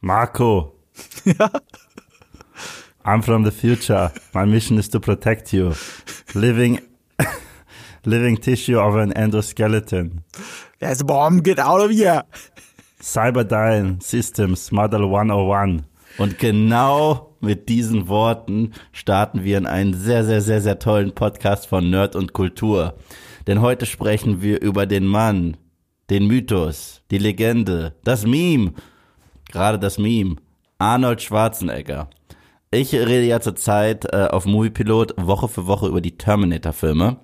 Marco. Ja. I'm from the future. My mission is to protect you. Living, living tissue of an endoskeleton. There's a bomb, get out of here. Cyberdyne Systems Model 101. Und genau mit diesen Worten starten wir in einen sehr, sehr, sehr, sehr tollen Podcast von Nerd und Kultur. Denn heute sprechen wir über den Mann, den Mythos, die Legende, das Meme, gerade das Meme, Arnold Schwarzenegger. Ich rede ja zurzeit äh, auf Moviepilot Woche für Woche über die Terminator-Filme.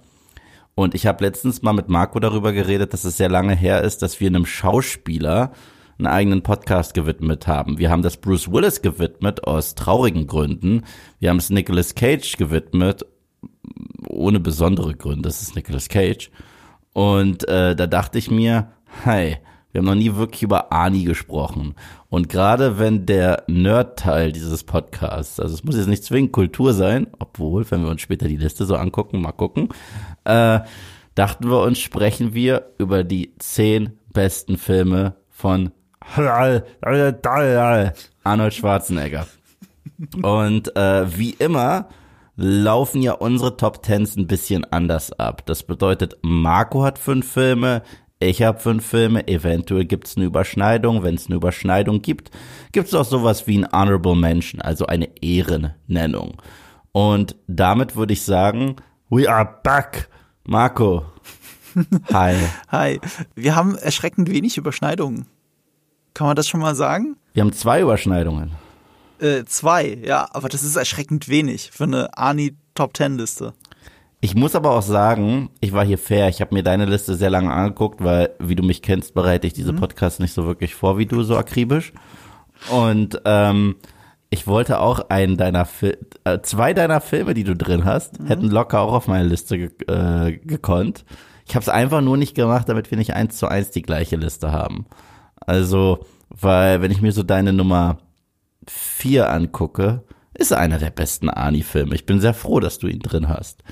Und ich habe letztens mal mit Marco darüber geredet, dass es sehr lange her ist, dass wir einem Schauspieler einen eigenen Podcast gewidmet haben. Wir haben das Bruce Willis gewidmet aus traurigen Gründen. Wir haben es Nicolas Cage gewidmet ohne besondere Gründe. Das ist Nicolas Cage. Und äh, da dachte ich mir, hey, wir haben noch nie wirklich über Ani gesprochen. Und gerade wenn der Nerd-Teil dieses Podcasts, also es muss jetzt nicht zwingend Kultur sein, obwohl, wenn wir uns später die Liste so angucken, mal gucken, äh, dachten wir uns, sprechen wir über die zehn besten Filme von Arnold Schwarzenegger. Und äh, wie immer laufen ja unsere Top Tens ein bisschen anders ab. Das bedeutet, Marco hat fünf Filme, ich habe fünf Filme, eventuell gibt es eine Überschneidung. Wenn es eine Überschneidung gibt, gibt es auch sowas wie ein Honorable Mention, also eine Ehrennennung. Und damit würde ich sagen, we are back. Marco. Hi. Hi. Wir haben erschreckend wenig Überschneidungen. Kann man das schon mal sagen? Wir haben zwei Überschneidungen. Äh, zwei, ja, aber das ist erschreckend wenig für eine Ani Top Ten Liste. Ich muss aber auch sagen, ich war hier fair. Ich habe mir deine Liste sehr lange angeguckt, weil, wie du mich kennst, bereite ich diese mhm. Podcasts nicht so wirklich vor wie du, so akribisch. Und ähm, ich wollte auch einen deiner Fil äh, zwei deiner Filme, die du drin hast, mhm. hätten locker auch auf meine Liste ge äh, gekonnt. Ich habe es einfach nur nicht gemacht, damit wir nicht eins zu eins die gleiche Liste haben. Also, weil wenn ich mir so deine Nummer vier angucke, ist einer der besten Ani-Filme. Ich bin sehr froh, dass du ihn drin hast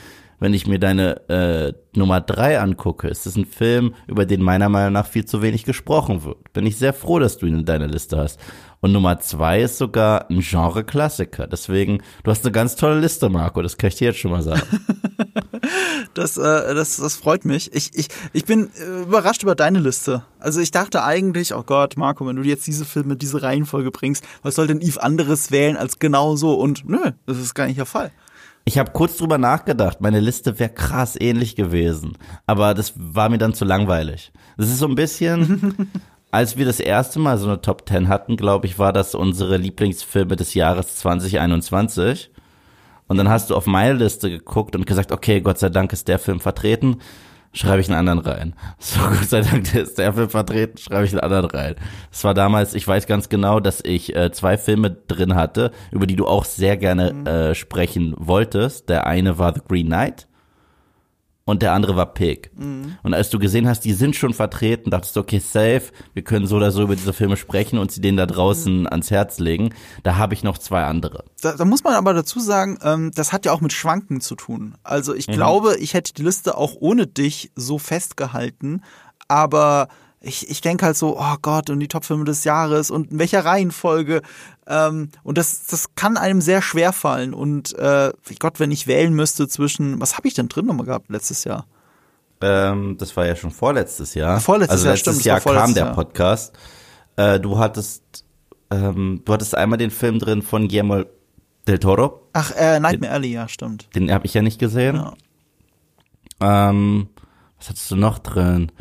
wenn ich mir deine äh, Nummer drei angucke, ist es ein Film, über den meiner Meinung nach viel zu wenig gesprochen wird. Bin ich sehr froh, dass du ihn in deiner Liste hast. Und Nummer zwei ist sogar ein Genre-Klassiker. Deswegen, du hast eine ganz tolle Liste, Marco. Das kann ich dir jetzt schon mal sagen. das, äh, das, das freut mich. Ich, ich, ich bin äh, überrascht über deine Liste. Also ich dachte eigentlich, oh Gott, Marco, wenn du jetzt diese Filme, diese Reihenfolge bringst, was soll denn Eve anderes wählen als genau so? Und nö, das ist gar nicht der Fall. Ich habe kurz drüber nachgedacht, meine Liste wäre krass ähnlich gewesen, aber das war mir dann zu langweilig. Das ist so ein bisschen, als wir das erste Mal so eine Top 10 hatten, glaube ich, war das unsere Lieblingsfilme des Jahres 2021. Und dann hast du auf meine Liste geguckt und gesagt, okay, Gott sei Dank ist der Film vertreten schreibe ich einen anderen rein. So, Gott sei Dank, der ist der Film vertreten, schreibe ich einen anderen rein. Es war damals, ich weiß ganz genau, dass ich äh, zwei Filme drin hatte, über die du auch sehr gerne mhm. äh, sprechen wolltest. Der eine war The Green Knight und der andere war Pig. Mhm. Und als du gesehen hast, die sind schon vertreten, dachtest du, okay, safe, wir können so oder so über diese Filme sprechen und sie denen da draußen mhm. ans Herz legen. Da habe ich noch zwei andere. Da, da, muss man aber dazu sagen, ähm, das hat ja auch mit Schwanken zu tun. Also ich mhm. glaube, ich hätte die Liste auch ohne dich so festgehalten, aber ich, ich denke halt so, oh Gott, und die Top-Filme des Jahres und in welcher Reihenfolge. Ähm, und das, das kann einem sehr schwer fallen. Und äh, Gott, wenn ich wählen müsste zwischen, was habe ich denn drin nochmal gehabt letztes Jahr? Ähm, das war ja schon vorletztes Jahr. Vorletztes also Jahr, letztes stimmt, Jahr kam der Podcast. Äh, du hattest, ähm, du hattest einmal den Film drin von Guillermo del Toro. Ach, äh, Nightmare Alley, ja, stimmt. Den habe ich ja nicht gesehen. Ja. Ähm, was hattest du noch drin?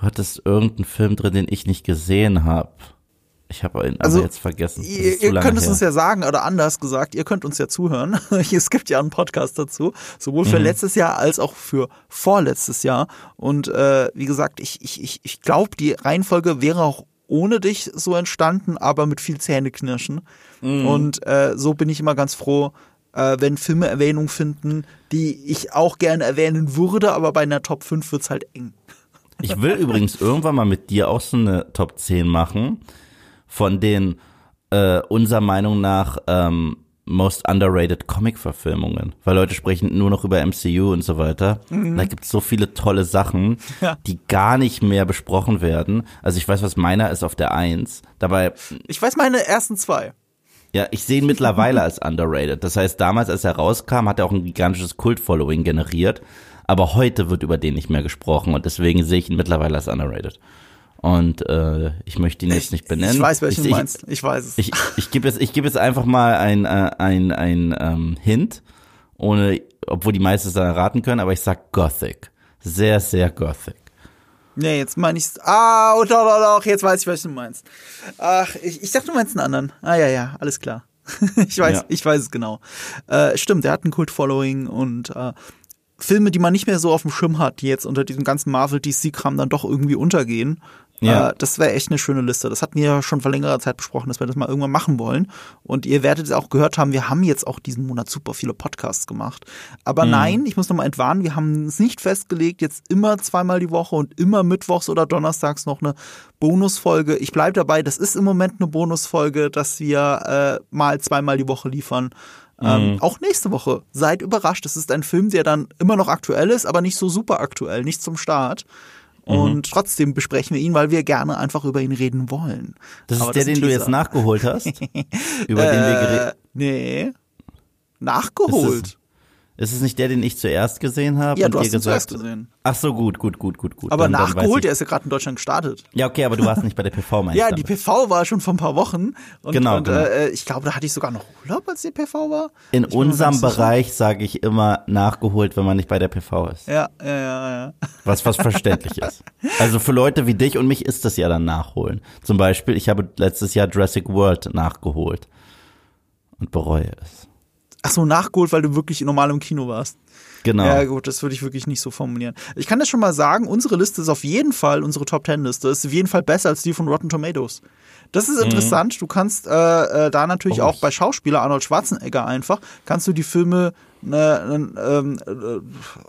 Du hattest irgendeinen Film drin, den ich nicht gesehen habe. Ich habe ihn also, jetzt vergessen. Ihr, ihr könnt es uns ja sagen, oder anders gesagt, ihr könnt uns ja zuhören. es gibt ja einen Podcast dazu, sowohl für mhm. letztes Jahr als auch für vorletztes Jahr. Und äh, wie gesagt, ich, ich, ich, ich glaube, die Reihenfolge wäre auch ohne dich so entstanden, aber mit viel Zähneknirschen. Mhm. Und äh, so bin ich immer ganz froh, äh, wenn Filme Erwähnung finden, die ich auch gerne erwähnen würde, aber bei einer Top 5 wird's halt eng. Ich will übrigens irgendwann mal mit dir auch so eine Top 10 machen, von den äh, unserer Meinung nach ähm, most underrated Comic-Verfilmungen, weil Leute sprechen nur noch über MCU und so weiter. Mhm. Da gibt es so viele tolle Sachen, ja. die gar nicht mehr besprochen werden. Also ich weiß, was meiner ist auf der Eins. Dabei. Ich weiß meine ersten zwei. Ja, ich sehe ihn mittlerweile als underrated. Das heißt, damals, als er rauskam, hat er auch ein gigantisches Kult-Following generiert. Aber heute wird über den nicht mehr gesprochen und deswegen sehe ich ihn mittlerweile als underrated. Und äh, ich möchte ihn jetzt nicht benennen. Ich weiß, welchen ich, du meinst. Ich weiß es. Ich, ich gebe jetzt, ich gebe jetzt einfach mal ein, äh, ein, ein ähm, Hint, ohne, obwohl die meisten es dann erraten können, aber ich sag Gothic. Sehr, sehr Gothic. Nee, jetzt meine ich Ah, oh, doch, doch, doch, jetzt weiß ich, was du meinst. Ach, ich, ich dachte, du meinst einen anderen. Ah, ja, ja, alles klar. ich weiß, ja. ich weiß es genau. Äh, stimmt, der hat ein Kult-Following und äh, Filme, die man nicht mehr so auf dem Schirm hat, die jetzt unter diesem ganzen Marvel-DC-Kram dann doch irgendwie untergehen. Ja. Äh, das wäre echt eine schöne Liste. Das hatten wir ja schon vor längerer Zeit besprochen, dass wir das mal irgendwann machen wollen. Und ihr werdet es auch gehört haben, wir haben jetzt auch diesen Monat super viele Podcasts gemacht. Aber mhm. nein, ich muss nochmal entwarnen, wir haben es nicht festgelegt, jetzt immer zweimal die Woche und immer mittwochs oder donnerstags noch eine Bonusfolge. Ich bleibe dabei, das ist im Moment eine Bonusfolge, dass wir äh, mal zweimal die Woche liefern. Ähm, mhm. auch nächste Woche. Seid überrascht. Es ist ein Film, der dann immer noch aktuell ist, aber nicht so super aktuell, nicht zum Start. Mhm. Und mhm. trotzdem besprechen wir ihn, weil wir gerne einfach über ihn reden wollen. Das ist Aber der, das den du jetzt nachgeholt hast? über den wir geredet äh, Nee. Nachgeholt. Ist es nicht der, den ich zuerst gesehen habe? Ja, du hast ihn zuerst gesehen. Ach so, gut, gut, gut, gut, gut. Aber dann, nachgeholt, der ist ja gerade in Deutschland gestartet. Ja, okay, aber du warst nicht bei der PV, meinst Ja, die PV war schon vor ein paar Wochen. Und, genau, und, genau. Äh, ich glaube, da hatte ich sogar noch Urlaub, als die PV war. In ich unserem Bereich sage ich immer nachgeholt, wenn man nicht bei der PV ist. Ja, ja, ja, ja. Was, was verständlich ist. Also für Leute wie dich und mich ist das ja dann nachholen. Zum Beispiel, ich habe letztes Jahr Jurassic World nachgeholt und bereue es. Ach so, nachgeholt, weil du wirklich normal im Kino warst. Genau. Ja, gut, das würde ich wirklich nicht so formulieren. Ich kann das schon mal sagen, unsere Liste ist auf jeden Fall, unsere Top Ten Liste ist auf jeden Fall besser als die von Rotten Tomatoes. Das ist mhm. interessant. Mhm. Du kannst äh, äh, da natürlich oh. auch bei Schauspieler Arnold Schwarzenegger einfach, kannst du die Filme äh, äh,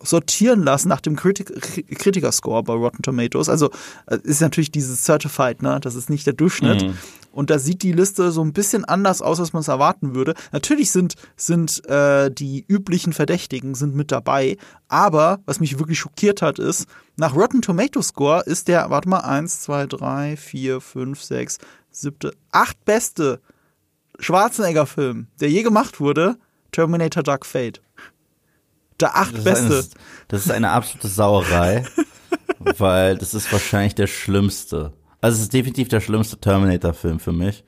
sortieren lassen nach dem Kritik Kritiker-Score bei Rotten Tomatoes. Also äh, ist natürlich dieses Certified, ne? Das ist nicht der Durchschnitt. Mhm. Und da sieht die Liste so ein bisschen anders aus, als man es erwarten würde. Natürlich sind, sind äh, die üblichen Verdächtigen sind mit dabei, aber was mich wirklich schockiert hat, ist, nach Rotten Tomato Score ist der, warte mal, 1, 2, 3, 4, 5, 6, 7, 8 beste Schwarzenegger-Film, der je gemacht wurde, Terminator Dark Fate. Der acht das beste. Eine, das ist eine absolute Sauerei, weil das ist wahrscheinlich der schlimmste also es ist definitiv der schlimmste Terminator-Film für mich.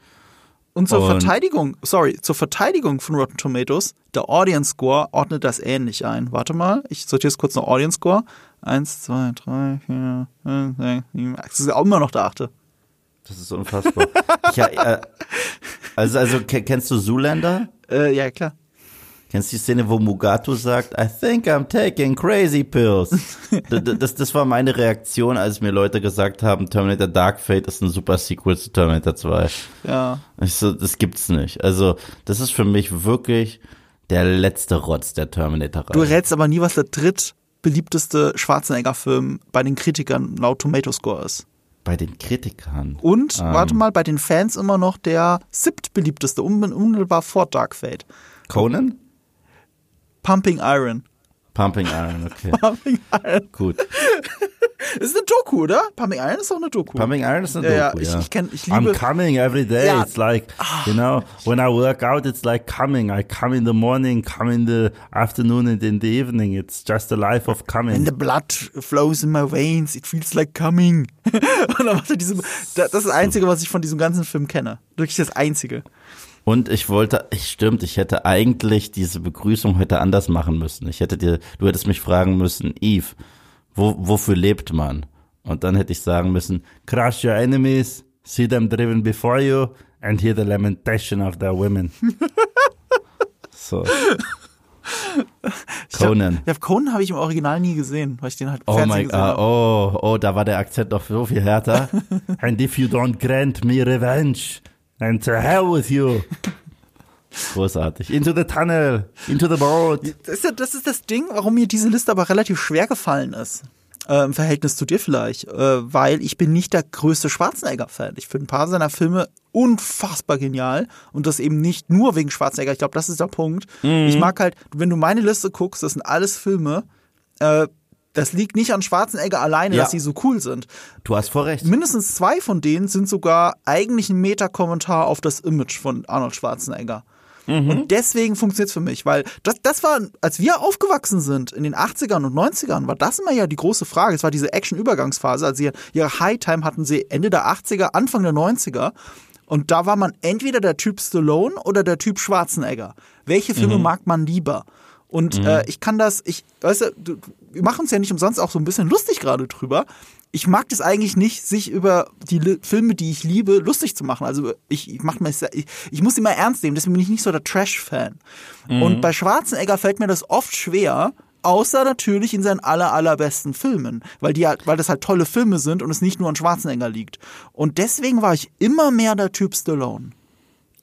Und zur und Verteidigung, sorry, zur Verteidigung von Rotten Tomatoes, der Audience Score ordnet das ähnlich ein. Warte mal, ich sortiere jetzt kurz noch Audience Score. Eins, zwei, drei, vier, fünf, sechs, sieben. Das ist auch immer noch der achte. Das ist unfassbar. ich, äh, also, also kennst du Zoolander? Äh, ja, klar. Kennst du die Szene, wo Mugatu sagt, I think I'm taking crazy pills? das, das war meine Reaktion, als mir Leute gesagt haben, Terminator Dark Fate ist ein super Sequel zu Terminator 2. Ja. Ich so, das gibt's nicht. Also, das ist für mich wirklich der letzte Rotz der Terminator. Du rätst aber nie, was der drittbeliebteste Schwarzenegger-Film bei den Kritikern laut Tomato Score ist. Bei den Kritikern. Und, ähm, warte mal, bei den Fans immer noch der siebtbeliebteste, unmittelbar vor Dark Fate. Conan? Pumping Iron. Pumping Iron, okay. Pumping Iron. Gut. Das ist eine Doku, oder? Pumping Iron ist auch eine Doku. Pumping Iron ist eine ja, Doku, ja. Ich, ich, kenn, ich liebe, I'm coming every day. Ja. It's like, ah. you know, when I work out, it's like coming. I come in the morning, come in the afternoon and in the evening. It's just the life of coming. When the blood flows in my veins, it feels like coming. Und dann macht er diese, das ist das Einzige, was ich von diesem ganzen Film kenne. Wirklich das Einzige. Und ich wollte, ich stimmt, ich hätte eigentlich diese Begrüßung heute anders machen müssen. Ich hätte dir, du hättest mich fragen müssen, Eve, wo, wofür lebt man? Und dann hätte ich sagen müssen, crush your enemies, see them driven before you and hear the lamentation of their women. so. Conan. Hab, ja, Conan habe ich im Original nie gesehen, weil ich den halt Oh mein Gott, oh, oh, da war der Akzent noch so viel härter. and if you don't grant me revenge, And to hell with you. Großartig. Into the tunnel, into the boat. Das ist, ja, das ist das Ding, warum mir diese Liste aber relativ schwer gefallen ist. äh, im Verhältnis zu dir vielleicht, äh, weil ich bin nicht der größte Schwarzenegger-Fan. Ich finde ein paar seiner Filme unfassbar genial und das eben nicht nur wegen Schwarzenegger. Ich glaube, das ist der Punkt. Mhm. Ich mag halt, wenn du meine Liste guckst, das sind alles Filme, äh, das liegt nicht an Schwarzenegger alleine, ja. dass sie so cool sind. Du hast vor Recht. Mindestens zwei von denen sind sogar eigentlich ein Meta-Kommentar auf das Image von Arnold Schwarzenegger. Mhm. Und deswegen funktioniert es für mich, weil das, das war, als wir aufgewachsen sind in den 80ern und 90ern, war das immer ja die große Frage. Es war diese Action-Übergangsphase. Also ihre High-Time hatten sie Ende der 80er, Anfang der 90er. Und da war man entweder der Typ Stallone oder der Typ Schwarzenegger. Welche Filme mhm. mag man lieber? Und mhm. äh, ich kann das, ich, weißt du, du wir machen uns ja nicht umsonst auch so ein bisschen lustig gerade drüber ich mag das eigentlich nicht, sich über die L Filme, die ich liebe, lustig zu machen. Also ich, ich mach mir ich, ich muss sie mal ernst nehmen, deswegen bin ich nicht so der Trash-Fan. Mhm. Und bei Schwarzenegger fällt mir das oft schwer, außer natürlich in seinen aller, allerbesten Filmen, weil die weil das halt tolle Filme sind und es nicht nur an Schwarzenegger liegt. Und deswegen war ich immer mehr der Typ Stallone.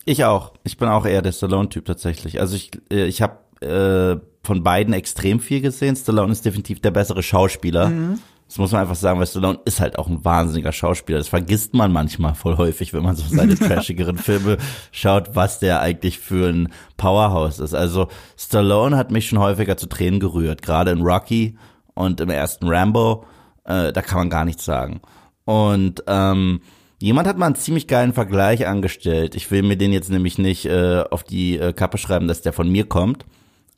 Ich auch. Ich bin auch eher der Stallone-Typ tatsächlich. Also ich, äh, ich habe äh, von beiden extrem viel gesehen. Stallone ist definitiv der bessere Schauspieler. Mhm. Das muss man einfach sagen, weil Stallone ist halt auch ein wahnsinniger Schauspieler. Das vergisst man manchmal voll häufig, wenn man so seine trashigeren Filme schaut, was der eigentlich für ein Powerhouse ist. Also Stallone hat mich schon häufiger zu Tränen gerührt, gerade in Rocky und im ersten Rambo. Äh, da kann man gar nichts sagen. Und ähm, Jemand hat mal einen ziemlich geilen Vergleich angestellt. Ich will mir den jetzt nämlich nicht äh, auf die äh, Kappe schreiben, dass der von mir kommt.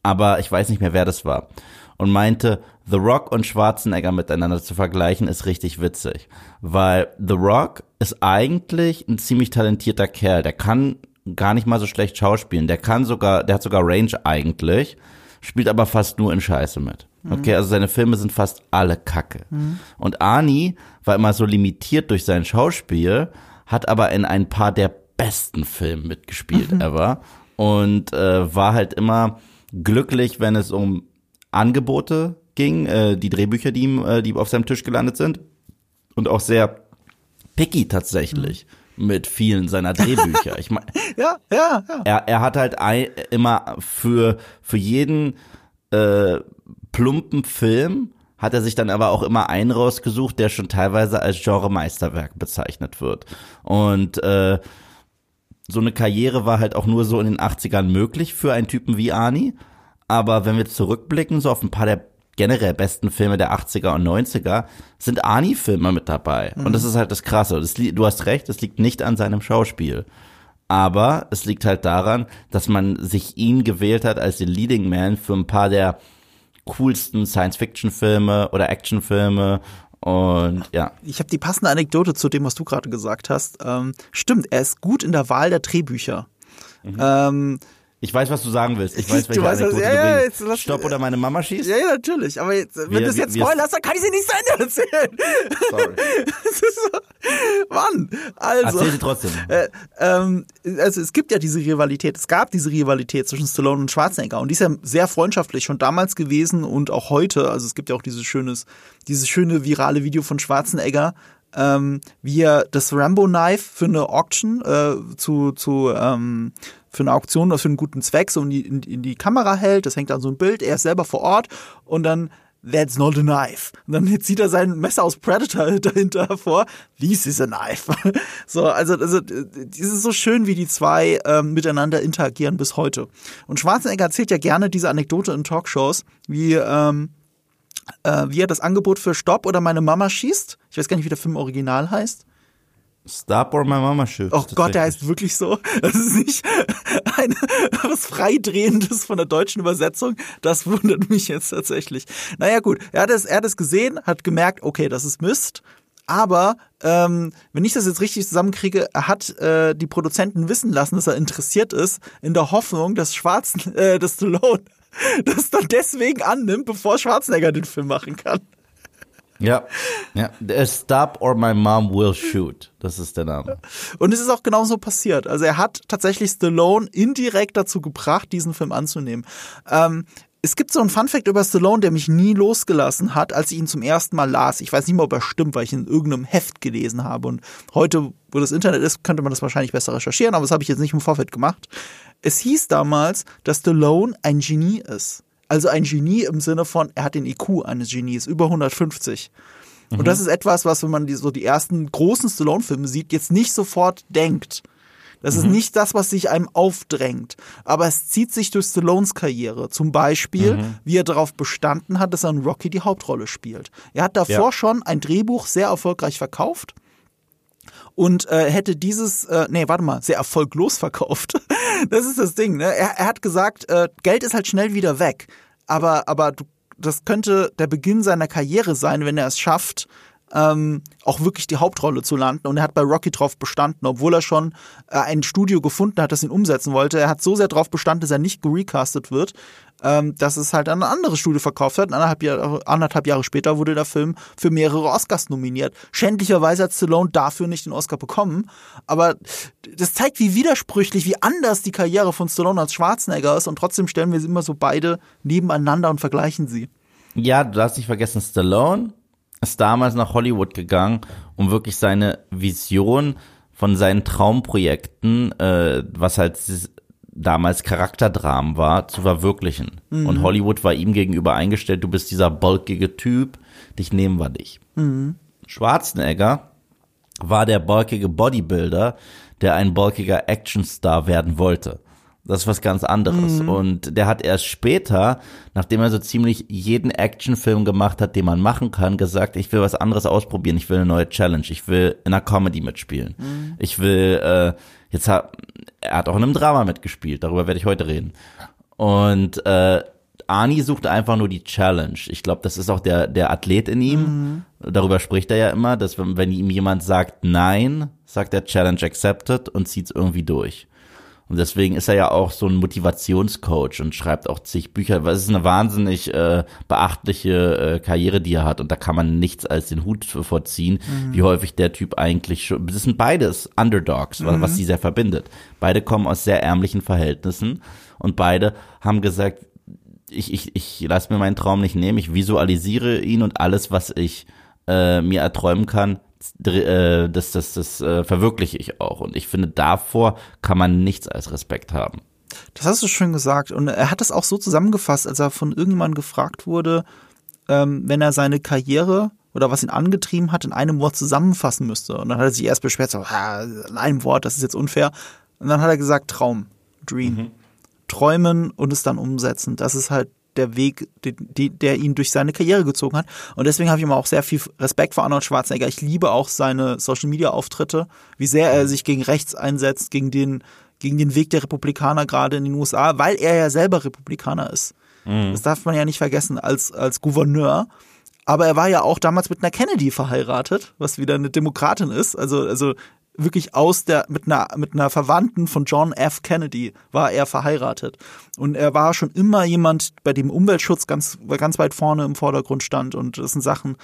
Aber ich weiß nicht mehr, wer das war. Und meinte, The Rock und Schwarzenegger miteinander zu vergleichen, ist richtig witzig. Weil The Rock ist eigentlich ein ziemlich talentierter Kerl. Der kann gar nicht mal so schlecht schauspielen. Der kann sogar, der hat sogar Range eigentlich, spielt aber fast nur in Scheiße mit. Mhm. Okay, also seine Filme sind fast alle Kacke. Mhm. Und Arnie war immer so limitiert durch sein Schauspiel, hat aber in ein paar der besten Filme mitgespielt mhm. ever und äh, war halt immer glücklich, wenn es um Angebote ging, äh, die Drehbücher, die ihm, äh, die auf seinem Tisch gelandet sind. Und auch sehr picky tatsächlich mhm. mit vielen seiner Drehbücher. Ich meine, ja, ja, ja. Er, er hat halt ein, immer für, für jeden äh, plumpen Film hat er sich dann aber auch immer einen rausgesucht, der schon teilweise als Genre-Meisterwerk bezeichnet wird. Und äh, so eine Karriere war halt auch nur so in den 80ern möglich für einen Typen wie Ani. Aber wenn wir zurückblicken, so auf ein paar der generell besten Filme der 80er und 90er sind Ani-Filme mit dabei. Mhm. Und das ist halt das Krasse. Das, du hast recht, es liegt nicht an seinem Schauspiel. Aber es liegt halt daran, dass man sich ihn gewählt hat als den Leading Man für ein paar der coolsten Science-Fiction-Filme oder Action-Filme und ja. Ich habe die passende Anekdote zu dem, was du gerade gesagt hast. Ähm, stimmt, er ist gut in der Wahl der Drehbücher. Mhm. Ähm, ich weiß, was du sagen willst. Ich weiß, welche du weißt, Anekdote ja, ja, jetzt, Stopp oder meine Mama schießt? Ja, ja, natürlich. Aber jetzt, wenn du es jetzt spoilerst, dann kann ich sie nicht zu Ende erzählen. Sorry. so, Mann, also. Erzähl sie trotzdem. Äh, ähm, also es gibt ja diese Rivalität. Es gab diese Rivalität zwischen Stallone und Schwarzenegger. Und die ist ja sehr freundschaftlich schon damals gewesen und auch heute. Also es gibt ja auch dieses schönes, dieses schöne virale Video von Schwarzenegger, ähm, wie er das Rambo Knife für eine Auction äh, zu, zu ähm, für eine Auktion oder für einen guten Zweck so in die, in, in die Kamera hält. Das hängt dann so ein Bild. Er ist selber vor Ort und dann That's not a knife. Und dann zieht er sein Messer aus Predator dahinter hervor. This is a knife. So, also, also, es ist so schön, wie die zwei ähm, miteinander interagieren bis heute. Und Schwarzenegger erzählt ja gerne diese Anekdote in Talkshows, wie, ähm, äh, wie er das Angebot für Stopp oder meine Mama schießt. Ich weiß gar nicht, wie der Film original heißt. Stop or my mama shoot. Oh Gott, der heißt wirklich so. Das ist nicht ein, was Freidrehendes von der deutschen Übersetzung. Das wundert mich jetzt tatsächlich. Naja gut, er hat es, er hat es gesehen, hat gemerkt, okay, das ist Mist. Aber ähm, wenn ich das jetzt richtig zusammenkriege, er hat äh, die Produzenten wissen lassen, dass er interessiert ist, in der Hoffnung, dass Schwarzen, äh, dass Stallone das dann deswegen annimmt, bevor Schwarzenegger den Film machen kann. Ja, ja. Stop or my mom will shoot. Das ist der Name. Und es ist auch genauso passiert. Also er hat tatsächlich Stallone indirekt dazu gebracht, diesen Film anzunehmen. Ähm, es gibt so einen Funfact über Stallone, der mich nie losgelassen hat, als ich ihn zum ersten Mal las. Ich weiß nicht mehr, ob er stimmt, weil ich ihn in irgendeinem Heft gelesen habe. Und heute, wo das Internet ist, könnte man das wahrscheinlich besser recherchieren, aber das habe ich jetzt nicht im Vorfeld gemacht. Es hieß damals, dass Stallone ein Genie ist Also ein Genie im Sinne von, er hat den IQ eines Genies, über 150. Und das ist etwas, was, wenn man die, so die ersten großen Stallone-Filme sieht, jetzt nicht sofort denkt. Das ist nicht das, was sich einem aufdrängt. Aber es zieht sich durch Stallones Karriere. Zum Beispiel, wie er darauf bestanden hat, dass er in Rocky die Hauptrolle spielt. Er hat davor Ja. schon ein Drehbuch sehr erfolgreich verkauft und äh, hätte dieses, äh, nee, warte mal, sehr erfolglos verkauft. Das ist das Ding, ne? Er, er hat gesagt, äh, Geld ist halt schnell wieder weg. Aber, aber du, das könnte der Beginn seiner Karriere sein, wenn er es schafft, ähm, auch wirklich die Hauptrolle zu landen. Und er hat bei Rocky drauf bestanden, obwohl er schon äh, ein Studio gefunden hat, das ihn umsetzen wollte. Er hat so sehr drauf bestanden, dass er nicht gerecastet wird, ähm, dass es halt an ein anderes Studio verkauft hat. Anderthalb Jahre, anderthalb Jahre später wurde der Film für mehrere Oscars nominiert. Schändlicherweise hat Stallone dafür nicht den Oscar bekommen. Aber das zeigt, wie widersprüchlich, wie anders die Karriere von Stallone als Schwarzenegger ist. Und trotzdem stellen wir sie immer so beide nebeneinander und vergleichen sie. Ja, du darfst nicht vergessen, Stallone ist damals nach Hollywood gegangen, um wirklich seine Vision von seinen Traumprojekten, äh, was halt damals Charakterdramen war, zu verwirklichen. Und Hollywood war ihm gegenüber eingestellt, du bist dieser bulkige Typ, dich nehmen wir nicht. Schwarzenegger war der bulkige Bodybuilder, der ein bulkiger Actionstar werden wollte. Das ist was ganz anderes. Und der hat erst später, nachdem er so ziemlich jeden Actionfilm gemacht hat, den man machen kann, gesagt, ich will was anderes ausprobieren, ich will eine neue Challenge, ich will in einer Comedy mitspielen. Ich will, äh, jetzt hat, er hat auch in einem Drama mitgespielt, darüber werde ich heute reden. Und äh, Arnie sucht einfach nur die Challenge. Ich glaube, das ist auch der, der Athlet in ihm. Darüber spricht er ja immer, dass wenn, wenn ihm jemand sagt Nein, sagt er Challenge accepted und zieht es irgendwie durch. Und deswegen ist er ja auch so ein Motivationscoach und schreibt auch zig Bücher. Es ist eine wahnsinnig äh, beachtliche äh, Karriere, die er hat. Und da kann man nichts als den Hut vorziehen, wie häufig der Typ eigentlich schon. Das sind beides Underdogs, was, was sie sehr verbindet. Beide kommen aus sehr ärmlichen Verhältnissen und beide haben gesagt, ich, ich, ich lasse mir meinen Traum nicht nehmen, ich visualisiere ihn und alles, was ich äh, mir erträumen kann, äh, das, das, das äh, verwirkliche ich auch. Und ich finde, davor kann man nichts als Respekt haben. Das hast du schön gesagt. Und er hat es auch so zusammengefasst, als er von irgendjemandem gefragt wurde, ähm, wenn er seine Karriere oder was ihn angetrieben hat, in einem Wort zusammenfassen müsste. Und dann hat er sich erst beschwert, so, "Ah, in einem Wort, das ist jetzt unfair. Und dann hat er gesagt, Traum, Dream. Träumen und es dann umsetzen. Das ist halt der Weg, die, der ihn durch seine Karriere gezogen hat. Und deswegen habe ich immer auch sehr viel Respekt vor Arnold Schwarzenegger. Ich liebe auch seine Social Media Auftritte, wie sehr er sich gegen rechts einsetzt, gegen den, gegen den Weg der Republikaner gerade in den USA, weil er ja selber Republikaner ist. Das darf man ja nicht vergessen als, als Gouverneur. Aber er war ja auch damals mit einer Kennedy verheiratet, was wieder eine Demokratin ist. Also, also wirklich aus der, mit einer, mit einer Verwandten von John F. Kennedy war er verheiratet. Und er war schon immer jemand, bei dem Umweltschutz ganz, ganz weit vorne im Vordergrund stand. Und das sind Sachen,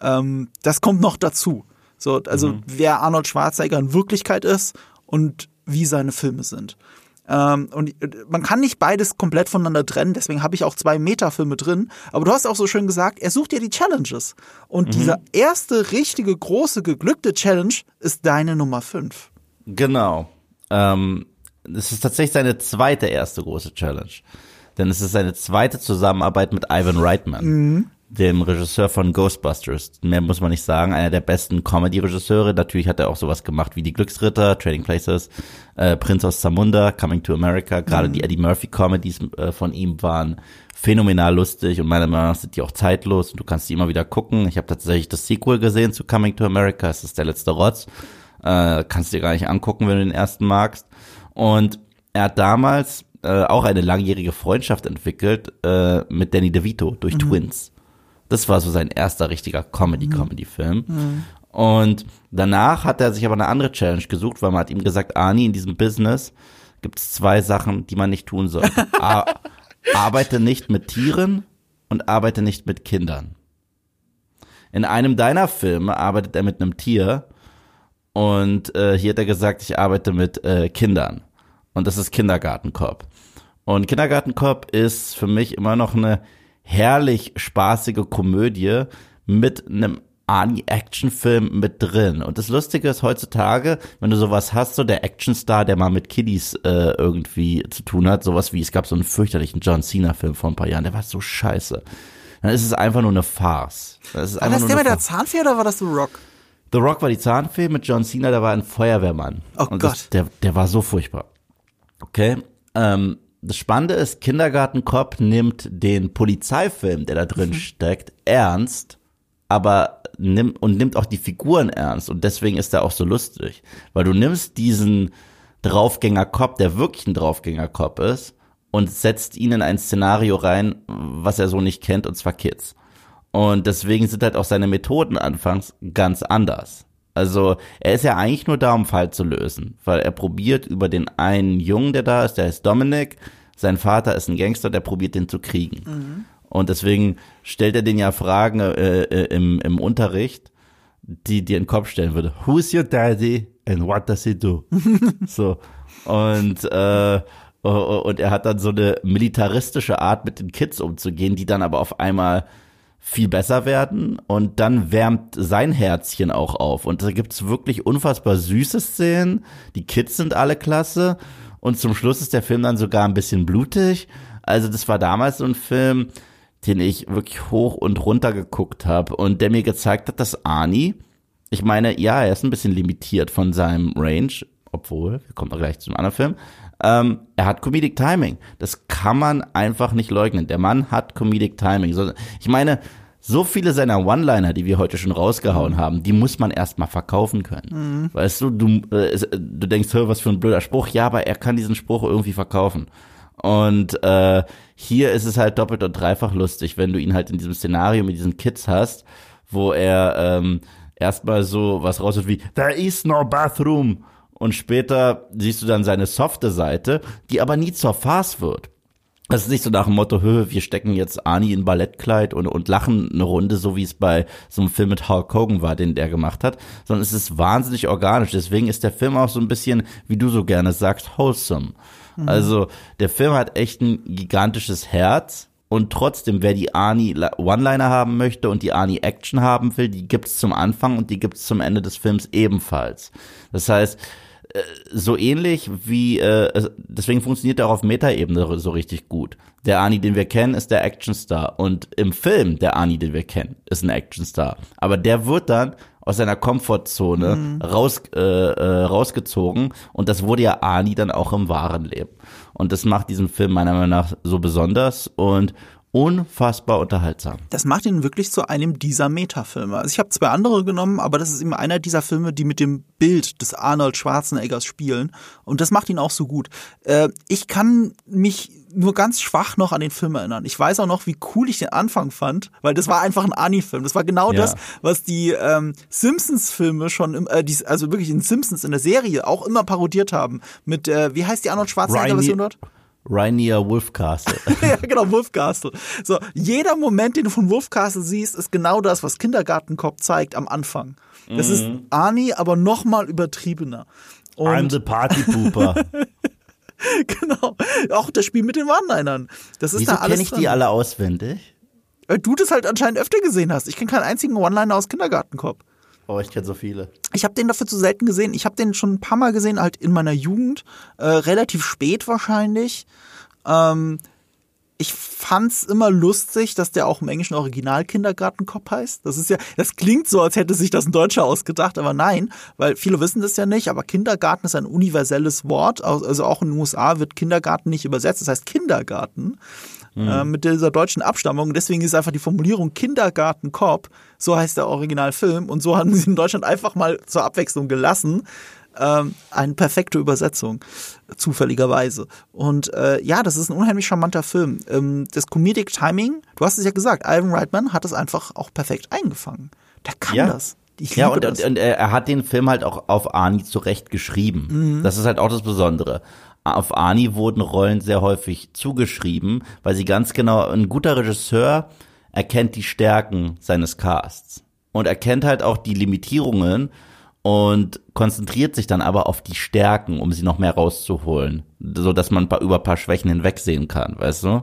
ähm, das kommt noch dazu. So, also wer Arnold Schwarzenegger in Wirklichkeit ist und wie seine Filme sind. Ähm, und man kann nicht beides komplett voneinander trennen, deswegen habe ich auch zwei Metafilme drin. Aber du hast auch so schön gesagt, er sucht ja die Challenges. Und dieser erste richtige, große, geglückte Challenge ist deine Nummer fünf. Genau. Ähm, es ist tatsächlich seine zweite erste große Challenge. Denn es ist seine zweite Zusammenarbeit mit Ivan Reitman, dem Regisseur von Ghostbusters. Mehr muss man nicht sagen, einer der besten Comedy-Regisseure. Natürlich hat er auch sowas gemacht wie Die Glücksritter, Trading Places, äh, Prince aus Zamunda, Coming to America. Gerade die Eddie Murphy-Comedies äh, von ihm waren phänomenal lustig und meiner Meinung nach sind die auch zeitlos und du kannst die immer wieder gucken. Ich habe tatsächlich das Sequel gesehen zu Coming to America, es ist der letzte Rotz. Äh, kannst dir gar nicht angucken, wenn du den ersten magst. Und er hat damals äh, auch eine langjährige Freundschaft entwickelt äh, mit Danny DeVito durch Twins. Das war so sein erster richtiger Comedy-Comedy-Film. Und danach hat er sich aber eine andere Challenge gesucht, weil man hat ihm gesagt, Ani, in diesem Business gibt es zwei Sachen, die man nicht tun soll. A arbeite nicht mit Tieren und arbeite nicht mit Kindern. In einem deiner Filme arbeitet er mit einem Tier und äh, hier hat er gesagt, ich arbeite mit äh, Kindern. Und das ist Kindergartenkopf. Und Kindergartenkopf ist für mich immer noch eine herrlich spaßige Komödie mit einem Arnie-Action-Film mit drin. Und das Lustige ist heutzutage, wenn du sowas hast, so der Actionstar, der mal mit Kiddies äh, irgendwie zu tun hat, sowas wie, es gab so einen fürchterlichen John Cena-Film vor ein paar Jahren, der war so scheiße. Dann ist es einfach nur eine Farce. Das ist war das der mit der Zahnfee oder war das The Rock? The Rock war die Zahnfee, mit John Cena, der war ein Feuerwehrmann. Oh Und Gott. Das, der, der war so furchtbar. Okay. Ähm, das Spannende ist, Kindergartenkopf nimmt den Polizeifilm, der da drin mhm. steckt, ernst, aber nimmt und nimmt auch die Figuren ernst und deswegen ist er auch so lustig, weil du nimmst diesen Draufgänger Cop, der wirklich ein Draufgänger Cop ist und setzt ihn in ein Szenario rein, was er so nicht kennt und zwar Kids. Und deswegen sind halt auch seine Methoden anfangs ganz anders. Also er ist ja eigentlich nur da, um Fall zu lösen, weil er probiert über den einen Jungen, der da ist, der ist Dominic, sein Vater ist ein Gangster, der probiert den zu kriegen. Mhm. Und deswegen stellt er den ja Fragen äh, äh, im, im Unterricht, die dir in den Kopf stellen würde. Who's your daddy and what does he do? so. Und, äh, und er hat dann so eine militaristische Art, mit den Kids umzugehen, die dann aber auf einmal viel besser werden und dann wärmt sein Herzchen auch auf. Und da gibt's wirklich unfassbar süße Szenen. Die Kids sind alle klasse. Und zum Schluss ist der Film dann sogar ein bisschen blutig. Also das war damals so ein Film, den ich wirklich hoch und runter geguckt habe und der mir gezeigt hat, dass Arnie, ich meine, ja, er ist ein bisschen limitiert von seinem Range, obwohl, wir kommen gleich zum anderen Film, ähm, er hat Comedic Timing. Das kann man einfach nicht leugnen. Der Mann hat Comedic Timing. Ich meine, so viele seiner One-Liner, die wir heute schon rausgehauen haben, die muss man erstmal verkaufen können. Mhm. Weißt du, du, äh, du denkst, was für ein blöder Spruch. Ja, aber er kann diesen Spruch irgendwie verkaufen. Und äh, hier ist es halt doppelt und dreifach lustig, wenn du ihn halt in diesem Szenario mit diesen Kids hast, wo er ähm, erstmal so was raus wie There is no bathroom und später siehst du dann seine softe Seite, die aber nie zur Farce wird. Das ist nicht so nach dem Motto, wir stecken jetzt Arnie in Ballettkleid und, und lachen eine Runde, so wie es bei so einem Film mit Hulk Hogan war, den der gemacht hat, sondern es ist wahnsinnig organisch. Deswegen ist der Film auch so ein bisschen, wie du so gerne sagst, wholesome. Mhm. Also der Film hat echt ein gigantisches Herz und trotzdem, wer die Arnie One-Liner haben möchte und die Arnie Action haben will, die gibt's zum Anfang und die gibt's zum Ende des Films ebenfalls. Das heißt, so ähnlich wie, äh, deswegen funktioniert er auch auf Metaebene so richtig gut. Der Ani, den wir kennen, ist der Actionstar. Und im Film, der Ani, den wir kennen, ist ein Actionstar. Aber der wird dann aus seiner Komfortzone mhm. raus, äh, äh, rausgezogen. Und das wurde ja Ani dann auch im wahren Leben. Und das macht diesen Film meiner Meinung nach so besonders. Und unfassbar unterhaltsam. Das macht ihn wirklich zu einem dieser Metafilme. Also ich habe zwei andere genommen, aber das ist immer einer dieser Filme, die mit dem Bild des Arnold Schwarzeneggers spielen. Und das macht ihn auch so gut. Äh, ich kann mich nur ganz schwach noch an den Film erinnern. Ich weiß auch noch, wie cool ich den Anfang fand, weil das war einfach ein Ani-Film. Das war genau ja. das, was die ähm, Simpsons-Filme schon, im, äh, die, also wirklich in Simpsons in der Serie auch immer parodiert haben. Mit, äh, wie heißt die Arnold Schwarzenegger-Version dort? Rainier Wolfcastle. ja, genau, Wolfcastle. So, jeder Moment, den du von Wolfcastle siehst, ist genau das, was Kindergartenkopf zeigt am Anfang. Das mhm. ist Arnie, aber noch mal übertriebener. Und I'm the Party Pooper. genau. Auch das Spiel mit den One-Linern. Das ist Wieso da alles kenne ich drin. die alle auswendig? Weil du das halt anscheinend öfter gesehen hast. Ich kenne keinen einzigen One-Liner aus Kindergartenkopf. Oh, ich kenne so viele. Ich habe den dafür zu selten gesehen. Ich habe den schon ein paar Mal gesehen, halt in meiner Jugend, äh, relativ spät wahrscheinlich. Ähm, ich fand's immer lustig, dass der auch im englischen Original Kindergartenkopf heißt. Das ist ja, das klingt so, als hätte sich das ein Deutscher ausgedacht, aber nein, weil viele wissen das ja nicht, aber Kindergarten ist ein universelles Wort. Also auch in den USA wird Kindergarten nicht übersetzt, das heißt Kindergarten mhm. äh, mit dieser deutschen Abstammung. Deswegen ist einfach die Formulierung Kindergartenkopf, so heißt der Originalfilm und so haben sie in Deutschland einfach mal zur Abwechslung gelassen ähm, eine perfekte Übersetzung, zufälligerweise. Und äh, ja, das ist ein unheimlich charmanter Film. Ähm, das Comedic Timing, du hast es ja gesagt, Ivan Reitman hat es einfach auch perfekt eingefangen. Der kann ja. das. ja, und, das. und, er hat den Film halt auch auf Arnie zurecht geschrieben. Mhm. Das ist halt auch das Besondere. Auf Arnie wurden Rollen sehr häufig zugeschrieben, weil sie ganz genau, ein guter Regisseur erkennt die Stärken seines Casts und erkennt halt auch die Limitierungen und konzentriert sich dann aber auf die Stärken, um sie noch mehr rauszuholen, so dass man über ein paar Schwächen hinwegsehen kann, weißt du?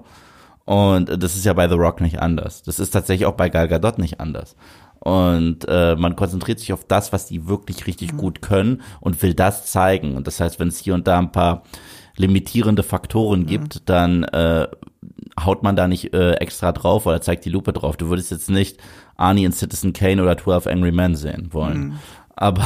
Und das ist ja bei The Rock nicht anders. Das ist tatsächlich auch bei Gal Gadot nicht anders. Und äh, man konzentriert sich auf das, was die wirklich richtig gut können und will das zeigen. Und das heißt, wenn es hier und da ein paar limitierende Faktoren gibt, dann äh, haut man da nicht äh, extra drauf oder zeigt die Lupe drauf. Du würdest jetzt nicht Arnie in Citizen Kane oder 12 Angry Men sehen wollen. Aber,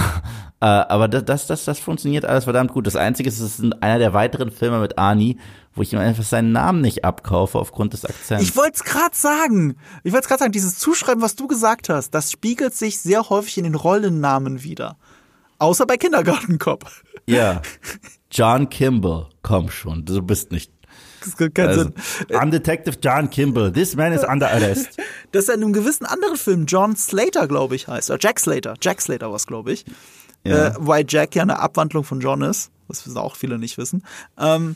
äh, aber das, das, das, das funktioniert alles verdammt gut. Das Einzige ist, es ist einer der weiteren Filme mit Arnie, wo ich ihm einfach seinen Namen nicht abkaufe aufgrund des Akzents. Ich wollte es gerade sagen. Ich wollte es gerade sagen, dieses Zuschreiben, was du gesagt hast, das spiegelt sich sehr häufig in den Rollennamen wieder. Außer bei Kindergartenkopf. ja. John Kimball, komm schon, du bist nicht. Das gibt keinen Also, Sinn. I'm Detective John Kimball. This man is under arrest. dass er in einem gewissen anderen Film John Slater, glaube ich, heißt. Oder Jack Slater. Jack Slater war es, glaube ich. Ja. Äh, weil Jack ja eine Abwandlung von John ist. Das wissen auch viele nicht wissen. Ähm,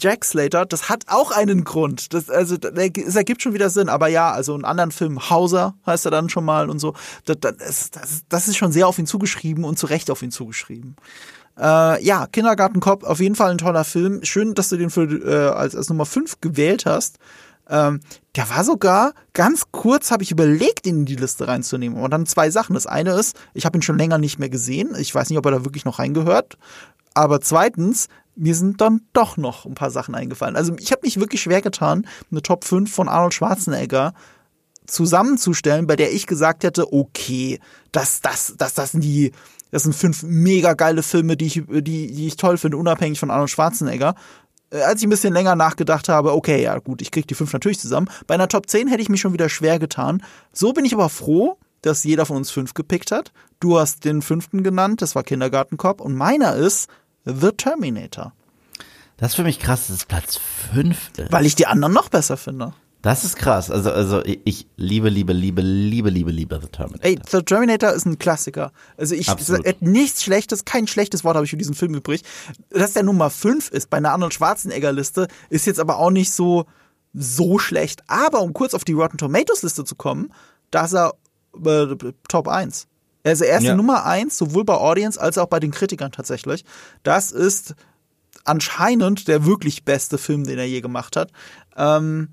Jack Slater, das hat auch einen Grund. Das, also, es ergibt schon wieder Sinn. Aber ja, also in anderen Filmen, Hauser heißt er dann schon mal und so. Das, das, das, das ist schon sehr auf ihn zugeschrieben und zu Recht auf ihn zugeschrieben. Äh, ja, Kindergartenkopf, auf jeden Fall ein toller Film. Schön, dass du den für, äh, als, als Nummer 5 gewählt hast. Ähm, der war sogar, ganz kurz habe ich überlegt, ihn in die Liste reinzunehmen. Und dann zwei Sachen. Das eine ist, ich habe ihn schon länger nicht mehr gesehen. Ich weiß nicht, ob er da wirklich noch reingehört. Aber zweitens, mir sind dann doch noch ein paar Sachen eingefallen. Also ich habe mich wirklich schwer getan, eine Top 5 von Arnold Schwarzenegger zusammenzustellen, bei der ich gesagt hätte, okay, das, das, das, das sind die, das sind fünf mega geile Filme, die ich, die, die ich toll finde, unabhängig von Arnold Schwarzenegger. Äh, Als ich ein bisschen länger nachgedacht habe, okay, ja gut, ich krieg die fünf natürlich zusammen. Bei einer Top 10 hätte ich mich schon wieder schwer getan. So bin ich aber froh, dass jeder von uns fünf gepickt hat. Du hast den fünften genannt, das war Kindergartenkopf. Und meiner ist The Terminator. Das ist für mich krass, dass es Platz 5 ist. Weil ich die anderen noch besser finde. Das ist krass. Also, also ich liebe, liebe, liebe, liebe, liebe, liebe The Terminator. Ey, The Terminator ist ein Klassiker. Also ich nichts Schlechtes, kein schlechtes Wort habe ich für diesen Film übrig. Dass der Nummer 5 ist bei einer Arnold Schwarzenegger Liste, ist jetzt aber auch nicht so so schlecht. Aber um kurz auf die Rotten Tomatoes Liste zu kommen, da ist er äh, Top 1. Also er ist Ja. Nummer 1, sowohl bei Audience als auch bei den Kritikern tatsächlich. Das ist anscheinend der wirklich beste Film, den er je gemacht hat. Ähm,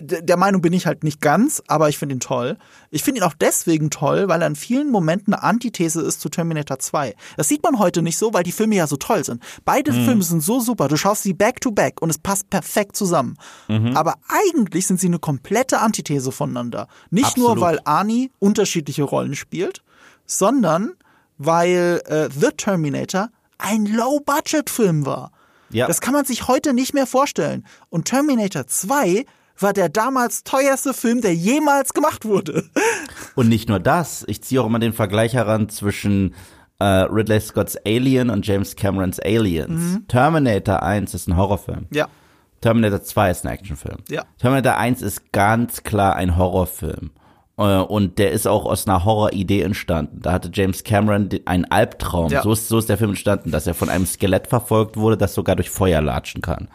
der Meinung bin ich halt nicht ganz, aber ich finde ihn toll. Ich finde ihn auch deswegen toll, weil er in vielen Momenten eine Antithese ist zu Terminator 2. Das sieht man heute nicht so, weil die Filme ja so toll sind. Beide Filme sind so super, du schaust sie back to back und es passt perfekt zusammen. Aber eigentlich sind sie eine komplette Antithese voneinander. Nicht nur, Absolut. weil Arnie unterschiedliche Rollen spielt, sondern weil äh, The Terminator ein Low-Budget-Film war. Ja. Das kann man sich heute nicht mehr vorstellen. Und Terminator 2 war der damals teuerste Film, der jemals gemacht wurde. Und nicht nur das, ich ziehe auch immer den Vergleich heran zwischen äh, Ridley Scott's Alien und James Camerons Aliens. Terminator 1 ist ein Horrorfilm. Ja. Terminator 2 ist ein Actionfilm. Ja. Terminator 1 ist ganz klar ein Horrorfilm. Äh, Und der ist auch aus einer Horroridee entstanden. Da hatte James Cameron einen Albtraum. Ja. So, ist, so ist der Film entstanden, dass er von einem Skelett verfolgt wurde, das sogar durch Feuer latschen kann.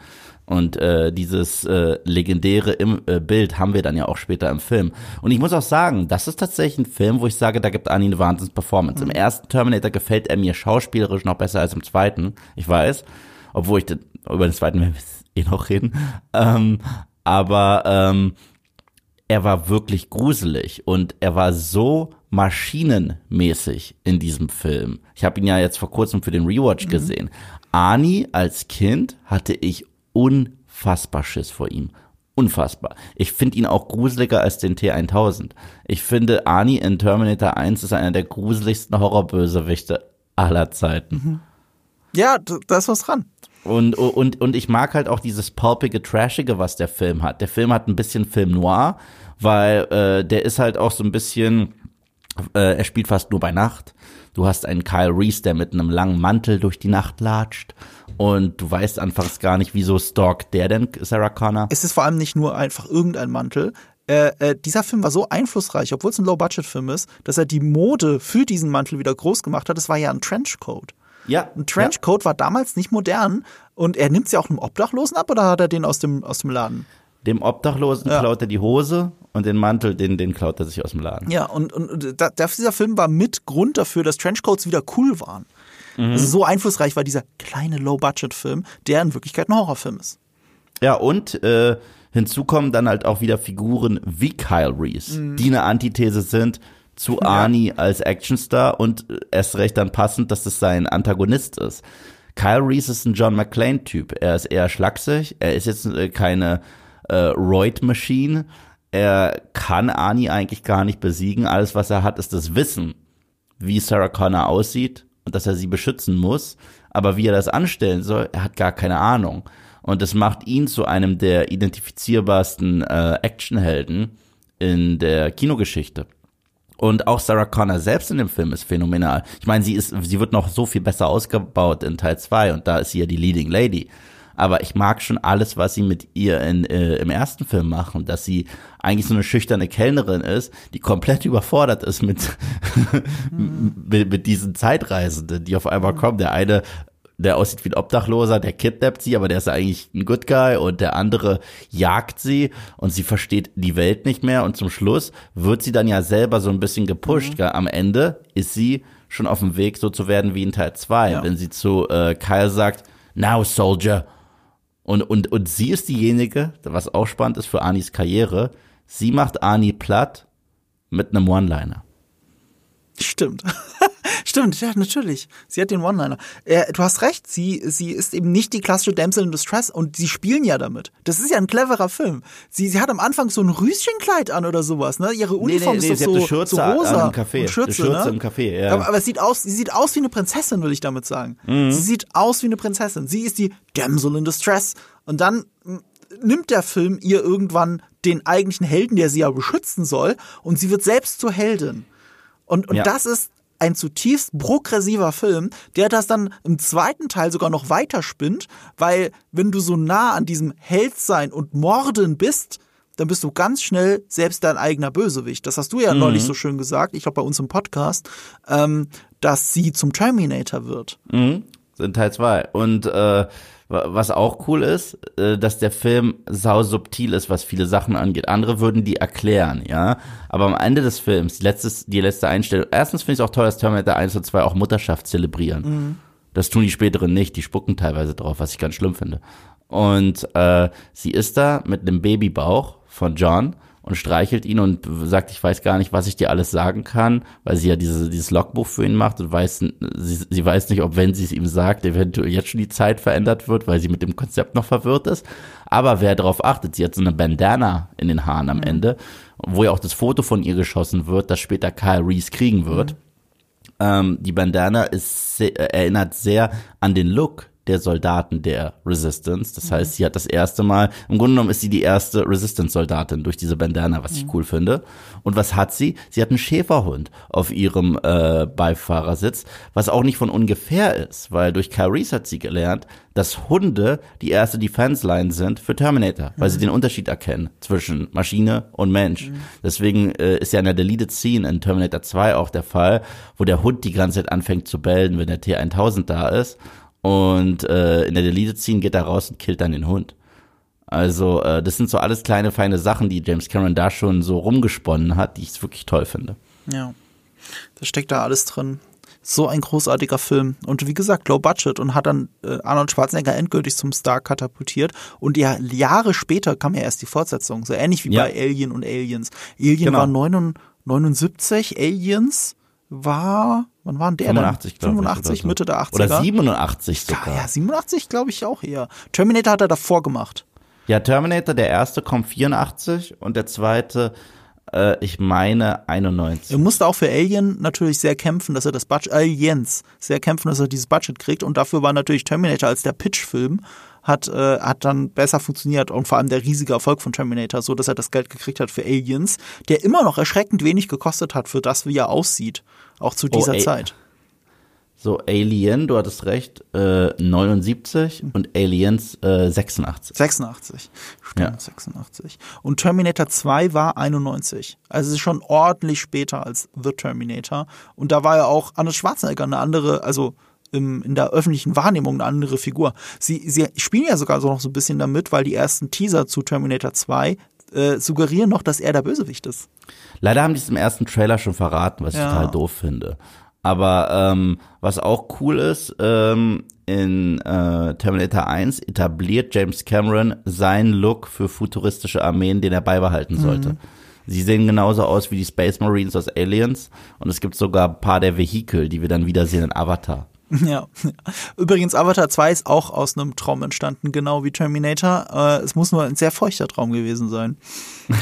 Und äh, dieses äh, legendäre im, äh, Bild haben wir dann ja auch später im Film. Und ich muss auch sagen, das ist tatsächlich ein Film, wo ich sage, da gibt Ani eine Wahnsinns-Performance. Im ersten Terminator gefällt er mir schauspielerisch noch besser als im zweiten. Ich weiß. Obwohl ich den, über den zweiten werden wir eh noch reden. Ähm, aber ähm, er war wirklich gruselig und er war so maschinenmäßig in diesem Film. Ich habe ihn ja jetzt vor kurzem für den Rewatch gesehen. Ani als Kind hatte ich unfassbar Schiss vor ihm. Unfassbar. Ich finde ihn auch gruseliger als den T1000. Ich finde, Ani in Terminator 1 ist einer der gruseligsten Horrorbösewichte aller Zeiten. Ja, d- da ist was dran. Und, und, und ich mag halt auch dieses pulpige, trashige, was der Film hat. Der Film hat ein bisschen Film noir, weil äh, der ist halt auch so ein bisschen, äh, er spielt fast nur bei Nacht. Du hast einen Kyle Reese, der mit einem langen Mantel durch die Nacht latscht. Und du weißt anfangs gar nicht, wieso stalkt der denn Sarah Connor. Es ist vor allem nicht nur einfach irgendein Mantel. Äh, äh, dieser Film war so einflussreich, obwohl es ein Low-Budget-Film ist, dass er die Mode für diesen Mantel wieder groß gemacht hat. Es war ja ein Trenchcoat. Ja, Ein Trenchcoat war damals nicht modern und er nimmt sie auch einem Obdachlosen ab oder hat er den aus dem, aus dem Laden? dem Obdachlosen Ja. klaut er die Hose und den Mantel, den, den klaut er sich aus dem Laden. Ja, und, und, und da, dieser Film war mit Grund dafür, dass Trenchcoats wieder cool waren. Also so einflussreich war dieser kleine Low-Budget-Film, der in Wirklichkeit ein Horrorfilm ist. Ja, und äh, hinzu kommen dann halt auch wieder Figuren wie Kyle Reese, die eine Antithese sind zu Arnie als Actionstar und erst recht dann passend, dass es sein Antagonist ist. Kyle Reese ist ein John McClane-Typ. Er ist eher schlaksig. Er ist jetzt äh, keine äh, Roid-Machine. Er kann Arnie eigentlich gar nicht besiegen. Alles, was er hat, ist das Wissen, wie Sarah Connor aussieht und dass er sie beschützen muss. Aber wie er das anstellen soll, er hat gar keine Ahnung. Und das macht ihn zu einem der identifizierbarsten äh, Actionhelden in der Kinogeschichte. Und auch Sarah Connor selbst in dem Film ist phänomenal. Ich meine, sie ist, sie wird noch so viel besser ausgebaut in Teil 2 und da ist sie ja die Leading Lady. Aber ich mag schon alles, was sie mit ihr in, äh, im ersten Film machen, dass sie eigentlich so eine schüchterne Kellnerin ist, die komplett überfordert ist mit, mit, mit diesen Zeitreisenden, die auf einmal kommen. Der eine der aussieht wie ein Obdachloser, der kidnappt sie, aber der ist eigentlich ein Good Guy und der andere jagt sie und sie versteht die Welt nicht mehr und zum Schluss wird sie dann ja selber so ein bisschen gepusht. Mhm. Am Ende ist sie schon auf dem Weg, so zu werden wie in Teil 2, ja. wenn sie zu äh, Kyle sagt, Now Soldier. Und, und, und sie ist diejenige, was auch spannend ist für Anis Karriere, sie macht Ani platt mit einem One-Liner. Stimmt. Stimmt, ja, natürlich. Sie hat den One-Liner. Äh, du hast recht, sie, sie ist eben nicht die klassische Damsel in Distress und sie spielen ja damit. Das ist ja ein cleverer Film. Sie, sie hat am Anfang so ein Rüschenkleid an oder sowas, ne? Ihre Uniform nee, nee, nee, ist doch so, Schürze so rosa. Im Café. Und Schürze, Schürze ne? im Café, ja. Aber, aber es sieht aus, sie sieht aus wie eine Prinzessin, würde ich damit sagen. Mhm. Sie sieht aus wie eine Prinzessin. Sie ist die Damsel in Distress. Und dann nimmt der Film ihr irgendwann den eigentlichen Helden, der sie ja beschützen soll, und sie wird selbst zur Heldin. Und, und ja. das ist ein zutiefst progressiver Film, der das dann im zweiten Teil sogar noch weiterspinnt, weil wenn du so nah an diesem Heldsein und Morden bist, dann bist du ganz schnell selbst dein eigener Bösewicht. Das hast du ja mhm. neulich so schön gesagt, ich glaube bei uns im Podcast, ähm, dass sie zum Terminator wird. Mhm. In Teil 2. Und äh, was auch cool ist, äh, dass der Film sau subtil ist, was viele Sachen angeht. Andere würden die erklären, ja. Aber am Ende des Films, die, letztes, die letzte Einstellung, erstens finde ich es auch toll, dass Terminator 1 und 2 auch Mutterschaft zelebrieren. Mhm. Das tun die späteren nicht, die spucken teilweise drauf, was ich ganz schlimm finde. Und äh, sie ist da mit einem Babybauch von John und streichelt ihn und sagt, ich weiß gar nicht, was ich dir alles sagen kann, weil sie ja diese, dieses Logbuch für ihn macht und weiß, sie, sie weiß nicht, ob wenn sie es ihm sagt, eventuell jetzt schon die Zeit verändert wird, weil sie mit dem Konzept noch verwirrt ist. Aber wer darauf achtet, sie hat so eine Bandana in den Haaren am mhm. Ende, wo ja auch das Foto von ihr geschossen wird, das später Kyle Reese kriegen wird. Mhm. Ähm, die Bandana ist, sehr, erinnert sehr an den Look der Soldaten der Resistance. Das mhm. heißt, sie hat das erste Mal, im Grunde genommen ist sie die erste Resistance-Soldatin durch diese Bandana, was mhm. ich cool finde. Und was hat sie? Sie hat einen Schäferhund auf ihrem äh, Beifahrersitz, was auch nicht von ungefähr ist, weil durch Kyle Reese hat sie gelernt, dass Hunde die erste Defense-Line sind für Terminator, weil mhm. sie den Unterschied erkennen zwischen Maschine und Mensch. Mhm. Deswegen äh, ist ja in der Deleted Scene in Terminator 2 auch der Fall, wo der Hund die ganze Zeit anfängt zu bellen, wenn der T1000 da ist und äh, in der Deleted Scene geht er raus und killt dann den Hund. Also äh, das sind so alles kleine, feine Sachen, die James Cameron da schon so rumgesponnen hat, die ich wirklich toll finde. Ja, da steckt da alles drin. So ein großartiger Film. Und wie gesagt, low budget und hat dann äh, Arnold Schwarzenegger endgültig zum Star katapultiert. Und ja, Jahre später kam ja erst die Fortsetzung. So ähnlich wie ja. bei Alien und Aliens. Alien genau. war 79, Aliens war, wann waren der 85, denn? 85, so. Mitte der 80er. Oder 87 sogar. Ja, ja 87 glaube ich auch eher. Terminator hat er davor gemacht. Ja, Terminator, der erste kommt 84 und der zweite, äh, ich meine 91. Er musste auch für Alien natürlich sehr kämpfen, dass er das Budget, Aliens, sehr kämpfen, dass er dieses Budget kriegt und dafür war natürlich Terminator als der Pitch-Film hat, äh, hat dann besser funktioniert und vor allem der riesige Erfolg von Terminator, so dass er das Geld gekriegt hat für Aliens, der immer noch erschreckend wenig gekostet hat für das, wie er aussieht, auch zu dieser oh, Zeit. So, Alien, du hattest recht, äh, 79 und Aliens äh, 86. 86, stimmt, ja. 86. Und Terminator 2 war 91. Also es ist schon ordentlich später als The Terminator. Und da war ja auch Arnold Schwarzenegger eine andere, also im, in der öffentlichen Wahrnehmung eine andere Figur. Sie, sie spielen ja sogar so noch so ein bisschen damit, weil die ersten Teaser zu Terminator 2 äh, suggerieren noch, dass er der Bösewicht ist. Leider haben die es im ersten Trailer schon verraten, was ja. ich total doof finde. Aber ähm, was auch cool ist, ähm, in äh, Terminator 1 etabliert James Cameron seinen Look für futuristische Armeen, den er beibehalten sollte. Mhm. Sie sehen genauso aus wie die Space Marines aus Aliens und es gibt sogar ein paar der Vehikel, die wir dann wiedersehen in Avatar. Ja. Übrigens, Avatar 2 ist auch aus einem Traum entstanden, genau wie Terminator. Äh, es muss nur ein sehr feuchter Traum gewesen sein.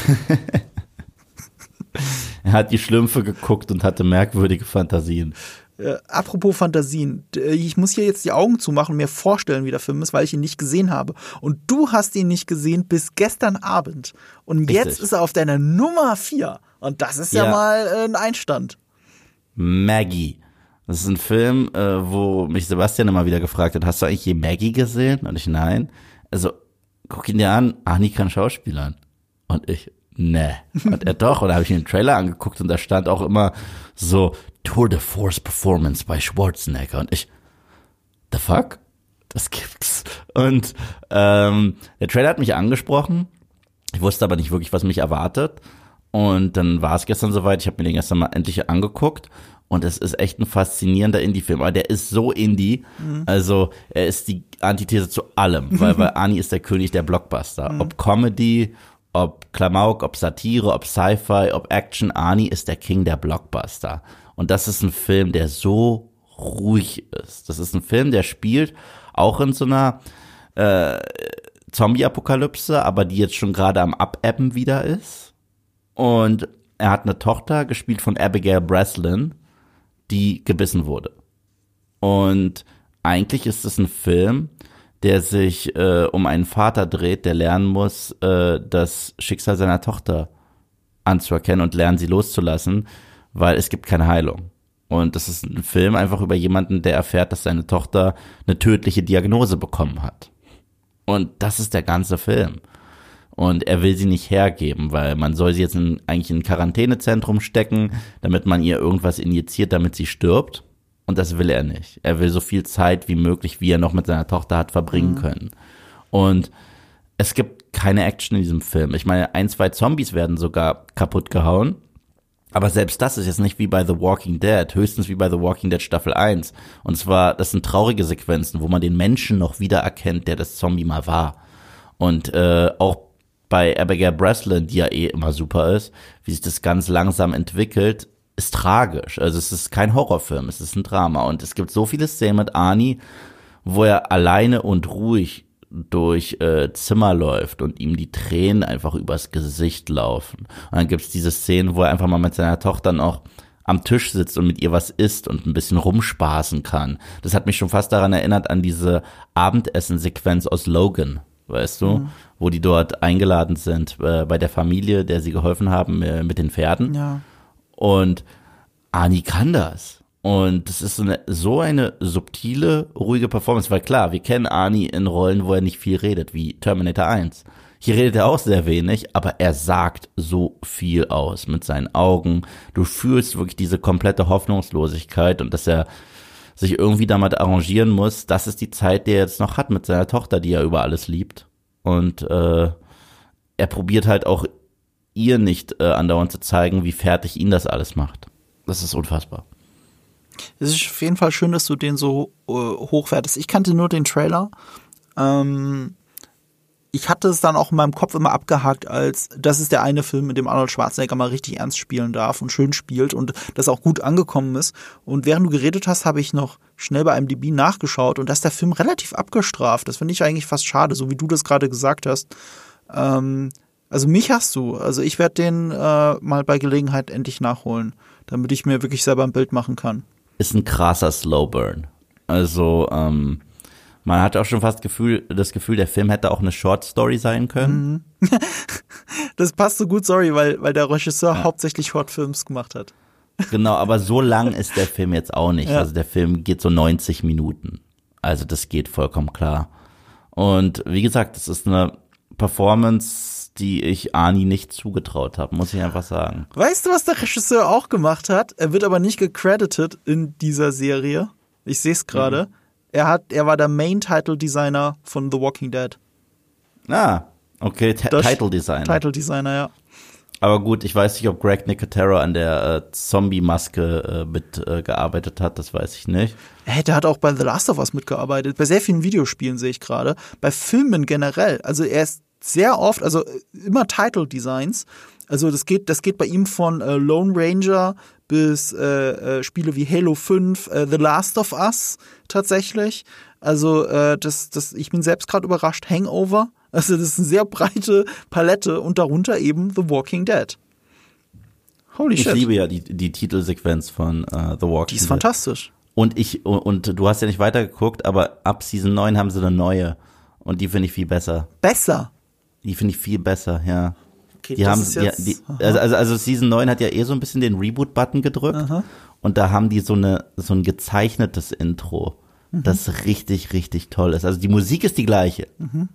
er hat die Schlümpfe geguckt und hatte merkwürdige Fantasien. Äh, apropos Fantasien, ich muss hier jetzt die Augen zumachen und mir vorstellen, wie der Film ist, weil ich ihn nicht gesehen habe. Und du hast ihn nicht gesehen bis gestern Abend. Und Richtig. jetzt ist er auf deiner Nummer 4. Und das ist ja, ja mal äh, ein Einstand. Maggie. Das ist ein Film, äh, wo mich Sebastian immer wieder gefragt hat, hast du eigentlich je Maggie gesehen? Und ich, nein. Also, guck ihn dir an, Ani kann Schauspielern. Und ich, ne. Und er doch. Und da habe ich mir den Trailer angeguckt und da stand auch immer so Tour de Force Performance bei Schwarzenegger. Und ich, the fuck? Das gibt's. Und ähm, der Trailer hat mich angesprochen. Ich wusste aber nicht wirklich, was mich erwartet. Und dann war es gestern soweit. Ich habe mir den gestern mal endlich angeguckt. Und es ist echt ein faszinierender Indie-Film. Aber der ist so Indie. Mhm. Also er ist die Antithese zu allem. Weil, weil Ani ist der König der Blockbuster. Mhm. Ob Comedy, ob Klamauk, ob Satire, ob Sci-Fi, ob Action. Ani ist der King der Blockbuster. Und das ist ein Film, der so ruhig ist. Das ist ein Film, der spielt auch in so einer äh, Zombie-Apokalypse, aber die jetzt schon gerade am Abebben wieder ist. Und er hat eine Tochter, gespielt von Abigail Breslin, die gebissen wurde. Und eigentlich ist es ein Film, der sich äh, um einen Vater dreht, der lernen muss, äh, das Schicksal seiner Tochter anzuerkennen und lernen, sie loszulassen, weil es gibt keine Heilung. Und das ist ein Film einfach über jemanden, der erfährt, dass seine Tochter eine tödliche Diagnose bekommen hat. Und das ist der ganze Film. Und er will sie nicht hergeben, weil man soll sie jetzt in, eigentlich in ein Quarantänezentrum stecken, damit man ihr irgendwas injiziert, damit sie stirbt. Und das will er nicht. Er will so viel Zeit wie möglich, wie er noch mit seiner Tochter hat, verbringen mhm. können. Und es gibt keine Action in diesem Film. Ich meine, ein, zwei Zombies werden sogar kaputt gehauen. Aber selbst das ist jetzt nicht wie bei The Walking Dead, höchstens wie bei The Walking Dead Staffel 1. Und zwar, das sind traurige Sequenzen, wo man den Menschen noch wieder erkennt, der das Zombie mal war. Und äh, auch bei Abigail Breslin, die ja eh immer super ist, wie sich das ganz langsam entwickelt, ist tragisch. Also es ist kein Horrorfilm, es ist ein Drama. Und es gibt so viele Szenen mit Arnie, wo er alleine und ruhig durch äh, Zimmer läuft und ihm die Tränen einfach übers Gesicht laufen. Und dann gibt's diese Szenen, wo er einfach mal mit seiner Tochter noch am Tisch sitzt und mit ihr was isst und ein bisschen rumspaßen kann. Das hat mich schon fast daran erinnert an diese Abendessensequenz aus Logan, weißt du, mhm. wo die dort eingeladen sind äh, bei der Familie, der sie geholfen haben äh, mit den Pferden. Ja. Und Ani kann das. Und das ist so eine, so eine subtile, ruhige Performance, weil klar, wir kennen Ani in Rollen, wo er nicht viel redet, wie Terminator 1. Hier redet er auch sehr wenig, aber er sagt so viel aus mit seinen Augen. Du fühlst wirklich diese komplette Hoffnungslosigkeit und dass er sich irgendwie damit arrangieren muss, das ist die Zeit, die er jetzt noch hat mit seiner Tochter, die er über alles liebt. Und äh, er probiert halt auch ihr nicht äh, andauernd zu zeigen, wie fertig ihn das alles macht. Das ist unfassbar. Es ist auf jeden Fall schön, dass du den so äh, hochwertest. Ich kannte nur den Trailer. Ähm, ich hatte es dann auch in meinem Kopf immer abgehakt als, das ist der eine Film, in dem Arnold Schwarzenegger mal richtig ernst spielen darf und schön spielt und das auch gut angekommen ist. Und während du geredet hast, habe ich noch schnell bei IMDb nachgeschaut und da ist der Film relativ abgestraft. Das finde ich eigentlich fast schade, so wie du das gerade gesagt hast. Ähm, also mich hast du. Also ich werde den äh, mal bei Gelegenheit endlich nachholen, damit ich mir wirklich selber ein Bild machen kann. Ist ein krasser Slowburn. Also ähm, man hat auch schon fast Gefühl, das Gefühl, der Film hätte auch eine Short Story sein können. Mhm. das passt so gut, sorry, weil, weil der Regisseur ja. hauptsächlich Shortfilms gemacht hat. Genau, aber so lang ist der Film jetzt auch nicht. Ja. Also der Film geht so 90 Minuten. Also das geht vollkommen klar. Und wie gesagt, das ist eine Performance, die ich Ani nicht zugetraut habe, muss ich einfach sagen. Weißt du, was der Regisseur auch gemacht hat? Er wird aber nicht gecredited in dieser Serie. Ich sehe es gerade. Mhm. Er hat, er war der Main Title Designer von The Walking Dead. Ah, okay, T Title Designer. Title Designer, ja. Aber gut, ich weiß nicht, ob Greg Nicotero an der äh, Zombie-Maske äh, mitgearbeitet äh, hat, das weiß ich nicht. Hey, der hat auch bei The Last of Us mitgearbeitet, bei sehr vielen Videospielen sehe ich gerade, bei Filmen generell. Also er ist sehr oft, also immer Title Designs. Also das geht, das geht bei ihm von äh, Lone Ranger bis äh, äh, Spiele wie Halo 5, äh, The Last of Us tatsächlich. Also äh, das, das, ich bin selbst gerade überrascht. Hangover. Also das ist eine sehr breite Palette und darunter eben The Walking Dead. Holy ich shit. Ich liebe ja die, die Titelsequenz von uh, The Walking Dead. Die ist Dead. fantastisch. Und ich, und du hast ja nicht weitergeguckt, aber ab Season 9 haben sie eine neue. Und die finde ich viel besser. Besser? Die finde ich viel besser, ja. Okay, die haben, die, die, also, also, also Season 9 hat ja eh so ein bisschen den Reboot-Button gedrückt. Aha. Und da haben die so eine, so ein gezeichnetes Intro, mhm. das richtig, richtig toll ist. Also die Musik ist die gleiche. Mhm.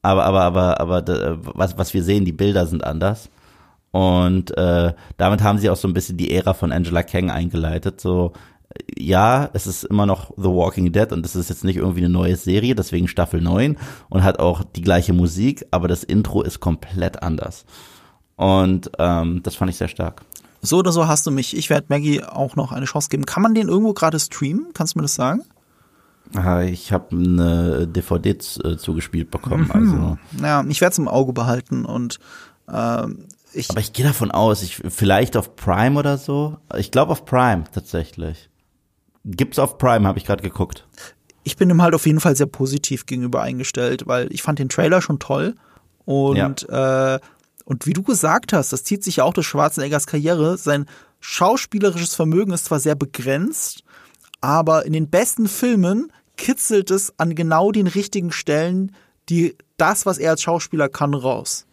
Aber, aber, aber, aber, was, was wir sehen, die Bilder sind anders. Und äh, damit haben sie auch so ein bisschen die Ära von Angela Kang eingeleitet. So, ja, es ist immer noch The Walking Dead und es ist jetzt nicht irgendwie eine neue Serie, deswegen Staffel 9 und hat auch die gleiche Musik, aber das Intro ist komplett anders. Und ähm, das fand ich sehr stark. So oder so hast du mich. Ich werde Maggie auch noch eine Chance geben. Kann man den irgendwo gerade streamen? Kannst du mir das sagen? Ich habe eine DVD äh, zugespielt bekommen. Mhm. Also. Ja, ich werde es im Auge behalten und ähm, ich, aber ich gehe davon aus, ich vielleicht auf Prime oder so. Ich glaube auf Prime tatsächlich. Gibt's auf Prime, habe ich gerade geguckt. Ich bin ihm halt auf jeden Fall sehr positiv gegenüber eingestellt, weil ich fand den Trailer schon toll und ja. äh, und wie du gesagt hast, das zieht sich ja auch durch Schwarzeneggers Karriere. Sein schauspielerisches Vermögen ist zwar sehr begrenzt, aber in den besten Filmen kitzelt es an genau den richtigen Stellen die das, was er als Schauspieler kann, raus.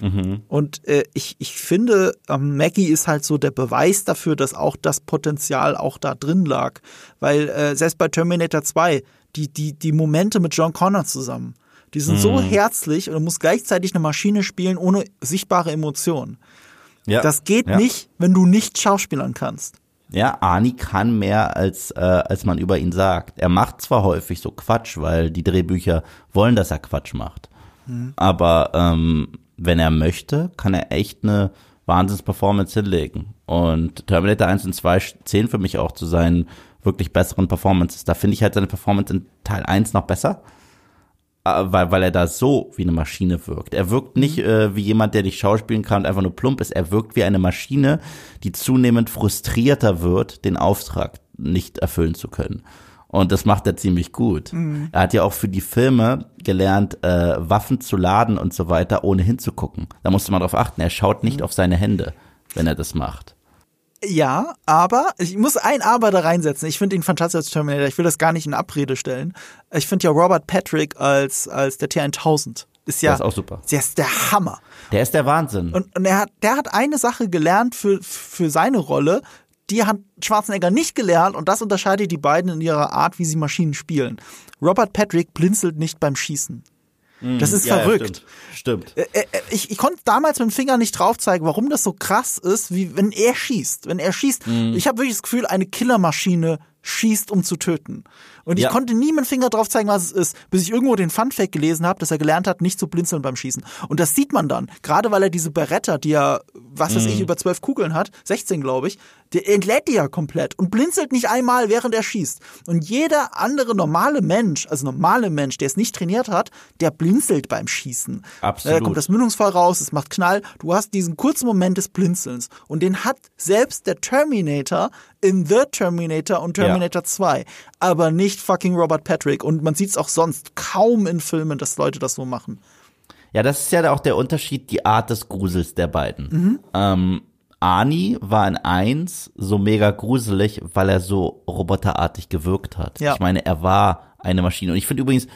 Mhm. Und äh, ich, ich finde, ähm, Maggie ist halt so der Beweis dafür, dass auch das Potenzial auch da drin lag. Weil äh, selbst bei Terminator 2, die, die, die Momente mit John Connor zusammen, die sind mhm. so herzlich und du musst gleichzeitig eine Maschine spielen ohne sichtbare Emotionen. Ja. Das geht ja. nicht, wenn du nicht schauspielern kannst. Ja, Ani kann mehr als äh, als man über ihn sagt. Er macht zwar häufig so Quatsch, weil die Drehbücher wollen, dass er Quatsch macht. Mhm. Aber ähm, wenn er möchte, kann er echt eine Wahnsinns-Performance hinlegen. Und Terminator 1 und 2 zählen für mich auch zu seinen wirklich besseren Performances. Da finde ich halt seine Performance in Teil 1 noch besser, äh, weil, weil er da so wie eine Maschine wirkt. Er wirkt nicht äh, wie jemand, der nicht schauspielen kann und einfach nur plump ist. Er wirkt wie eine Maschine, die zunehmend frustrierter wird, den Auftrag nicht erfüllen zu können. Und das macht er ziemlich gut. Mhm. Er hat ja auch für die Filme gelernt, äh, Waffen zu laden und so weiter, ohne hinzugucken. Da musste man drauf achten. Er schaut nicht mhm. auf seine Hände, wenn er das macht. Ja, aber ich muss ein Aber da reinsetzen. Ich finde ihn fantastisch als Terminator. Ich will das gar nicht in Abrede stellen. Ich finde ja Robert Patrick als, als der T1000 ist ja. Der ist auch super. Der ist der Hammer. Der ist der Wahnsinn. Und, und er hat, der hat eine Sache gelernt für, für seine Rolle, die hat Schwarzenegger nicht gelernt und das unterscheidet die beiden in ihrer Art, wie sie Maschinen spielen. Robert Patrick blinzelt nicht beim Schießen. Mhm. Das ist ja, verrückt. Ja, stimmt. stimmt. Äh, äh, ich, ich konnte damals mit dem Finger nicht drauf zeigen, warum das so krass ist, wie wenn er schießt. Wenn er schießt, mhm. ich habe wirklich das Gefühl, eine Killermaschine schießt, um zu töten. Und ich ja. konnte nie dem Finger drauf zeigen, was es ist, bis ich irgendwo den Funfact gelesen habe, dass er gelernt hat, nicht zu blinzeln beim Schießen. Und das sieht man dann, gerade weil er diese Beretta, die er, was weiß mhm. ich, über zwölf Kugeln hat, 16 glaube ich, der entlädt die ja komplett und blinzelt nicht einmal, während er schießt. Und jeder andere normale Mensch, also normale Mensch, der es nicht trainiert hat, der blinzelt beim Schießen. Absolut. Da kommt das Mündungsfall raus, es macht Knall. Du hast diesen kurzen Moment des Blinzelns. Und den hat selbst der Terminator in The Terminator und Terminator ja. 2. Aber nicht fucking Robert Patrick. Und man sieht es auch sonst kaum in Filmen, dass Leute das so machen. Ja, das ist ja auch der Unterschied, die Art des Grusels der beiden. Mhm. Ähm, Ani war in eins so mega gruselig, weil er so roboterartig gewirkt hat. Ja. Ich meine, er war eine Maschine. Und ich finde übrigens,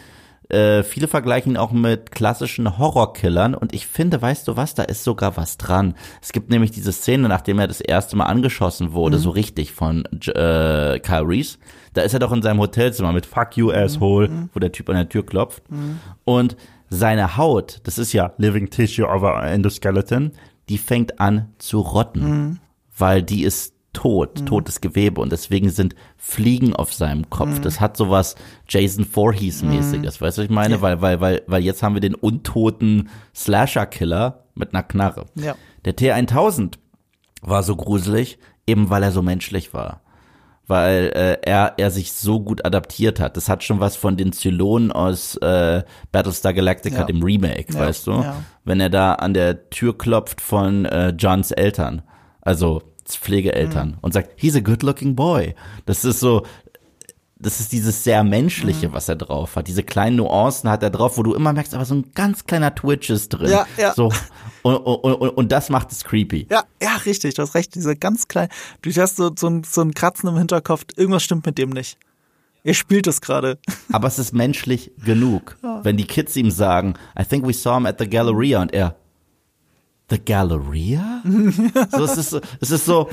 äh, viele vergleichen ihn auch mit klassischen Horrorkillern und ich finde, weißt du was, da ist sogar was dran. Es gibt nämlich diese Szene, nachdem er das erste Mal angeschossen wurde, mhm. so richtig von äh, Kyle Reese. Da ist er doch in seinem Hotelzimmer mit Fuck you, asshole, mhm. wo der Typ an der Tür klopft. Mhm. Und seine Haut, das ist ja Living Tissue of a Endoskeleton, die fängt an zu rotten, mhm. weil die ist tot, mhm. totes Gewebe und deswegen sind Fliegen auf seinem Kopf. Mhm. Das hat sowas Jason Voorhees-mäßiges, mhm. weißt du, was ich meine? Ja. Weil, weil, weil, weil jetzt haben wir den untoten Slasher-Killer mit einer Knarre. Ja. Der T1000 war so gruselig, eben weil er so menschlich war. weil äh, er, er sich so gut adaptiert hat. Das hat schon was von den Zylonen aus äh, Battlestar Galactica, Ja. dem Remake, Ja, weißt du? ja. Wenn er da an der Tür klopft von äh, Johns Eltern, also Pflegeeltern, Mhm. und sagt, he's a good looking boy. Das ist so, das ist dieses sehr menschliche, Mhm. was er drauf hat. Diese kleinen Nuancen hat er drauf, wo du immer merkst, aber so ein ganz kleiner Twitch ist drin. Ja, ja. So, und, und, und, und das macht es creepy. Ja, ja, richtig, du hast recht. Dieser ganz klein, du hast so, so, ein, so ein Kratzen im Hinterkopf, irgendwas stimmt mit dem nicht. Er spielt es gerade. Aber es ist menschlich genug. Wenn die Kids ihm sagen, I think we saw him at the Galleria und er, The Galleria? so, es ist so, es ist so,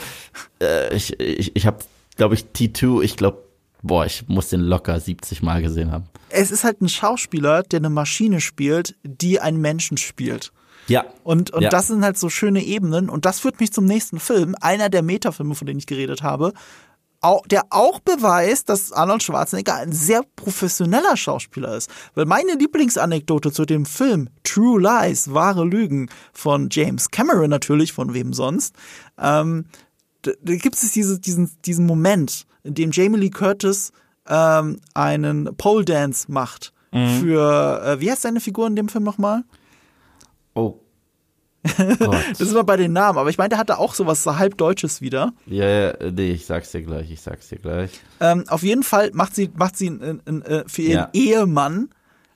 äh, ich, ich, ich habe, glaube ich, T2, ich glaube, boah, ich muss den locker 70 Mal gesehen haben. Es ist halt ein Schauspieler, der eine Maschine spielt, die einen Menschen spielt. Ja. Und, und Ja. das sind halt so schöne Ebenen. Und das führt mich zum nächsten Film, einer der Metafilme, von denen ich geredet habe, der auch beweist, dass Arnold Schwarzenegger ein sehr professioneller Schauspieler ist. Weil meine Lieblingsanekdote zu dem Film True Lies, wahre Lügen von James Cameron natürlich, von wem sonst, ähm, da, da gibt es diese, diesen, diesen Moment, in dem Jamie Lee Curtis ähm, einen Pole Dance macht für, äh, wie heißt seine Figur in dem Film nochmal? Oh. Das ist immer bei den Namen, aber ich meine, der hatte auch sowas so halb Deutsches wieder. ja, ja, nee, ich sag's dir gleich, ich sag's dir gleich. Ähm, auf jeden Fall macht sie, macht sie n, n, äh, für ihren Ja. Ehemann.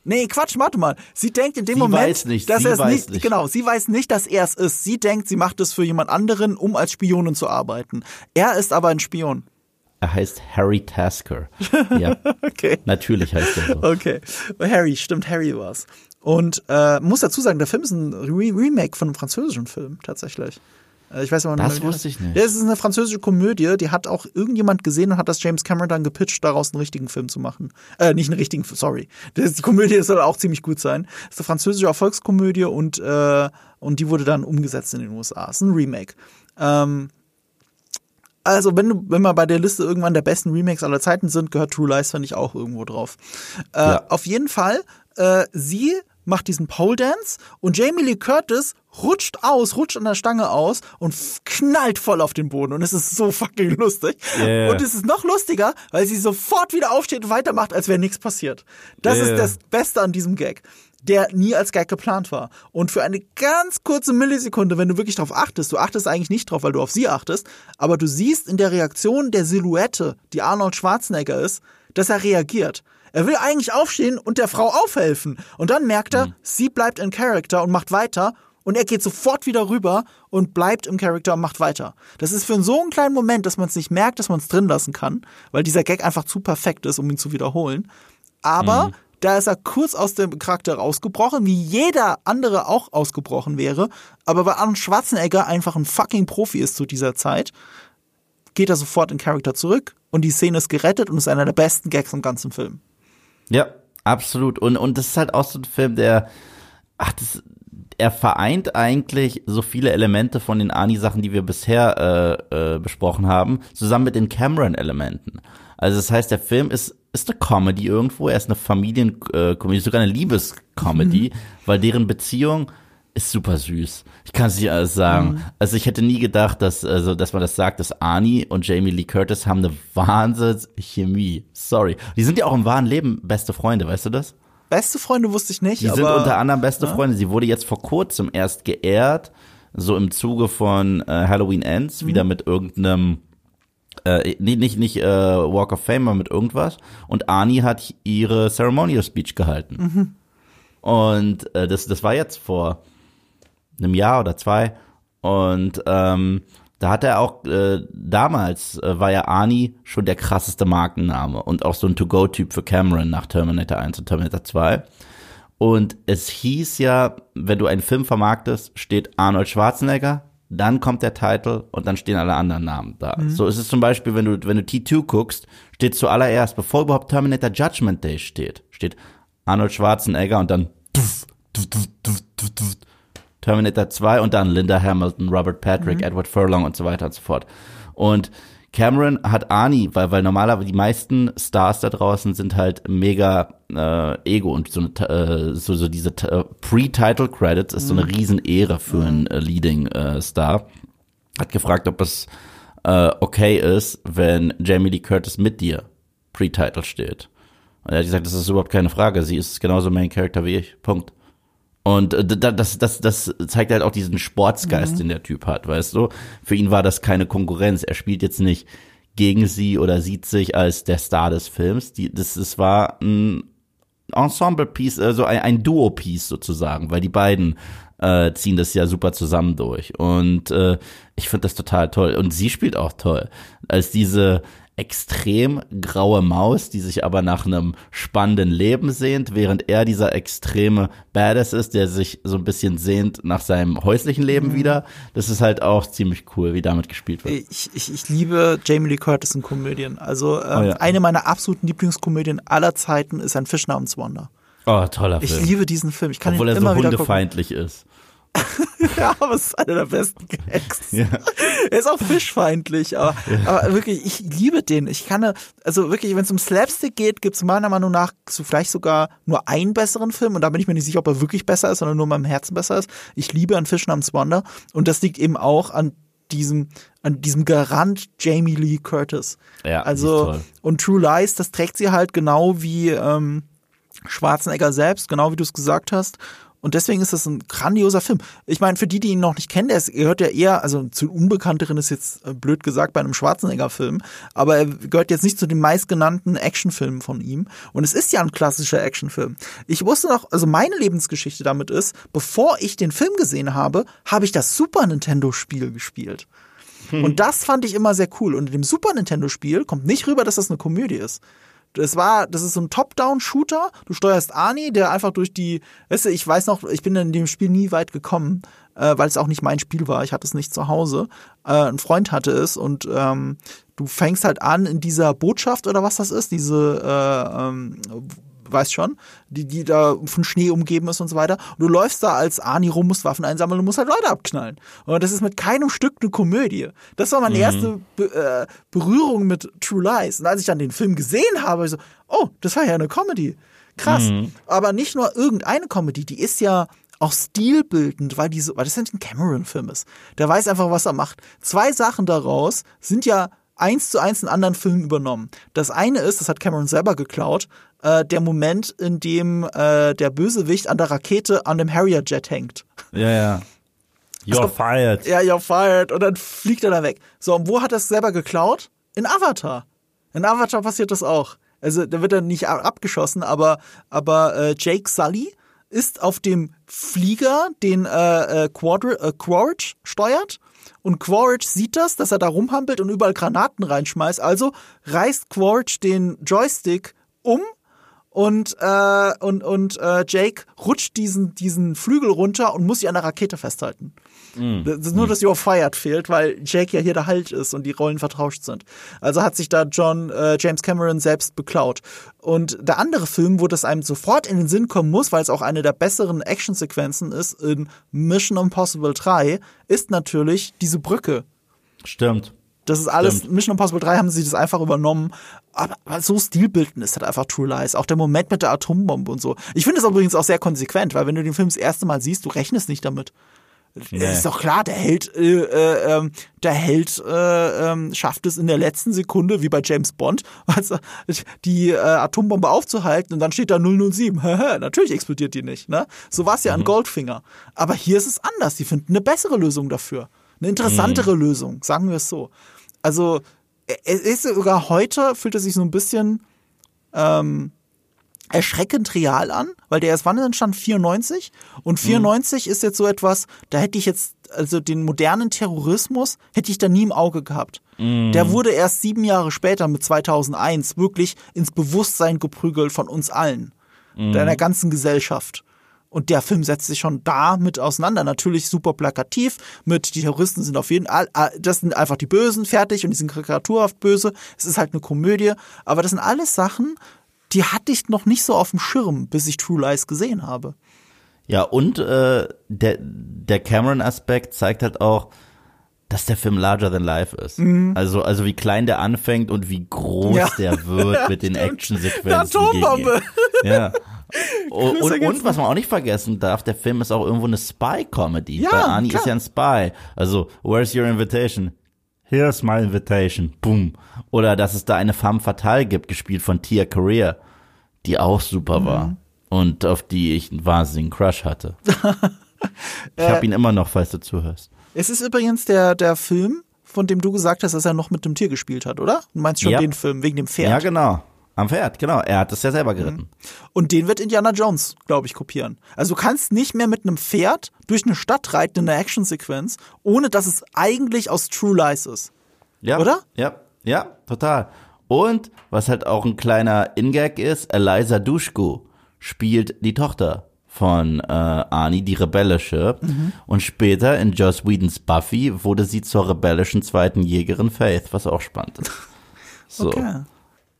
Nee, Quatsch, warte mal. Sie denkt in dem Sie Moment, weiß nicht, dass er es nicht, nicht. genau, sie weiß nicht, dass er es ist. Sie denkt, sie macht es für jemand anderen, um als Spionin zu arbeiten. Er ist aber ein Spion. Er heißt Harry Tasker. Ja, Okay. natürlich heißt er so. Okay. Harry, stimmt, Harry war's. Und äh, muss dazu sagen, der Film ist ein Re Remake von einem französischen Film, tatsächlich. Äh, Ich weiß aber Das nicht. wie wusste ich nicht. Ja, es ist eine französische Komödie, die hat auch irgendjemand gesehen und hat das James Cameron dann gepitcht, daraus einen richtigen Film zu machen. Äh, nicht einen richtigen, sorry. Das, die Komödie soll auch ziemlich gut sein. Es ist eine französische Erfolgskomödie und, äh, und die wurde dann umgesetzt in den USA. Es ist ein Remake. Ähm, also, wenn, du, wenn wir bei der Liste irgendwann der besten Remakes aller Zeiten sind, gehört True Lies, finde ich, auch irgendwo drauf. Äh, Ja. Auf jeden Fall, äh, sie macht diesen Pole Dance und Jamie Lee Curtis rutscht aus, rutscht an der Stange aus und knallt voll auf den Boden und es ist so fucking lustig. Yeah. Und es ist noch lustiger, weil sie sofort wieder aufsteht und weitermacht, als wäre nichts passiert. Das Yeah. ist das Beste an diesem Gag, der nie als Gag geplant war. Und für eine ganz kurze Millisekunde, wenn du wirklich darauf achtest, du achtest eigentlich nicht drauf, weil du auf sie achtest, aber du siehst in der Reaktion der Silhouette, die Arnold Schwarzenegger ist, dass er reagiert. Er will eigentlich aufstehen und der Frau aufhelfen. Und dann merkt er, sie bleibt in Character und macht weiter. Und er geht sofort wieder rüber und bleibt im Charakter und macht weiter. Das ist für so einen kleinen Moment, dass man es nicht merkt, dass man es drin lassen kann, weil dieser Gag einfach zu perfekt ist, um ihn zu wiederholen. Aber da ist er kurz aus dem Charakter rausgebrochen, wie jeder andere auch ausgebrochen wäre. Aber weil Arnold Schwarzenegger einfach ein fucking Profi ist zu dieser Zeit, geht er sofort in Charakter zurück und die Szene ist gerettet und ist einer der besten Gags im ganzen Film. Ja, absolut. Und, und das ist halt auch so ein Film, der, ach, das, er vereint eigentlich so viele Elemente von den Ani-Sachen, die wir bisher äh, äh, besprochen haben, zusammen mit den Cameron-Elementen. Also das heißt, der Film ist, ist eine Comedy irgendwo, er ist eine Familienkomödie, sogar eine Liebescomedy, weil deren Beziehung ist super süß. Ich kann es nicht alles sagen. Also ich hätte nie gedacht, dass, also, dass man das sagt, dass Arnie und Jamie Lee Curtis haben eine Wahnsinns-Chemie. Sorry. Die sind ja auch im wahren Leben beste Freunde, weißt du das? Beste Freunde wusste ich nicht, Die aber sind unter anderem beste Freunde. Sie wurde jetzt vor kurzem erst geehrt, so im Zuge von äh, Halloween Ends, wieder mit irgendeinem äh, nee, nicht nicht äh, Walk of Fame, aber mit irgendwas. Und Arnie hat ihre Ceremonial Speech gehalten. Und äh, das das war jetzt vor einem Jahr oder zwei. Und ähm, da hat er auch äh, damals äh, war ja Arnie schon der krasseste Markenname und auch so ein To-Go-Typ für Cameron nach Terminator 1 und Terminator 2. Und es hieß ja, wenn du einen Film vermarktest, steht Arnold Schwarzenegger, dann kommt der Titel und dann stehen alle anderen Namen da. So ist es zum Beispiel, wenn du, wenn du T2 guckst, steht zuallererst, bevor überhaupt Terminator Judgment Day steht, steht Arnold Schwarzenegger und dann tuff, tuff, tuff, tuff, tuff, tuff, Terminator 2 und dann Linda Hamilton, Robert Patrick, Edward Furlong und so weiter und so fort. Und Cameron hat Arnie, weil, weil normalerweise die meisten Stars da draußen sind halt mega äh, Ego und so, eine, äh, so, so diese äh, Pre-Title Credits ist so eine Riesenehre für einen äh, Leading äh, Star. Hat gefragt, ob es äh, okay ist, wenn Jamie Lee Curtis mit dir Pre-Title steht. Und er hat gesagt, das ist überhaupt keine Frage. Sie ist genauso Main Character wie ich. Punkt. Und äh, das, das, das zeigt halt auch diesen Sportsgeist, mhm. den der Typ hat, weißt du? Für ihn war das keine Konkurrenz. Er spielt jetzt nicht gegen sie oder sieht sich als der Star des Films. Die, das, das war ein Ensemble-Piece, also ein, ein Duo-Piece sozusagen, weil die beiden äh, ziehen das ja super zusammen durch. Und äh, ich finde das total toll. Und sie spielt auch toll. Als diese extrem graue Maus, die sich aber nach einem spannenden Leben sehnt, während er dieser extreme Badass ist, der sich so ein bisschen sehnt nach seinem häuslichen Leben mhm. wieder. Das ist halt auch ziemlich cool, wie damit gespielt wird. Ich, ich, ich liebe Jamie Lee Curtis in Komödien. Also ähm, oh ja. eine meiner absoluten Lieblingskomödien aller Zeiten ist ein Fisch namens Wanda. Oh, toller Film. Ich liebe diesen Film. Ich kann Obwohl ihn er so hundefeindlich ist. ja, aber es ist einer der besten Gags. Ja. Er ist auch fischfeindlich, aber, ja. aber wirklich, ich liebe den. Ich kann, also wirklich, wenn es um Slapstick geht, gibt es meiner Meinung nach so vielleicht sogar nur einen besseren Film und da bin ich mir nicht sicher, ob er wirklich besser ist, sondern nur in meinem Herzen besser ist. Ich liebe an Fisch namens Wanda und das liegt eben auch an diesem, an diesem Garant Jamie Lee Curtis. Ja, also, und True Lies, das trägt sie halt genau wie ähm, Schwarzenegger selbst, genau wie du es gesagt hast. Und deswegen ist das ein grandioser Film. Ich meine, für die, die ihn noch nicht kennen, der gehört ja eher, also zu Unbekannteren ist jetzt äh, blöd gesagt bei einem Schwarzenegger-Film, aber er gehört jetzt nicht zu den meistgenannten Actionfilmen von ihm. Und es ist ja ein klassischer Actionfilm. Ich wusste noch, also meine Lebensgeschichte damit ist, bevor ich den Film gesehen habe, habe ich das Super Nintendo-Spiel gespielt. Hm. Und das fand ich immer sehr cool. Und in dem Super Nintendo-Spiel kommt nicht rüber, dass das eine Komödie ist. Das war, das ist so ein Top-Down-Shooter. Du steuerst Arnie, der einfach durch die, weißt du, ich weiß noch, ich bin in dem Spiel nie weit gekommen, äh, weil es auch nicht mein Spiel war. Ich hatte es nicht zu Hause. Äh, ein Freund hatte es und ähm, du fängst halt an in dieser Botschaft oder was das ist, diese äh, ähm, weißt schon, die, die da von Schnee umgeben ist und so weiter. Und du läufst da als Ani rum, musst Waffen einsammeln und musst halt Leute abknallen. Und das ist mit keinem Stück eine Komödie. Das war meine mhm. erste Be äh, Berührung mit True Lies. Und als ich dann den Film gesehen habe, ich so, oh, das war ja eine Comedy. Krass. Mhm. Aber nicht nur irgendeine Comedy, die ist ja auch stilbildend, weil, diese, weil das ein Cameron-Film ist. Der weiß einfach, was er macht. Zwei Sachen daraus sind ja eins zu eins in anderen Filmen übernommen. Das eine ist, das hat Cameron selber geklaut, äh, der Moment, in dem äh, der Bösewicht an der Rakete an dem Harrier-Jet hängt. Ja, ja. You're also, fired. Ja, you're fired. Und dann fliegt er da weg. So, und wo hat er es selber geklaut? In Avatar. In Avatar passiert das auch. Also, da wird er nicht abgeschossen, aber, aber äh, Jake Sully ist auf dem Flieger, den äh, äh, äh, Quaritch steuert. Und Quaritch sieht das, dass er da rumhampelt und überall Granaten reinschmeißt. Also reißt Quaritch den Joystick um und äh, und und äh, Jake rutscht diesen diesen Flügel runter und muss sich an der Rakete festhalten. Mm. Das ist nur, dass You're Fired fehlt, weil Jake ja hier der Halt ist und die Rollen vertauscht sind. Also hat sich da John äh, James Cameron selbst beklaut. Und der andere Film, wo das einem sofort in den Sinn kommen muss, weil es auch eine der besseren Actionsequenzen ist in Mission Impossible 3, ist natürlich diese Brücke. Stimmt. Das ist alles, Stimmt. Mission Impossible 3 haben sie das einfach übernommen. Aber, so stilbildend ist halt einfach True Lies. Auch der Moment mit der Atombombe und so. Ich finde es übrigens auch sehr konsequent, weil wenn du den Film das erste Mal siehst, du rechnest nicht damit. Nee. Ist doch klar, der Held, äh, äh, ähm, der Held äh, äh, schafft es in der letzten Sekunde, wie bei James Bond, also die äh, Atombombe aufzuhalten und dann steht da 007. Natürlich explodiert die nicht. Ne? So war es ja mhm. an Goldfinger. Aber hier ist es anders. Die finden eine bessere Lösung dafür. Eine interessantere mhm. Lösung, sagen wir es so. Also, es ist sogar heute, fühlt es sich so ein bisschen ähm, erschreckend real an, weil der erst wann entstand? 94? Und 94 mhm. ist jetzt so etwas, da hätte ich jetzt, also den modernen Terrorismus hätte ich da nie im Auge gehabt. Mhm. Der wurde erst sieben Jahre später mit 2001 wirklich ins Bewusstsein geprügelt von uns allen, mhm. der ganzen Gesellschaft. Und der Film setzt sich schon da mit auseinander. Natürlich super plakativ mit, die Terroristen sind auf jeden Fall, das sind einfach die Bösen, fertig und die sind karikaturhaft böse. Es ist halt eine Komödie. Aber das sind alles Sachen, die hatte ich noch nicht so auf dem Schirm, bis ich True Lies gesehen habe. Ja, und äh, der, der Cameron-Aspekt zeigt halt auch, dass der Film larger than life ist. Mhm. Also, also wie klein der anfängt und wie groß ja. der wird mit den Actionsequenzen. Atombombe. Ja. Und, und, und, was man auch nicht vergessen darf, der Film ist auch irgendwo eine Spy-Comedy. Ja, Weil Arnie klar. ist ja ein Spy. Also, where's your invitation? Here's my invitation, boom. Oder dass es da eine femme fatale gibt, gespielt von Tia Career, die auch super war und auf die ich einen wahnsinnigen Crush hatte. ich habe ihn immer noch, falls du zuhörst. Es ist übrigens der, der Film, von dem du gesagt hast, dass er noch mit dem Tier gespielt hat, oder? Du meinst schon Ja. den Film, wegen dem Pferd. Ja, genau. Am Pferd, genau. Er hat es ja selber geritten. Und den wird Indiana Jones, glaube ich, kopieren. Also du kannst nicht mehr mit einem Pferd durch eine Stadt reiten in einer Actionsequenz, ohne dass es eigentlich aus True Lies ist. Ja. Oder? Ja, ja, total. Und was halt auch ein kleiner Ingag ist, Eliza Dushku spielt die Tochter von äh, Arnie, die rebellische. Mhm. Und später in Joss Whedons Buffy wurde sie zur rebellischen zweiten Jägerin Faith, was auch spannend ist. So. Okay.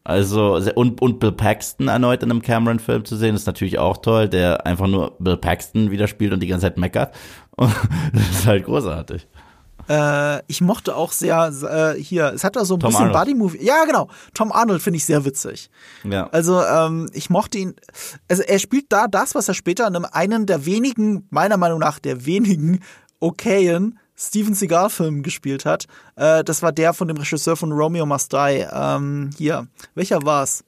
Also, und, und Bill Paxton erneut in einem Cameron-Film zu sehen, ist natürlich auch toll, der einfach nur Bill Paxton wieder spielt und die ganze Zeit meckert. Und das ist halt großartig. Äh, ich mochte auch sehr äh, hier, es hat da so ein Tom bisschen. Buddy-Movie. Ja, genau. Tom Arnold finde ich sehr witzig. Ja. Also ähm, ich mochte ihn. Also er spielt da das, was er später in einem einen der wenigen, meiner Meinung nach der wenigen okayen Steven Seagal-Filmen gespielt hat. Äh, das war der von dem Regisseur von Romeo Must Die. Ähm, hier, welcher war's?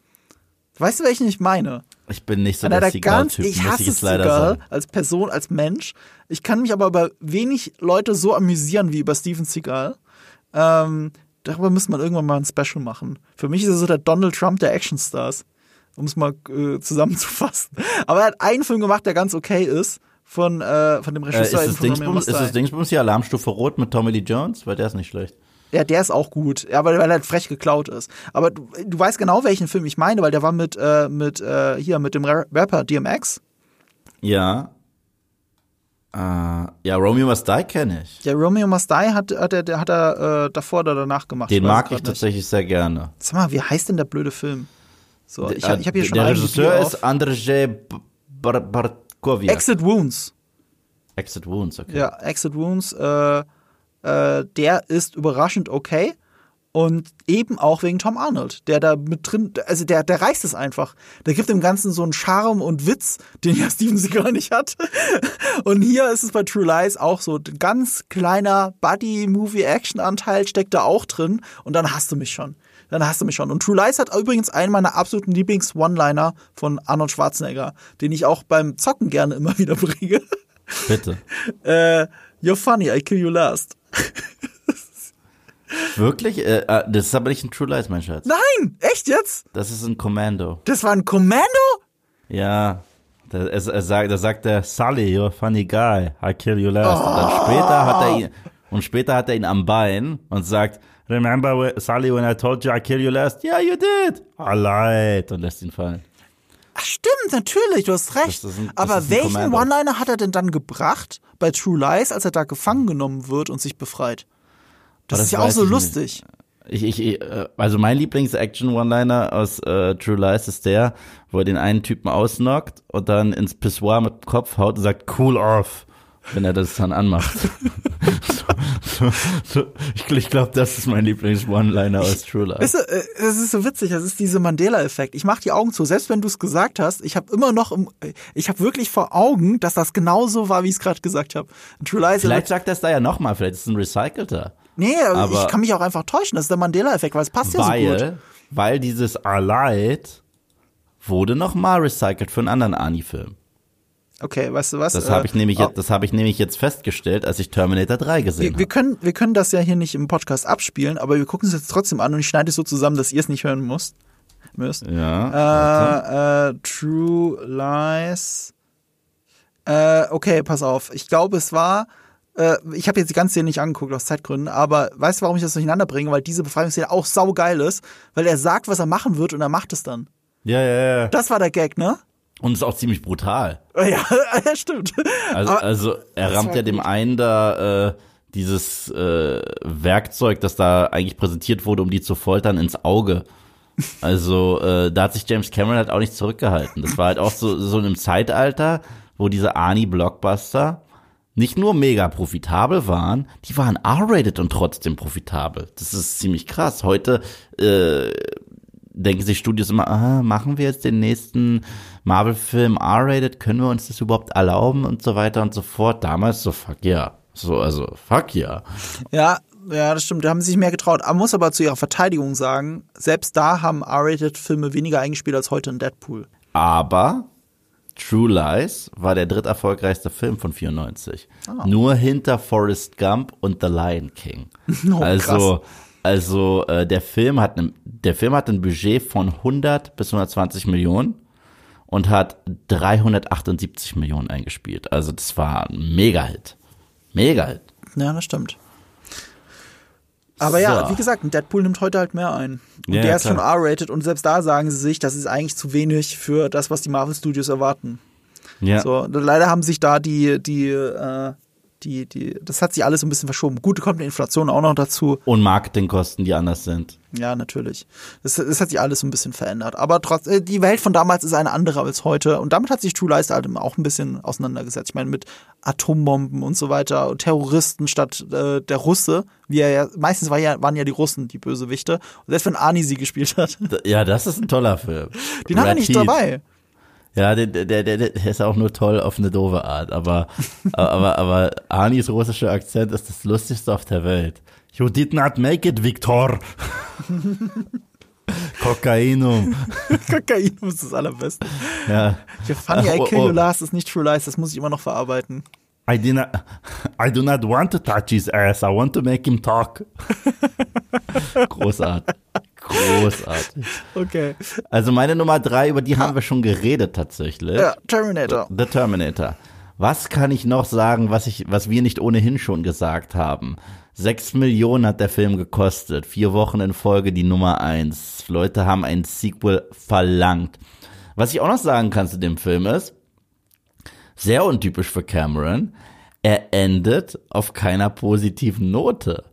Weißt du, welchen ich meine? Ich bin nicht so Einer der Seagal-Typ, ich hasse ich jetzt leider Seagal sagen. als Person, als Mensch. Ich kann mich aber über wenig Leute so amüsieren wie über Steven Seagal. Ähm, darüber müsste man irgendwann mal ein Special machen. Für mich ist er so der Donald Trump der Actionstars, um es mal äh, zusammenzufassen. Aber er hat einen Film gemacht, der ganz okay ist, von, äh, von dem Äh, ist, Regisseur das von Romeo Dingsbums, ist das Die. Dingsbums hier Alarmstufe Rot mit Tommy Lee Jones? Weil der ist nicht schlecht. Ja, der ist auch gut, ja, weil, weil er halt frech geklaut ist. Aber du, du weißt genau, welchen Film ich meine, weil der war mit, äh, mit äh, hier, mit dem Ra- Rapper DMX. Ja. Äh, ja, Romeo Must Die kenne ich. Der Romeo Must Die hat, hat er, der hat er äh, davor oder danach gemacht. Den weiß mag ich nicht. tatsächlich sehr gerne. Sag mal, wie heißt denn der blöde Film? So, ich, ich habe hier schon Der Regisseur ist Andrzej B- Bartkowiak. Exit Wounds. Exit Wounds, okay. Ja, Exit Wounds. Äh, äh, der ist überraschend okay. Und eben auch wegen Tom Arnold, der da mit drin, also der, der reißt es einfach. Der gibt dem Ganzen so einen Charme und Witz, den ja Steven Seagal nicht hat. Und hier ist es bei True Lies auch so. Ein ganz kleiner Buddy-Movie-Action-Anteil steckt da auch drin. Und dann hast du mich schon. Dann hast du mich schon. Und True Lies hat übrigens einen meiner absoluten Lieblings-One-Liner von Arnold Schwarzenegger, den ich auch beim Zocken gerne immer wieder bringe. Bitte. äh, you're funny, I kill you last. Wirklich? Äh, äh, das ist aber nicht ein True Lies, mein Schatz. Nein, echt jetzt? Das ist ein Commando. Das war ein Kommando? Ja. Da, er, er sagt, da sagt er, Sully, you're a funny guy. I kill you last. Und dann später hat er ihn, und später hat er ihn am Bein und sagt, Remember, Sully, when I told you I kill you last? Yeah, you did. I lied. Und lässt ihn fallen. Ach, stimmt, natürlich, du hast recht. Ein- Aber welchen. One-Liner hat er denn dann gebracht bei True Lies, als er da gefangen genommen wird und sich befreit? Das, das ist ja auch so ich lustig. Ich, ich, ich, äh, also mein Lieblings-Action-One-Liner aus äh, True Lies ist der, wo er den einen Typen ausnockt und dann ins Pissoir mit dem Kopf haut und sagt, cool off, wenn er das dann anmacht. ich ich glaube, das ist mein Lieblings-One-Liner aus True Lies. Weißt du, äh, das ist so witzig, das ist dieser Mandela-Effekt. Ich mach die Augen zu, selbst wenn du es gesagt hast, ich habe immer noch, im, ich habe wirklich vor Augen, dass das genauso war, wie ich es gerade gesagt habe. True Lies, Vielleicht sagt er es da ja nochmal, vielleicht ist es ein recycelter. nee, aber- ich kann mich auch einfach täuschen, das ist der Mandela-Effekt, weil es passt ja so gut. Weil, weil dieses lied wurde nochmal recycelt für einen anderen Ani-Film. Okay, weißt du was? Das Äh, habe ich nämlich oh, jetzt, das habe ich nämlich jetzt festgestellt, als ich Terminator 3 gesehen Wir, habe. wir, können, wir können das ja hier nicht im Podcast abspielen, aber wir gucken es jetzt trotzdem an und ich schneide es so zusammen, dass ihr es nicht hören müsst. müsst. Ja. Äh, äh, True Lies. Äh, okay, pass auf. Ich glaube, es war. Äh, ich habe jetzt die ganze Szene nicht angeguckt aus Zeitgründen, aber weißt du, warum ich das durcheinander bringe? Weil diese Befreiungsszene auch saugeil ist, weil er sagt, was er machen wird und er macht es dann. ja, ja, ja. Das war der Gag, ne? Und ist auch ziemlich brutal. Ja, ja stimmt. Also, also er rammt ja dem gut. einen da äh, dieses äh, Werkzeug, das da eigentlich präsentiert wurde, um die zu foltern, ins Auge. Also äh, da hat sich James Cameron halt auch nicht zurückgehalten. Das war halt auch so, so in einem Zeitalter, wo diese Arnie-Blockbuster nicht nur mega profitabel waren, die waren R-rated und trotzdem profitabel. Das ist ziemlich krass. Heute äh, denken sich Studios immer, ah, machen wir jetzt den nächsten Marvel-Film R-rated? Können wir uns das überhaupt erlauben und so weiter und so fort? Damals so, fuck ja. So, also, fuck ja. Ja, Ja, das stimmt. Da haben sie sich mehr getraut. Man muss aber zu ihrer Verteidigung sagen, selbst da haben R-Rated-Filme weniger eingespielt als heute in Deadpool. Aber True Lies war der dritterfolgreichste Film von 94. Nur hinter Forrest Gump und The Lion King. Oh, also also äh, der Film hat ne, der Film hat ein Budget von 100 bis 120 Millionen und hat 378 Millionen eingespielt. Also das war ein Mega-Hit. Mega-Hit. Ja, das stimmt. Aber ja, So. wie gesagt, Deadpool nimmt heute halt mehr ein. Und Ja, der ist klar. schon R-rated und selbst da sagen sie sich, das ist eigentlich zu wenig für das, was die Marvel Studios erwarten. Ja. So, leider haben sich da die, die, äh, die, die, das hat sich alles ein bisschen verschoben. Gut, kommt die Inflation auch noch dazu. Und Marketingkosten, die anders sind. Ja, natürlich. Das, das hat sich alles so ein bisschen verändert. Aber trotz, äh, die Welt von damals ist eine andere als heute. Und damit hat sich True Lies halt auch ein bisschen auseinandergesetzt. Ich meine, mit Atombomben und so weiter und Terroristen statt äh, der Russe, wie er ja, meistens war ja, waren ja die Russen die Bösewichte. Und selbst wenn Arnie sie gespielt hat, Ja, das ist ein toller Film. den haben wir Red nicht Heat. dabei. Ja, der, der, der, der ist auch nur toll auf eine doofe Art, aber, aber, aber Anis russischer Akzent ist das lustigste auf der Welt. You did not make it, Viktor. Kokainum. Kokain ist das allerbeste. Ja. Ja, Funny, I Oh, Kill oh. You Last ist nicht True Lies, das muss ich immer noch verarbeiten. I, did not, I do not want to touch his ass, I want to make him talk. Großartig. Großartig. Okay. Also meine Nummer drei, über die haben wir schon geredet tatsächlich. Ja, Terminator. The Terminator. Was kann ich noch sagen, was ich, was wir nicht ohnehin schon gesagt haben? Sechs Millionen hat der Film gekostet. Vier Wochen in Folge die Nummer eins. Leute haben ein Sequel verlangt. Was ich auch noch sagen kann zu dem Film ist, sehr untypisch für Cameron, er endet auf keiner positiven Note.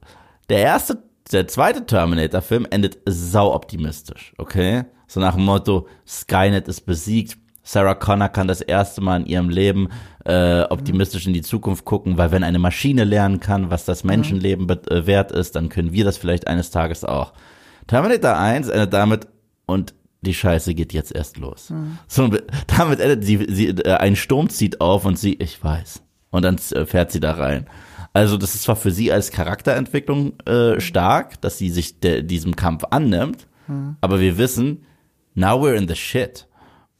Der erste, der zweite Terminator-Film endet sau optimistisch, okay? So nach dem Motto, Skynet ist besiegt, Sarah Connor kann das erste Mal in ihrem Leben äh, optimistisch in die Zukunft gucken, weil wenn eine Maschine lernen kann, was das Menschenleben äh, wert ist, dann können wir das vielleicht eines Tages auch. Terminator 1 endet damit und die Scheiße geht jetzt erst los. So, damit endet sie, sie äh, ein Sturm zieht auf und sie, ich weiß. Und dann äh, fährt sie da rein. Also das ist zwar für sie als Charakterentwicklung äh, stark, dass sie sich de, diesem Kampf annimmt, aber wir wissen, now we're in the shit.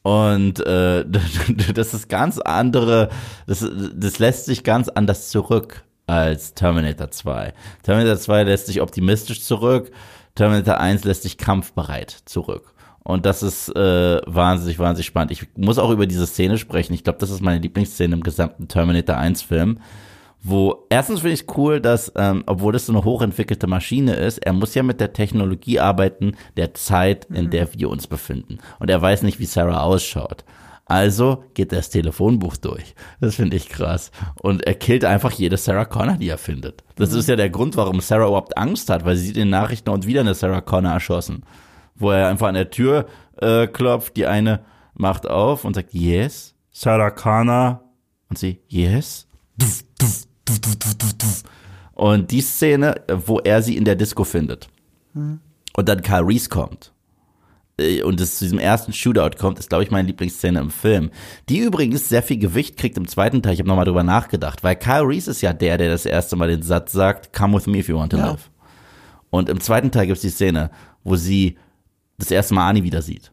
Und äh, das ist ganz andere, das, das lässt sich ganz anders zurück als Terminator 2. Terminator 2 lässt sich optimistisch zurück, Terminator 1 lässt sich kampfbereit zurück. Und das ist äh, wahnsinnig, wahnsinnig spannend. Ich muss auch über diese Szene sprechen. Ich glaube, das ist meine Lieblingsszene im gesamten Terminator 1 Film. Wo erstens finde ich cool, dass, ähm, obwohl das so eine hochentwickelte Maschine ist, er muss ja mit der Technologie arbeiten der Zeit, in der wir uns befinden. Und er weiß nicht, wie Sarah ausschaut. Also geht er das Telefonbuch durch. Das finde ich krass. Und er killt einfach jede Sarah Connor, die er findet. Das ist ja der Grund, warum Sarah überhaupt Angst hat, weil sie sieht in den Nachrichten und wieder eine Sarah Connor erschossen. Wo er einfach an der Tür äh, klopft, die eine macht auf und sagt, yes, Sarah Connor. Und sie, yes. Duff, duff, Und die Szene, wo er sie in der Disco findet. Und dann Kyle Reese kommt äh, und es zu diesem ersten Shootout kommt, ist, glaube ich, meine Lieblingsszene im Film. Die übrigens sehr viel Gewicht kriegt im zweiten Teil. Ich habe nochmal drüber nachgedacht, weil Kyle Reese ist ja der, der das erste Mal den Satz sagt, come with me if you want to Ja. live. Und im zweiten Teil gibt es die Szene, wo sie das erste Mal Ani wieder sieht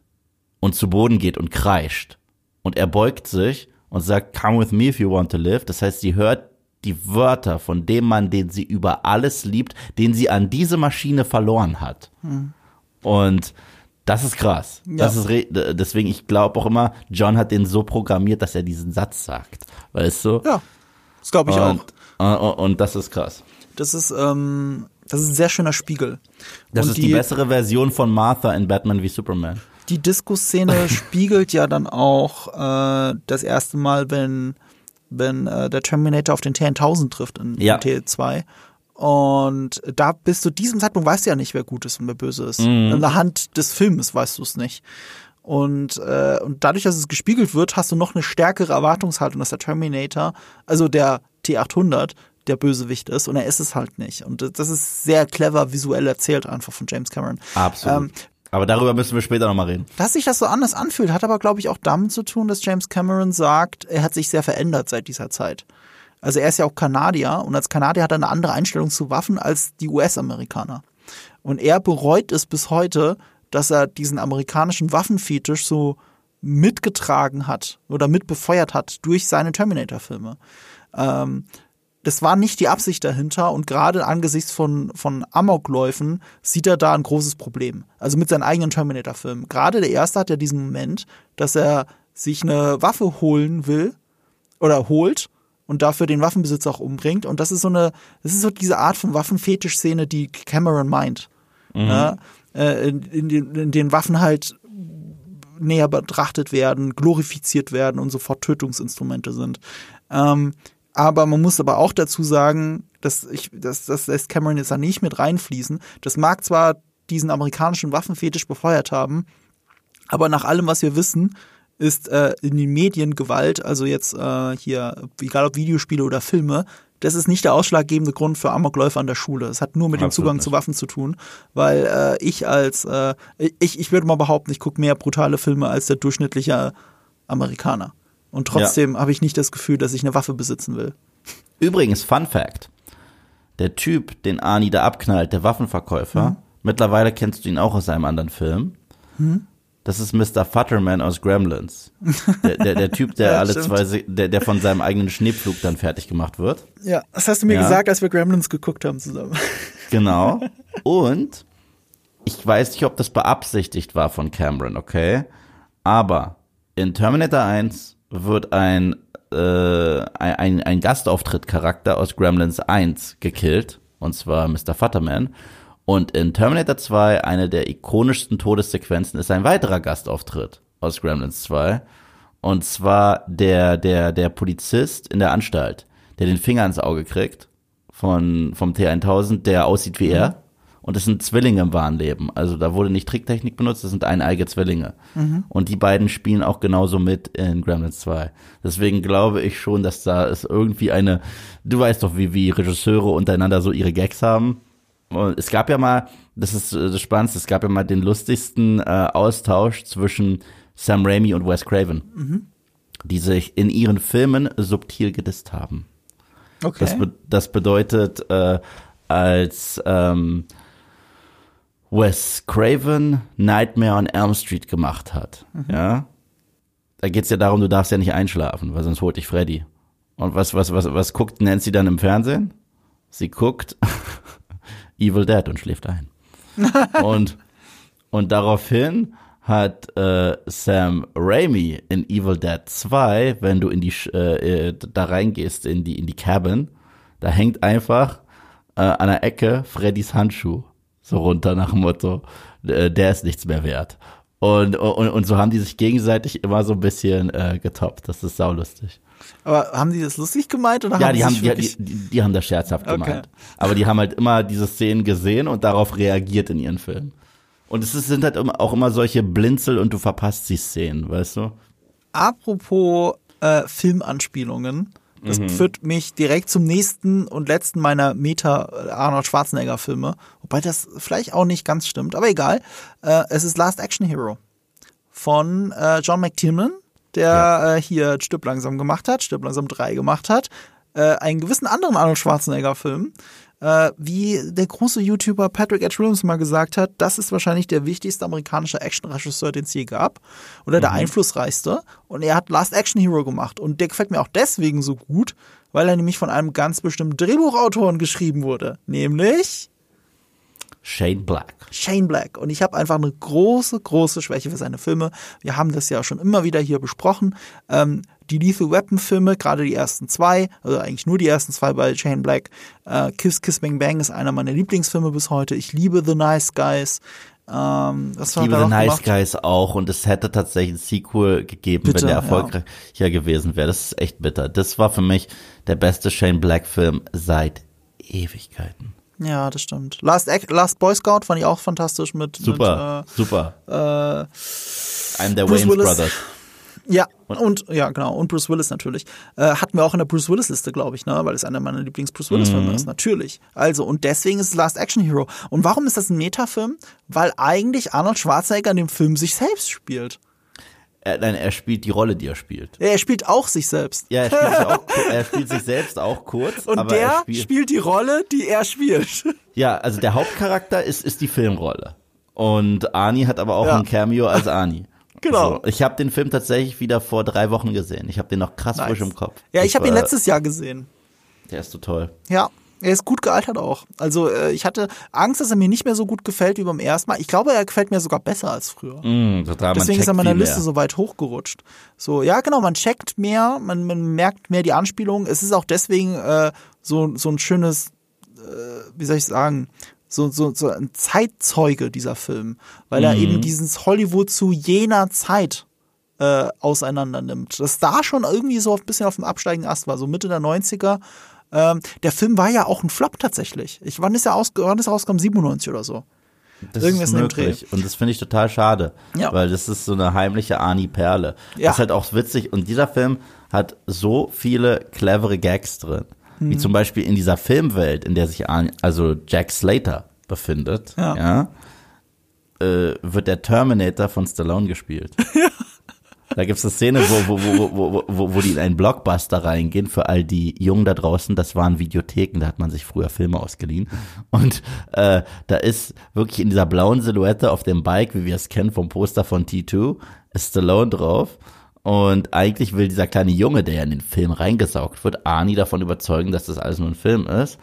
und zu Boden geht und kreischt. Und er beugt sich und sagt, come with me if you want to live. Das heißt, sie hört die Wörter von dem Mann, den sie über alles liebt, den sie an diese Maschine verloren hat. Und das ist krass. Das Ja. ist re- deswegen, ich glaube auch immer, John hat den so programmiert, dass er diesen Satz sagt. Weißt du? Ja, das glaube ich auch. und, und, und das ist krass. Das ist, ähm, das ist ein sehr schöner Spiegel. Das Und ist die, bessere Version von Martha in Batman wie Superman. Die Disco-Szene spiegelt ja dann auch äh, das erste Mal, wenn, wenn äh, der Terminator auf den T1000 trifft in, Ja. in T2. Und da bis zu diesem Zeitpunkt weißt du ja nicht, wer gut ist und wer böse ist. Mhm. Anhand des Films weißt du es nicht. Und, äh, und dadurch, dass es gespiegelt wird, hast du noch eine stärkere Erwartungshaltung, dass der Terminator, also der T800, der Bösewicht ist und er ist es halt nicht. Und das ist sehr clever visuell erzählt einfach von James Cameron. Absolut. Ähm, Aber darüber müssen wir später nochmal reden. dass sich das so anders anfühlt, hat aber, glaube ich, auch damit zu tun, dass James Cameron sagt, er hat sich sehr verändert seit dieser Zeit. Also er ist ja auch Kanadier und als Kanadier hat er eine andere Einstellung zu Waffen als die US-Amerikaner. Und er bereut es bis heute, dass er diesen amerikanischen Waffenfetisch so mitgetragen hat oder mitbefeuert hat durch seine Terminator-Filme. Ähm, das war nicht die Absicht dahinter und gerade angesichts von, von Amokläufen sieht er da ein großes Problem. Also mit seinen eigenen Terminator-Filmen. Gerade der erste hat ja diesen Moment, dass er sich eine Waffe holen will oder holt und dafür den Waffenbesitzer auch umbringt. Und das ist so eine, das ist so diese Art von Waffenfetisch-Szene, die Cameron meint. Mhm. Ja, äh, in, in, den, in den Waffen halt näher betrachtet werden, glorifiziert werden und sofort Tötungsinstrumente sind. Ähm, aber man muss aber auch dazu sagen, dass ich, dass das lässt Cameron jetzt da nicht mit reinfließen. Das mag zwar diesen amerikanischen Waffenfetisch befeuert haben, aber nach allem, was wir wissen, ist äh, in den Medien Gewalt, also jetzt äh, hier, egal ob Videospiele oder Filme, das ist nicht der ausschlaggebende Grund für Amokläufe an der Schule. Es hat nur mit Absolut dem Zugang nicht. zu Waffen zu tun, weil äh, ich als, äh, ich, ich würde mal behaupten, ich gucke mehr brutale Filme als der durchschnittliche Amerikaner. Und trotzdem ja. habe ich nicht das Gefühl, dass ich eine Waffe besitzen will. Übrigens, Fun Fact. Der Typ, den Arnie da abknallt, der Waffenverkäufer, mhm. mittlerweile kennst du ihn auch aus einem anderen Film. Mhm. Das ist Mr. Futterman aus Gremlins. Der, der, der Typ, der ja, alle stimmt. zwei, der, der von seinem eigenen Schneepflug dann fertig gemacht wird. Ja, das hast du mir ja. gesagt, als wir Gremlins geguckt haben zusammen. Genau. Und ich weiß nicht, ob das beabsichtigt war von Cameron, okay? Aber in Terminator 1 wird ein, äh, ein, ein Gastauftritt-Charakter aus Gremlins 1 gekillt. Und zwar Mr. Futterman. Und in Terminator 2, eine der ikonischsten Todessequenzen, ist ein weiterer Gastauftritt aus Gremlins 2. Und zwar der, der, der Polizist in der Anstalt, der den Finger ins Auge kriegt von, vom T1000, der aussieht wie mhm. er. Und das sind Zwillinge im wahren Leben. Also da wurde nicht Tricktechnik benutzt, das sind eineige Zwillinge. Mhm. Und die beiden spielen auch genauso mit in Gremlins 2. Deswegen glaube ich schon, dass da ist irgendwie eine, du weißt doch, wie, wie Regisseure untereinander so ihre Gags haben. Und es gab ja mal, das ist äh, das Spannendste, es gab ja mal den lustigsten äh, Austausch zwischen Sam Raimi und Wes Craven, mhm. die sich in ihren Filmen subtil gedisst haben. Okay. Das, be das bedeutet, äh, als ähm, Wes Craven Nightmare on Elm Street gemacht hat, mhm. ja, da geht's ja darum, du darfst ja nicht einschlafen, weil sonst holt dich Freddy. Und was, was, was, was guckt Nancy dann im Fernsehen? Sie guckt Evil Dead und schläft ein. und, und daraufhin hat äh, Sam Raimi in Evil Dead 2, wenn du in die äh, äh, da reingehst in die in die Cabin, da hängt einfach äh, an der Ecke Freddys Handschuh so runter nach dem Motto, äh, der ist nichts mehr wert. Und, und, und so haben die sich gegenseitig immer so ein bisschen äh, getoppt. Das ist saulustig. Aber haben die das lustig gemeint oder ja, haben die, haben, die, die, die, haben das scherzhaft okay. gemeint. Aber die haben halt immer diese Szenen gesehen und darauf reagiert in ihren Filmen. Und es sind halt auch immer solche Blinzel und du verpasst die Szenen, weißt du? Apropos äh, Filmanspielungen, das mhm. führt mich direkt zum nächsten und letzten meiner Meta-Arnold Schwarzenegger-Filme. Wobei das vielleicht auch nicht ganz stimmt, aber egal. Äh, es ist Last Action Hero von äh, John McTiernan der ja. äh, hier Stirb langsam gemacht hat, Stirb langsam 3 gemacht hat, äh, einen gewissen anderen Arnold Schwarzenegger-Film, äh, wie der große YouTuber Patrick H. Williams mal gesagt hat, das ist wahrscheinlich der wichtigste amerikanische Actionregisseur, den es je gab. Oder der mhm. einflussreichste. Und er hat Last Action Hero gemacht. Und der gefällt mir auch deswegen so gut, weil er nämlich von einem ganz bestimmten Drehbuchautoren geschrieben wurde. Nämlich Shane Black. Shane Black. Und ich habe einfach eine große, große Schwäche für seine Filme. Wir haben das ja schon immer wieder hier besprochen. Ähm, die Lethal Weapon Filme, gerade die ersten zwei, also eigentlich nur die ersten zwei bei Shane Black. Äh, Kiss Kiss Bang Bang ist einer meiner Lieblingsfilme bis heute. Ich liebe The Nice Guys. Ähm, ich liebe The Nice gemacht? Guys auch und es hätte tatsächlich ein Sequel gegeben, Bitte, wenn der erfolgreicher ja. gewesen wäre. Das ist echt bitter. Das war für mich der beste Shane Black Film seit Ewigkeiten. Ja, das stimmt. Last, Last Boy Scout fand ich auch fantastisch mit. Super, mit, äh, super. Äh, Einem der Wayne's Brothers. Ja, und, und, ja, genau. Und Bruce Willis natürlich. Äh, hatten wir auch in der Bruce Willis-Liste, glaube ich, ne? Weil es einer meiner Lieblings-Bruce Willis-Filme mhm. ist, natürlich. Also, und deswegen ist es Last Action Hero. Und warum ist das ein Metafilm? Weil eigentlich Arnold Schwarzenegger in dem Film sich selbst spielt. Er, nein, er spielt die Rolle, die er spielt. Er spielt auch sich selbst. Ja, er spielt, sich, auch, er spielt sich selbst auch kurz. Und der er spielt, spielt, die Rolle, die er spielt. Ja, also der Hauptcharakter ist, ist die Filmrolle. Und Arnie hat aber auch Ja. ein Cameo als Arnie. Genau. So, ich habe den Film tatsächlich wieder vor drei Wochen gesehen. Ich habe den noch krass Nice. frisch im Kopf. Ja, ich Das habe ihn letztes Jahr gesehen. Der ist so toll. Ja, er ist gut gealtert auch. Also äh, ich hatte Angst, dass er mir nicht mehr so gut gefällt wie beim ersten Mal. Ich glaube, er gefällt mir sogar besser als früher. Mm, total, Deswegen ist er meiner Liste mehr. so weit hochgerutscht. So, ja, genau, man checkt mehr, man, man merkt mehr die Anspielung. Es ist auch deswegen äh, so, so ein schönes, äh, wie soll ich sagen, so, so, so ein Zeitzeuge dieser Film, weil er eben dieses Hollywood zu jener Zeit äh, auseinander nimmt. Das da schon irgendwie so ein bisschen auf dem absteigenden Ast war, so Mitte der 90er. Ähm, der Film war ja auch ein Flop tatsächlich. Ich, wann ist er aus, wann ist er rausgekommen? 97 oder so. Das Irgendwas ist möglich. Und das finde ich total schade. Ja. Weil das ist so eine heimliche Arnie-Perle. Ja. Das ist halt auch witzig. Und dieser Film hat so viele clevere Gags drin. Wie Mhm. zum Beispiel in dieser Filmwelt, in der sich Arnie, also Jack Slater befindet, Ja. ja, äh, wird der Terminator von Stallone gespielt. Da gibt's eine Szene, wo, wo, wo, wo, wo, wo, die in einen Blockbuster reingehen für all die Jungen da draußen. Das waren Videotheken, da hat man sich früher Filme ausgeliehen. Und äh, da ist wirklich in dieser blauen Silhouette auf dem Bike, wie wir es kennen vom Poster von T2, ist Stallone drauf. Und eigentlich will dieser kleine Junge, der ja in den Film reingesaugt wird, Arnie davon überzeugen, dass das alles nur ein Film ist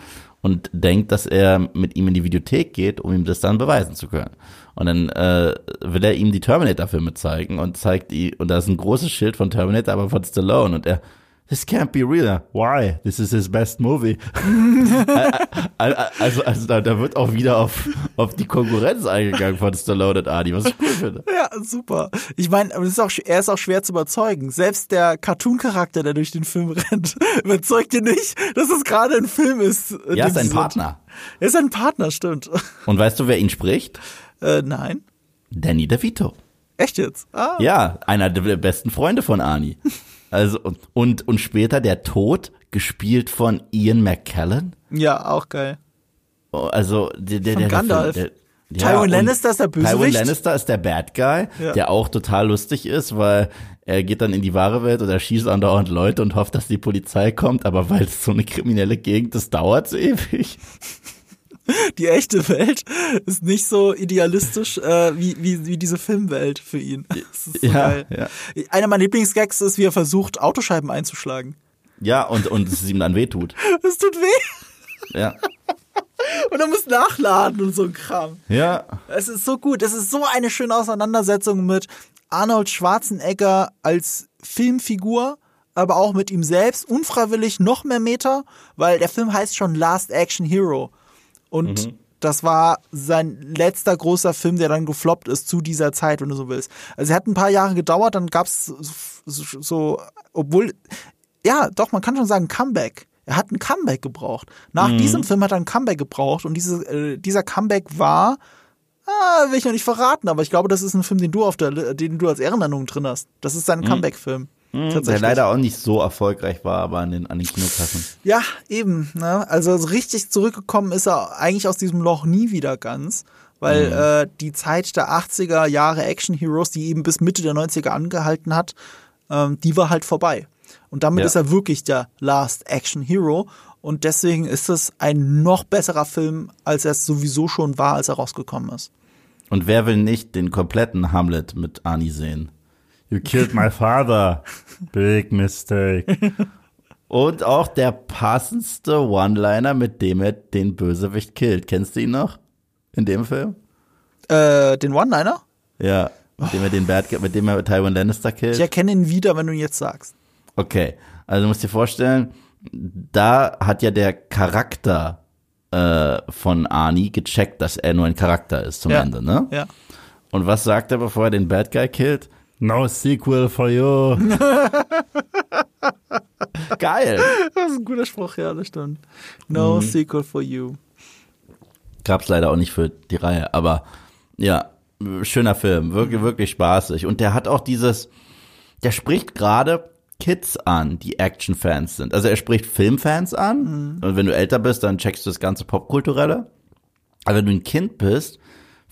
und denkt, dass er mit ihm in die Videothek geht, um ihm das dann beweisen zu können. Und dann äh, will er ihm die Terminator-Filme zeigen und zeigt ihm, und da ist ein großes Schild von Terminator, aber von Stallone und er, this can't be real. Why? This is his best movie. also, also da, da wird auch wieder auf, auf die Konkurrenz eingegangen von Stallone und Arnie, was ich cool finde. Ja, super. Ich meine, er ist auch schwer zu überzeugen. Selbst der Cartoon-Charakter, der durch den Film rennt, überzeugt dir nicht, dass es gerade ein Film ist. Ja, ist ein. Partner. Er ist ein Partner, stimmt. Und weißt du, wer ihn spricht? Äh, nein. Danny DeVito. Echt jetzt? Ah. Ja, einer der besten Freunde von Arnie. Also, und, und, später der Tod, gespielt von Ian McKellen. Ja, auch geil. Oh, Also, der, der, Von der, Gandalf. Der, der, Tywin Lannister ist der Tywin Bösewicht. Lannister ist der Bad Guy, Ja. der auch total lustig ist, weil er geht dann in die wahre Welt und er schießt andauernd Leute und hofft, dass die Polizei kommt, aber weil es so eine kriminelle Gegend ist, dauert es ewig. Die echte Welt ist nicht so idealistisch äh, wie, wie, wie diese Filmwelt für ihn. So Ja, ja. Einer meiner Lieblingsgags ist, wie er versucht, Autoscheiben einzuschlagen. Ja, und, und es ihm dann wehtut. Das tut weh. Ja. Und er muss nachladen und so ein Kram. Ja. Es ist so gut. Es ist so eine schöne Auseinandersetzung mit Arnold Schwarzenegger als Filmfigur, aber auch mit ihm selbst. Unfreiwillig noch mehr Meter, weil der Film heißt schon Last Action Hero. Und das war sein letzter großer Film, der dann gefloppt ist zu dieser Zeit, wenn du so willst. Also er hat ein paar Jahre gedauert, dann gab es so, so, obwohl, ja, doch, man kann schon sagen, Comeback. Er hat ein Comeback gebraucht. Nach diesem Film hat er ein Comeback gebraucht und diese, äh, dieser Comeback war, ah, will ich noch nicht verraten, aber ich glaube, das ist ein Film, den du auf der, den du als Ehrennennung drin hast. Das ist sein Comeback-Film. Der Tatsächlich. leider auch nicht so erfolgreich war, aber an den, an den Kinokassen. Ja, eben. Ne? Also so richtig zurückgekommen ist er eigentlich aus diesem Loch nie wieder ganz, weil äh, die Zeit der 80er Jahre Action Heroes, die eben bis Mitte der 90er angehalten hat, ähm, die war halt vorbei. Und damit Ja. ist er wirklich der Last Action Hero. Und deswegen ist es ein noch besserer Film, als er es sowieso schon war, als er rausgekommen ist. Und wer will nicht den kompletten Hamlet mit Arnie sehen? You killed my father. Big mistake. Und auch der passendste One-Liner, mit dem er den Bösewicht killt. Kennst du ihn noch? In dem Film? Äh, den One-Liner? Ja. Mit dem er den Bad, Guy- mit dem er Tywin Lannister killt? Ich erkenne ihn wieder, wenn du ihn jetzt sagst. Okay, also du musst dir vorstellen, da hat ja der Charakter äh, von Arnie gecheckt, dass er nur ein Charakter ist zum Ja. Ende, ne? Ja. Und was sagt er, bevor er den Bad Guy killt? No sequel for you. Geil. Das ist ein guter Spruch, ja, das stimmt. No sequel for you. Gab's leider auch nicht für die Reihe, aber ja, schöner Film, wirklich, wirklich spaßig. Und der hat auch dieses, der spricht gerade Kids an, die Action-Fans sind. Also er spricht Filmfans an. Und wenn du älter bist, dann checkst du das ganze Popkulturelle. Aber wenn du ein Kind bist,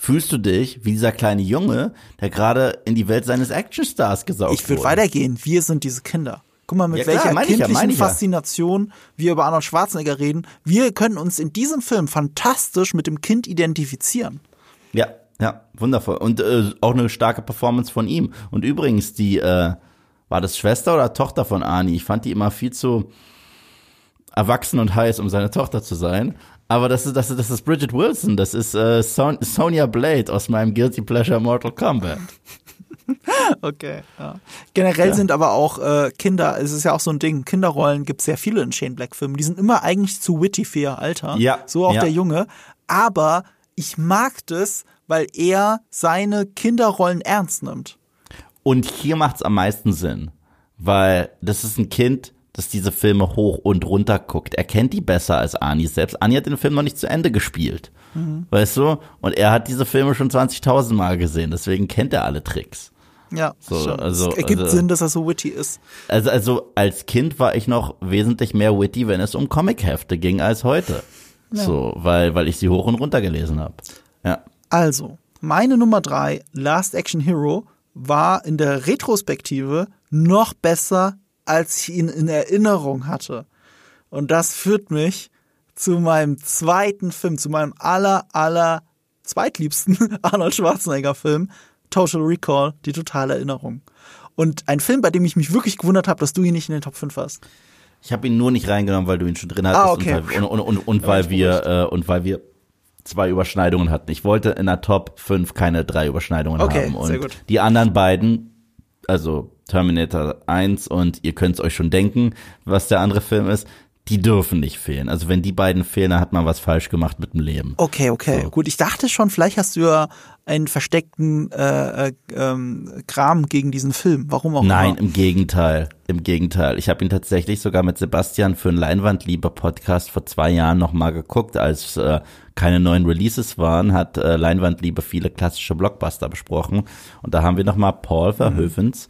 fühlst du dich wie dieser kleine Junge, der gerade in die Welt seines Actionstars gesaugt Ich würde weitergehen. Wir sind diese Kinder. Guck mal, mit Ja, klar, welcher ja, kindlichen ja. Faszination wir über Arnold Schwarzenegger reden. Wir können uns in diesem Film fantastisch mit dem Kind identifizieren. Ja, ja, wundervoll. Und äh, auch eine starke Performance von ihm. Und übrigens, die, äh, war das Schwester oder Tochter von Arnie? Ich fand die immer viel zu erwachsen und heiß, um seine Tochter zu sein. Aber das ist, das ist, das ist Bridget Wilson, das ist äh, Son Sonya Blade aus meinem Guilty Pleasure Mortal Kombat. Okay. Ja. Generell sind aber auch äh, Kinder, es ist ja auch so ein Ding, Kinderrollen gibt es sehr viele in Shane Black Filmen. Die sind immer eigentlich zu witty für ihr Alter. Ja, So auch ja. der Junge. Aber ich mag das, weil er seine Kinderrollen ernst nimmt. Und hier macht's am meisten Sinn, weil das ist ein Kind, das diese Filme hoch und runter guckt. Er kennt die besser als Ani selbst. Ani hat den Film noch nicht zu Ende gespielt. Weißt du? Und er hat diese Filme schon 20.000 Mal gesehen, deswegen kennt er alle Tricks. Ja, So, also- es ergibt also- Sinn, dass er so witty ist. Also, also als Kind war ich noch wesentlich mehr witty, wenn es um Comichefte ging, als heute. So, weil, weil ich sie hoch und runter gelesen habe. Ja. Also, meine Nummer drei, Last Action Hero, war in der Retrospektive noch besser, als ich ihn in Erinnerung hatte. Und das führt mich zu meinem zweiten Film, zu meinem aller, aller zweitliebsten Arnold Schwarzenegger Film, Total Recall, die totale Erinnerung. Und ein Film, bei dem ich mich wirklich gewundert habe, dass du ihn nicht in den Top 5 hast. Ich habe ihn nur nicht reingenommen, weil du ihn schon drin hattest Ah, okay. und, weil, und, und, und, und weil wir äh, und weil wir zwei Überschneidungen hatten. Ich wollte in der Top 5 keine drei Überschneidungen Okay, haben. Und sehr gut. die anderen beiden, also Terminator 1 und ihr könnt es euch schon denken, was der andere Film ist, die dürfen nicht fehlen. Also wenn die beiden fehlen, dann hat man was falsch gemacht mit dem Leben. Okay, okay, So. gut. Ich dachte schon, vielleicht hast du ja einen versteckten äh, äh, ähm, Kram gegen diesen Film. Warum auch Nein, immer. im Gegenteil. Im Gegenteil. Ich habe ihn tatsächlich sogar mit Sebastian für einen Leinwandliebe-Podcast vor zwei Jahren nochmal geguckt, als äh, keine neuen Releases waren, hat äh, Leinwandliebe viele klassische Blockbuster besprochen. Und da haben wir nochmal Paul Verhoevens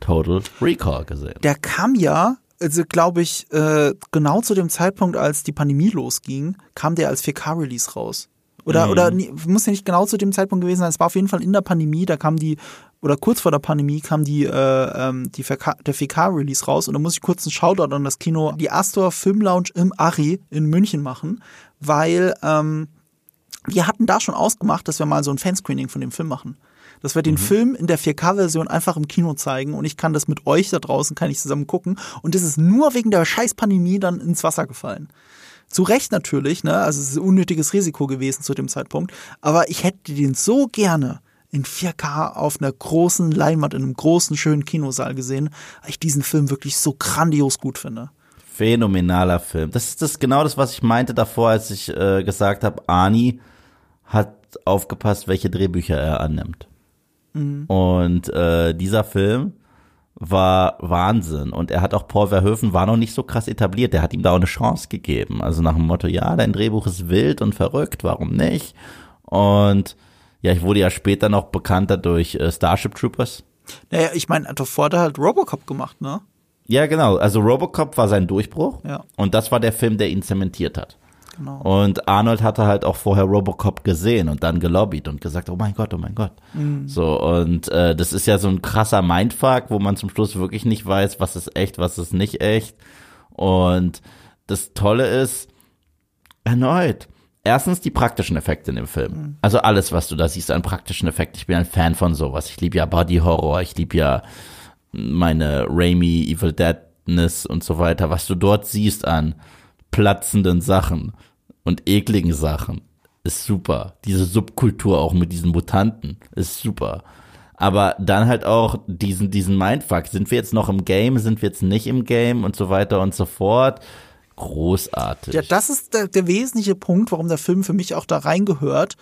Total Recall gesehen. Der kam ja, also glaube ich, äh, genau zu dem Zeitpunkt, als die Pandemie losging, kam der als 4K-Release raus. Oder, Mhm. oder muss ja nicht genau zu dem Zeitpunkt gewesen sein. Es war auf jeden Fall in der Pandemie, da kam die, oder kurz vor der Pandemie kam die, äh, ähm, die 4K, der 4K-Release raus. Und da muss ich kurz einen Shoutout an das Kino, die Astor Film Lounge im Ari in München machen, weil ähm, wir hatten da schon ausgemacht, dass wir mal so ein Fanscreening von dem Film machen. Dass wir den Film in der 4K-Version einfach im Kino zeigen und ich kann das mit euch da draußen, kann ich zusammen gucken. Und das ist nur wegen der scheiß Pandemie dann ins Wasser gefallen. Zu Recht natürlich, ne? Also es ist ein unnötiges Risiko gewesen zu dem Zeitpunkt. Aber ich hätte den so gerne in 4K auf einer großen Leinwand in einem großen, schönen Kinosaal gesehen, weil ich diesen Film wirklich so grandios gut finde. Phänomenaler Film. Das ist das genau das, was ich meinte davor, als ich äh, gesagt habe, Ani hat aufgepasst, welche Drehbücher er annimmt. Und äh, dieser Film war Wahnsinn. Und er hat auch Paul Verhoeven war noch nicht so krass etabliert. Der hat ihm da auch eine Chance gegeben. Also nach dem Motto, ja, dein Drehbuch ist wild und verrückt, warum nicht? Und ja, ich wurde ja später noch bekannter durch äh, Starship Troopers. Naja, ich meine, davor hat er halt Robocop gemacht, ne? Ja, genau. Also Robocop war sein Durchbruch. Ja. Und das war der Film, der ihn zementiert hat. Genau. Und Arnold hatte halt auch vorher Robocop gesehen und dann gelobbyt und gesagt, oh mein Gott, oh mein Gott. So, und äh, das ist ja so ein krasser Mindfuck, wo man zum Schluss wirklich nicht weiß, was ist echt, was ist nicht echt. Und das Tolle ist, erneut, erstens die praktischen Effekte in dem Film. Also alles, was du da siehst an praktischen Effekten. Ich bin ein Fan von sowas. Ich liebe ja Body Horror, ich liebe ja meine Raimi, Evil Deadness und so weiter, was du dort siehst an platzenden Sachen und ekligen Sachen, ist super. Diese Subkultur auch mit diesen Mutanten ist super. Aber dann halt auch diesen, diesen Mindfuck. Sind wir jetzt noch im Game? Sind wir jetzt nicht im Game? Und so weiter und so fort. Großartig. Ja, das ist der, der wesentliche Punkt, warum der Film für mich auch da reingehört.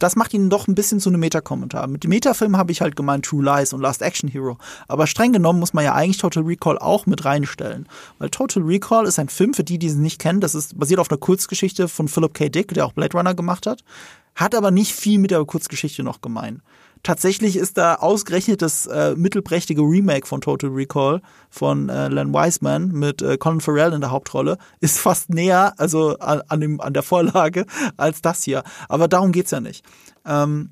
Das macht ihn doch ein bisschen zu einem Meta-Kommentar. Mit dem Metafilm habe ich halt gemeint True Lies und Last Action Hero. Aber streng genommen muss man ja eigentlich Total Recall auch mit reinstellen. Weil Total Recall ist ein Film, für die, die es nicht kennen, das ist basiert auf einer Kurzgeschichte von Philip K. Dick, der auch Blade Runner gemacht hat. Hat aber nicht viel mit der Kurzgeschichte noch gemein. Tatsächlich ist da ausgerechnet das äh, mittelprächtige Remake von Total Recall von äh, Len Wiseman mit äh, Colin Farrell in der Hauptrolle ist fast näher, also an, an, dem, an der Vorlage, als das hier. Aber darum geht's ja nicht. Ähm,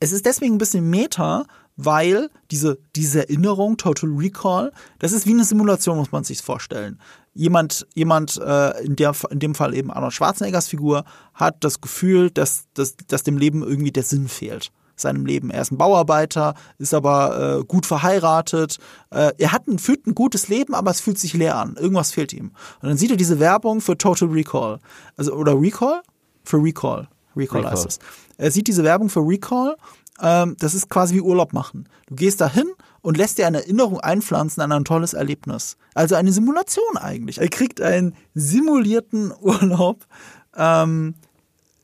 es ist deswegen ein bisschen Meta, weil diese, diese Erinnerung, Total Recall, das ist wie eine Simulation, muss man sich vorstellen. Jemand, jemand äh, in, der, in dem Fall eben Arnold Schwarzeneggers Figur, hat das Gefühl, dass, dass, dass dem Leben irgendwie der Sinn fehlt. Seinem Leben. Er ist ein Bauarbeiter, ist aber äh, gut verheiratet. Äh, er hat ein, führt ein gutes Leben, aber es fühlt sich leer an. Irgendwas fehlt ihm. Und dann sieht er diese Werbung für Total Recall. Also, oder Recall? Für Recall. Recall, Recall. heißt es. Er sieht diese Werbung für Recall ähm, das ist quasi wie Urlaub machen. Du gehst dahin und lässt dir eine Erinnerung einpflanzen an ein tolles Erlebnis. Also eine Simulation eigentlich. Er kriegt einen simulierten Urlaub ähm,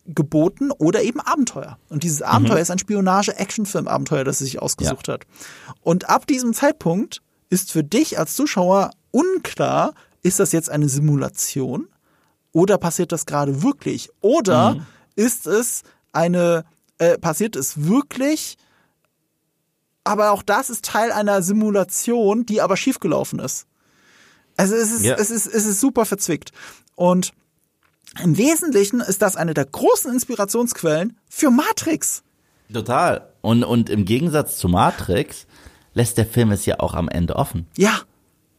geboten oder eben Abenteuer. Und dieses Abenteuer mhm. ist ein Spionage-Action-Film-Abenteuer, das er sich ausgesucht ja. hat. Und ab diesem Zeitpunkt ist für dich als Zuschauer unklar, ist das jetzt eine Simulation oder passiert das gerade wirklich? Oder mhm. ist es eine äh, passiert es wirklich. Aber auch das ist Teil einer Simulation, die aber schiefgelaufen ist. Also es ist, ja. es ist, es ist super verzwickt. Und im Wesentlichen ist das eine der großen Inspirationsquellen für Matrix. Total. Und, und im Gegensatz zu Matrix lässt der Film es ja auch am Ende offen. Ja.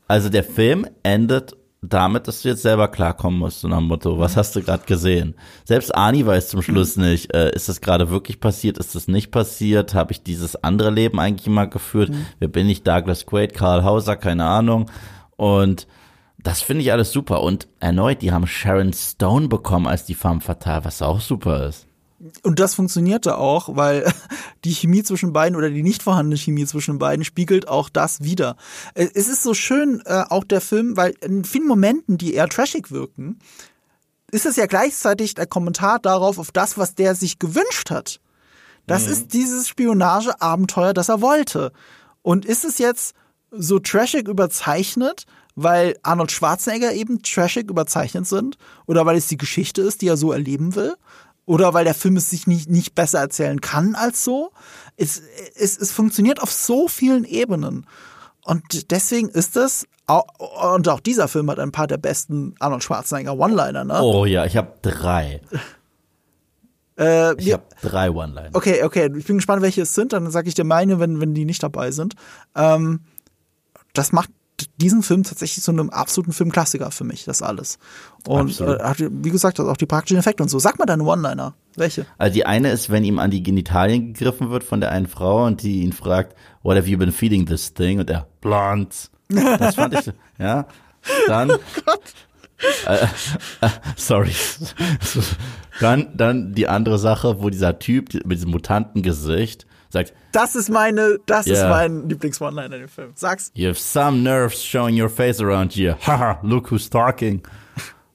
Also der Film endet damit, dass du jetzt selber klarkommen musst, so nach dem Motto, was hast du gerade gesehen? Selbst Ani weiß zum Schluss mhm. nicht, äh, ist das gerade wirklich passiert, ist das nicht passiert, habe ich dieses andere Leben eigentlich immer geführt, mhm. wer bin ich, Douglas Quaid, Karl Hauser, keine Ahnung und das finde ich alles super und erneut, die haben Sharon Stone bekommen als die Femme Fatale, was auch super ist. Und das funktionierte auch, weil die Chemie zwischen beiden oder die nicht vorhandene Chemie zwischen beiden spiegelt auch das wieder. Äh, es ist so schön, äh, auch der Film, weil in vielen Momenten, die eher trashig wirken, ist es ja gleichzeitig der Kommentar darauf, auf das, was der sich gewünscht hat. Das mhm. ist dieses Spionageabenteuer, das er wollte. Und ist es jetzt so trashig überzeichnet, weil Arnold Schwarzenegger eben trashig überzeichnet sind? Oder weil es die Geschichte ist, die er so erleben will? oder weil der Film es sich nicht, nicht besser erzählen kann als so. Es, es, es funktioniert auf so vielen Ebenen. Und deswegen ist es, und auch dieser Film hat ein paar der besten Arnold Schwarzenegger One-Liner, ne? Oh ja, ich habe drei. Äh, ich habe drei One-Liner. Okay, okay, ich bin gespannt, welche es sind, dann sage ich dir meine, wenn, wenn die nicht dabei sind. Ähm, das macht diesen Film tatsächlich zu einem absoluten Filmklassiker für mich, das alles. Und äh, hat, wie gesagt, auch die praktischen Effekte und so. Sag mal deine One-Liner. Welche? Also die eine ist, wenn ihm an die Genitalien gegriffen wird von der einen Frau und die ihn fragt, what have you been feeding this thing? Und er, blonde. Das fand ich, ja. Dann. Oh Gott. Äh, äh, sorry. Dann, dann die andere Sache, wo dieser Typ mit diesem Mutantengesicht sagt, das ist meine, das yeah. ist mein Lieblings-One-Liner in dem Film. Sag's. You have some nerves showing your face around here. Haha, look who's talking.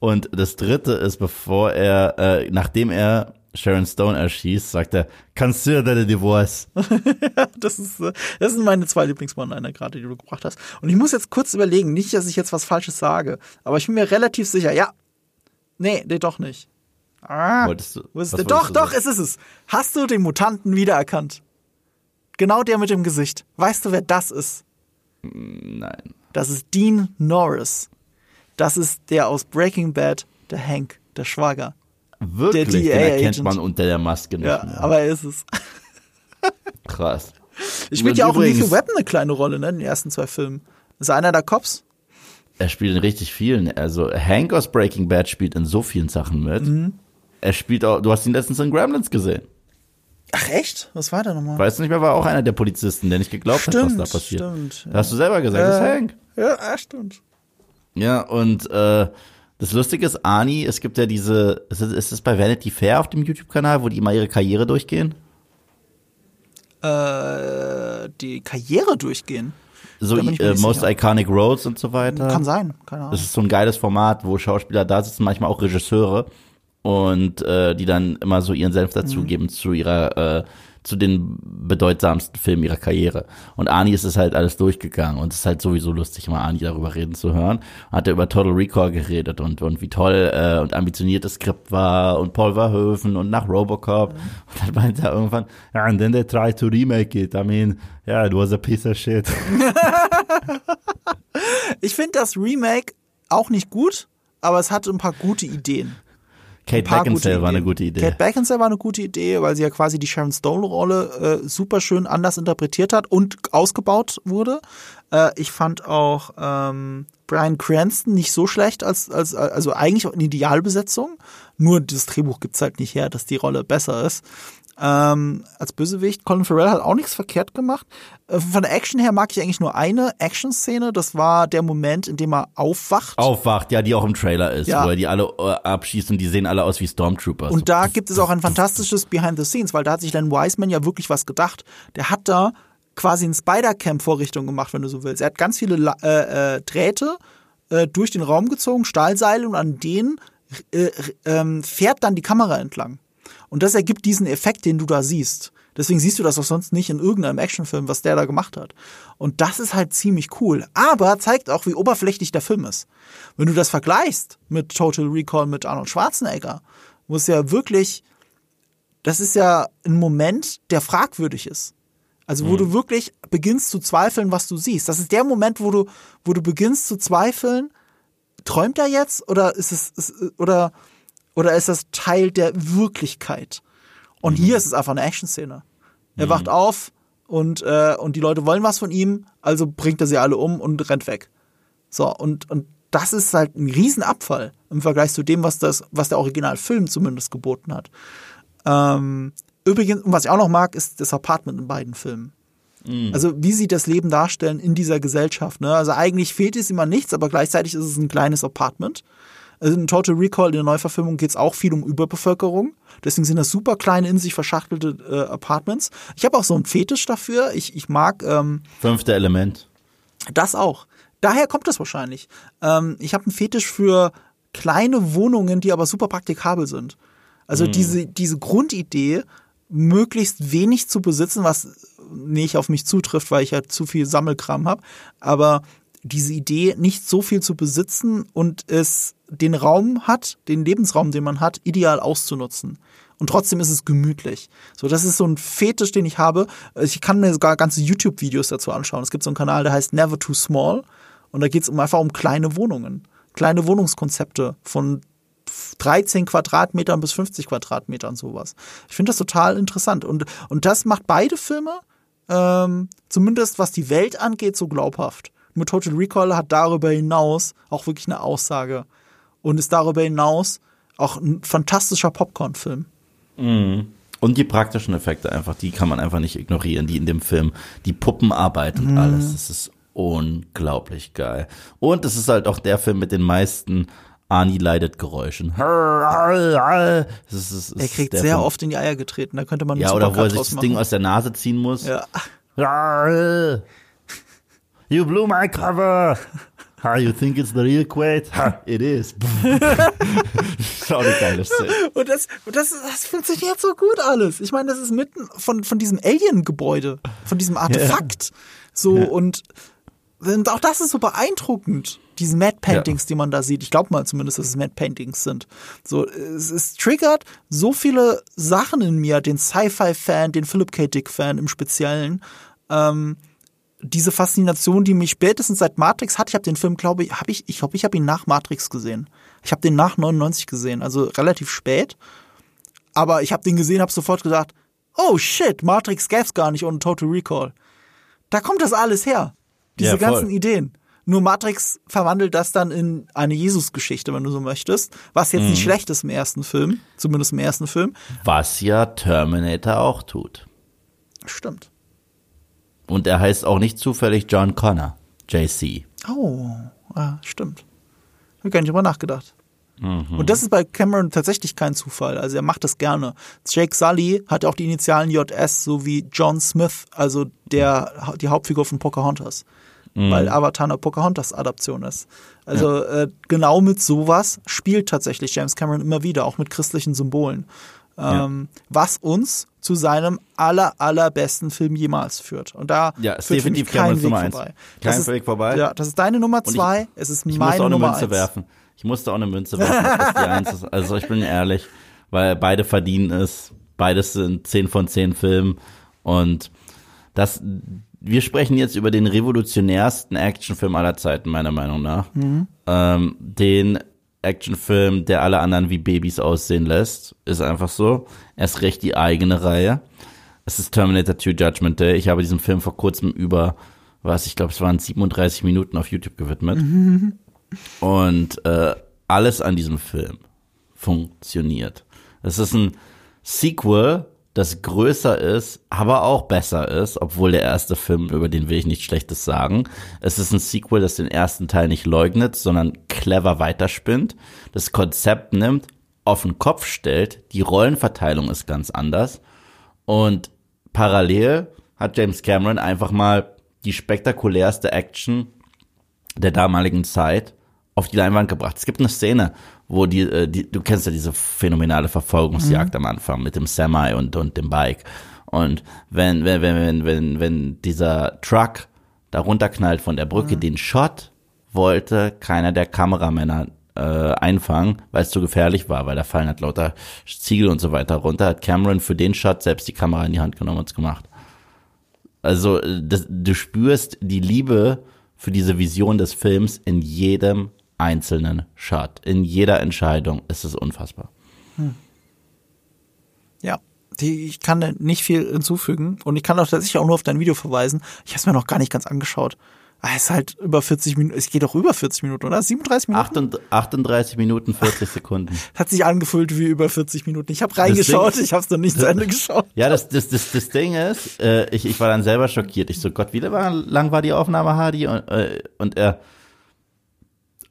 Und das dritte ist, bevor er, äh, nachdem er Sharon Stone erschießt, sagt er, consider the divorce. das ist, äh, das sind meine zwei Lieblings-One-Liner gerade, die du gebracht hast. Und ich muss jetzt kurz überlegen, nicht, dass ich jetzt was Falsches sage, aber ich bin mir relativ sicher, ja. Nee, nee, doch nicht. Ah, wolltest du, was ist doch, doch, es ist es. Hast du den Mutanten wiedererkannt? Genau der mit dem Gesicht. Weißt du, wer das ist? Nein. Das ist Dean Norris. Das ist der aus Breaking Bad, der Hank, der Schwager. Wirklich? Der Den erkennt man unter der Maske nicht Ja, mehr. aber er ist es. Krass. Ich spielt ja auch in Lethal Weapon eine kleine Rolle, ne, in den ersten zwei Filmen. Ist er einer der Cops? Er spielt in richtig vielen. Also Hank aus Breaking Bad spielt in so vielen Sachen mit. Mhm. Er spielt auch, du hast ihn letztens in Gremlins gesehen. Ach echt? Was war da nochmal? Weißt du nicht mehr, war auch einer der Polizisten, der nicht geglaubt stimmt, hat, was da passiert. Stimmt. Ja. Hast du selber gesagt, äh, das ist Hank. Ja, stimmt. Ja, und äh, das Lustige ist, Ani, es gibt ja diese, ist es, ist es bei Vanity Fair auf dem YouTube-Kanal, wo die immer ihre Karriere durchgehen? Äh, die Karriere durchgehen? So äh, Most sicher. Iconic Roads und so weiter. Kann sein, keine Ahnung. Das ist so ein geiles Format, wo Schauspieler da sitzen, manchmal auch Regisseure und äh, die dann immer so ihren Senf dazugeben mhm. zu ihrer äh, zu den bedeutsamsten Filmen ihrer Karriere. Und Ani ist es halt alles durchgegangen und es ist halt sowieso lustig, mal Ani darüber reden zu hören. Hat er über Total Recall geredet und, und wie toll äh, und ambitioniert das Skript war und Paul Verhoeven und nach Robocop. Mhm. Und dann meinte er irgendwann, ja, and then they tried to remake it. I mean, yeah, it was a piece of shit. ich finde das Remake auch nicht gut, aber es hatte ein paar gute Ideen. Kate Beckinsale war eine gute Idee. Kate Beckinsale war eine gute Idee, weil sie ja quasi die Sharon Stone-Rolle äh, super schön anders interpretiert hat und ausgebaut wurde. Äh, ich fand auch ähm, Brian Cranston nicht so schlecht als, als also eigentlich auch eine Idealbesetzung. Nur das Drehbuch gibt's halt nicht her, dass die Rolle besser ist ähm, als Bösewicht. Colin Farrell hat auch nichts verkehrt gemacht. Äh, von der Action her mag ich eigentlich nur eine Action-Szene. Das war der Moment, in dem er aufwacht. Aufwacht, ja, die auch im Trailer ist, ja. wo er die alle äh, abschießt und die sehen alle aus wie Stormtroopers. Und da gibt es auch ein fantastisches Behind the Scenes, weil da hat sich Len Wiseman ja wirklich was gedacht. Der hat da quasi ein Spider-Cam-Vorrichtung gemacht, wenn du so willst. Er hat ganz viele äh, äh, Drähte äh, durch den Raum gezogen, Stahlseile und an denen äh, ähm, fährt dann die Kamera entlang. Und das ergibt diesen Effekt, den du da siehst. Deswegen siehst du das auch sonst nicht in irgendeinem Actionfilm, was der da gemacht hat. Und das ist halt ziemlich cool. Aber zeigt auch, wie oberflächlich der Film ist. Wenn du das vergleichst mit Total Recall mit Arnold Schwarzenegger, wo es ja wirklich, das ist ja ein Moment, der fragwürdig ist. Also wo mhm. du wirklich beginnst zu zweifeln, was du siehst. Das ist der Moment, wo du, wo du beginnst zu zweifeln, träumt er jetzt oder ist es, ist, oder oder ist das Teil der Wirklichkeit? Und mhm. hier ist es einfach eine Action-Szene. Er mhm. wacht auf und, äh, und die Leute wollen was von ihm, also bringt er sie alle um und rennt weg. So, und, und das ist halt ein Riesenabfall im Vergleich zu dem, was, das, was der Originalfilm zumindest geboten hat. Ähm, übrigens, was ich auch noch mag, ist das Apartment in beiden Filmen. Mhm. Also wie sie das Leben darstellen in dieser Gesellschaft. Ne? Also eigentlich fehlt es immer nichts, aber gleichzeitig ist es ein kleines Apartment. Also in Total Recall, in der Neuverfilmung, geht es auch viel um Überbevölkerung. Deswegen sind das super kleine, in sich verschachtelte äh, Apartments. Ich habe auch so einen Fetisch dafür. Ich, ich mag. Ähm, Fünfte Element. Das auch. Daher kommt das wahrscheinlich. Ähm, ich habe einen Fetisch für kleine Wohnungen, die aber super praktikabel sind. Also mhm. diese, diese Grundidee, möglichst wenig zu besitzen, was nicht auf mich zutrifft, weil ich ja zu viel Sammelkram habe. Aber diese Idee, nicht so viel zu besitzen und es den Raum hat, den Lebensraum, den man hat, ideal auszunutzen. Und trotzdem ist es gemütlich. So, das ist so ein Fetisch, den ich habe. Ich kann mir sogar ganze YouTube-Videos dazu anschauen. Es gibt so einen Kanal, der heißt Never Too Small. Und da geht es um einfach um kleine Wohnungen. Kleine Wohnungskonzepte von 13 Quadratmetern bis 50 Quadratmetern sowas. Ich finde das total interessant. Und, und das macht beide Filme, ähm, zumindest was die Welt angeht, so glaubhaft mit Total Recall hat darüber hinaus auch wirklich eine Aussage und ist darüber hinaus auch ein fantastischer Popcorn-Film. Mhm. Und die praktischen Effekte einfach, die kann man einfach nicht ignorieren, die in dem Film, die Puppenarbeit und mhm. alles, das ist unglaublich geil. Und es ist halt auch der Film mit den meisten Ani leidet Geräuschen. Das ist, das ist er kriegt sehr Film. oft in die Eier getreten, da könnte man Ja, oder wo er sich das Ding aus der Nase ziehen muss. Ja. You blew my cover. Ha, you think it's the real Quaid? Ha, it is. Schau die geile Szene. Und das, das, das funktioniert so gut alles. Ich meine, das ist mitten von, von diesem Alien-Gebäude, von diesem Artefakt. Ja. So, ja. und, und auch das ist so beeindruckend. Diese Mad Paintings, ja. die man da sieht. Ich glaube mal zumindest, dass es Mad Paintings sind. So, es, es triggert so viele Sachen in mir, den Sci-Fi-Fan, den Philip K. Dick-Fan im Speziellen. Ähm, diese Faszination, die mich spätestens seit Matrix hat. Ich habe den Film, glaube ich, habe ich, ich hoffe, ich habe ihn nach Matrix gesehen. Ich habe den nach 99 gesehen, also relativ spät. Aber ich habe den gesehen, habe sofort gedacht, oh shit, Matrix gäb's gar nicht ohne Total Recall. Da kommt das alles her. Diese ja, ganzen Ideen. Nur Matrix verwandelt das dann in eine Jesus-Geschichte, wenn du so möchtest. Was jetzt mhm. nicht schlecht ist im ersten Film, zumindest im ersten Film. Was ja Terminator auch tut. Stimmt. Und er heißt auch nicht zufällig John Connor, JC. Oh, ah, stimmt. Habe gar nicht drüber nachgedacht. Mhm. Und das ist bei Cameron tatsächlich kein Zufall. Also er macht das gerne. Jake Sully hat auch die Initialen JS, so wie John Smith, also der die Hauptfigur von Pocahontas. Mhm. Weil Avatar eine Pocahontas-Adaption ist. Also ja. äh, genau mit sowas spielt tatsächlich James Cameron immer wieder, auch mit christlichen Symbolen. Ähm, was uns zu seinem aller, allerbesten Film jemals führt. Und da Ja, ist führt für mich definitiv kein Weg Nummer vorbei. Kein das ist, Weg vorbei. Ja, das ist deine Nummer ich- zwei, es ist Ich meine musste auch eine Nummer Münze eins. werfen. Ich musste auch eine Münze werfen. Also ich bin ehrlich, weil beide verdienen es. Beides sind 10 von 10 Filmen. Und das, wir sprechen jetzt über den revolutionärsten Actionfilm aller Zeiten, meiner Meinung nach. Ähm, den Actionfilm, der alle anderen wie Babys aussehen lässt, ist einfach so. Erst recht die eigene Reihe. Es ist Terminator 2 Judgment Day. Ich habe diesem Film vor kurzem über, was, ich glaube, es waren 37 Minuten auf YouTube gewidmet. Und äh, alles an diesem Film funktioniert. Es ist ein Sequel, das größer ist, aber auch besser ist, obwohl der erste Film, über den will ich nichts Schlechtes sagen. Es ist ein Sequel, das den ersten Teil nicht leugnet, sondern clever weiterspinnt, das Konzept nimmt, auf den Kopf stellt, die Rollenverteilung ist ganz anders und parallel hat James Cameron einfach mal die spektakulärste Action der damaligen Zeit auf die Leinwand gebracht. Es gibt eine Szene, wo die, äh, die du kennst ja diese phänomenale Verfolgungsjagd am Anfang mit dem Semi und, und dem Bike. Und wenn, wenn, wenn, wenn, wenn, wenn dieser Truck da runterknallt von der Brücke, den Shot wollte keiner der Kameramänner äh, einfangen, weil es zu gefährlich war, weil da fallen halt lauter Ziegel und so weiter runter, hat Cameron für den Shot selbst die Kamera in die Hand genommen und es gemacht. Also äh, das, du spürst die Liebe für diese Vision des Films in jedem einzelnen Shot, in jeder Entscheidung. Es ist unfassbar. Ja, die, ich kann nicht viel hinzufügen und ich kann auch tatsächlich auch nur auf dein Video verweisen. Ich habe es mir noch gar nicht ganz angeschaut. Ah, Es ist halt über 40 Minuten, es geht doch über 40 Minuten, oder? 37 Minuten? Achtund- 38 Minuten, 40 Sekunden. Hat sich angefühlt wie über 40 Minuten. Ich habe reingeschaut, Ding- ich habe es noch nicht zu Ende geschaut. Ja, das, das, das, das Ding ist, äh, ich, ich war dann selber schockiert. Ich so, Gott, wie lang war die Aufnahme, Hardy? Und, äh, und er,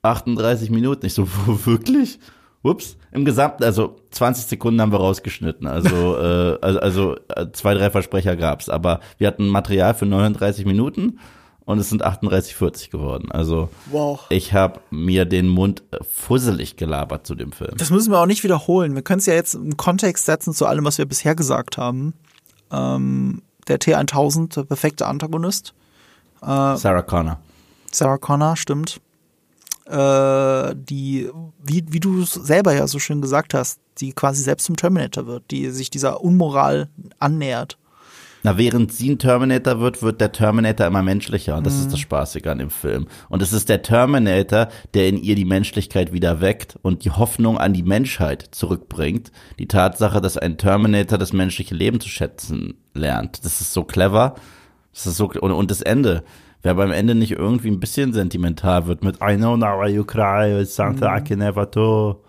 38 Minuten. Ich so, wirklich? Ups. Im Gesamten, also 20 Sekunden haben wir rausgeschnitten. Also, äh, also, also äh, zwei, drei Versprecher gab's. Aber wir hatten Material für 39 Minuten und es sind 38, 40 geworden. Also Wow. ich habe mir den Mund äh, fusselig gelabert zu dem Film. Das müssen wir auch nicht wiederholen. Wir können es ja jetzt im Kontext setzen zu allem, was wir bisher gesagt haben. Ähm, der T1000, der perfekte Antagonist. Sarah Connor. Sarah Connor, stimmt. Äh, die, wie, wie du es selber ja so schön gesagt hast, die quasi selbst zum Terminator wird, die sich dieser Unmoral annähert. Na, während sie ein Terminator wird, wird der Terminator immer menschlicher. Und das ist das Spaßige an dem Film. Und es ist der Terminator, der in ihr die Menschlichkeit wieder weckt und die Hoffnung an die Menschheit zurückbringt. Die Tatsache, dass ein Terminator das menschliche Leben zu schätzen lernt. Das ist so clever. Das ist so, und, und das Ende. Wer beim Ende nicht irgendwie ein bisschen sentimental wird mit I know now why you cry, it's something I can never do.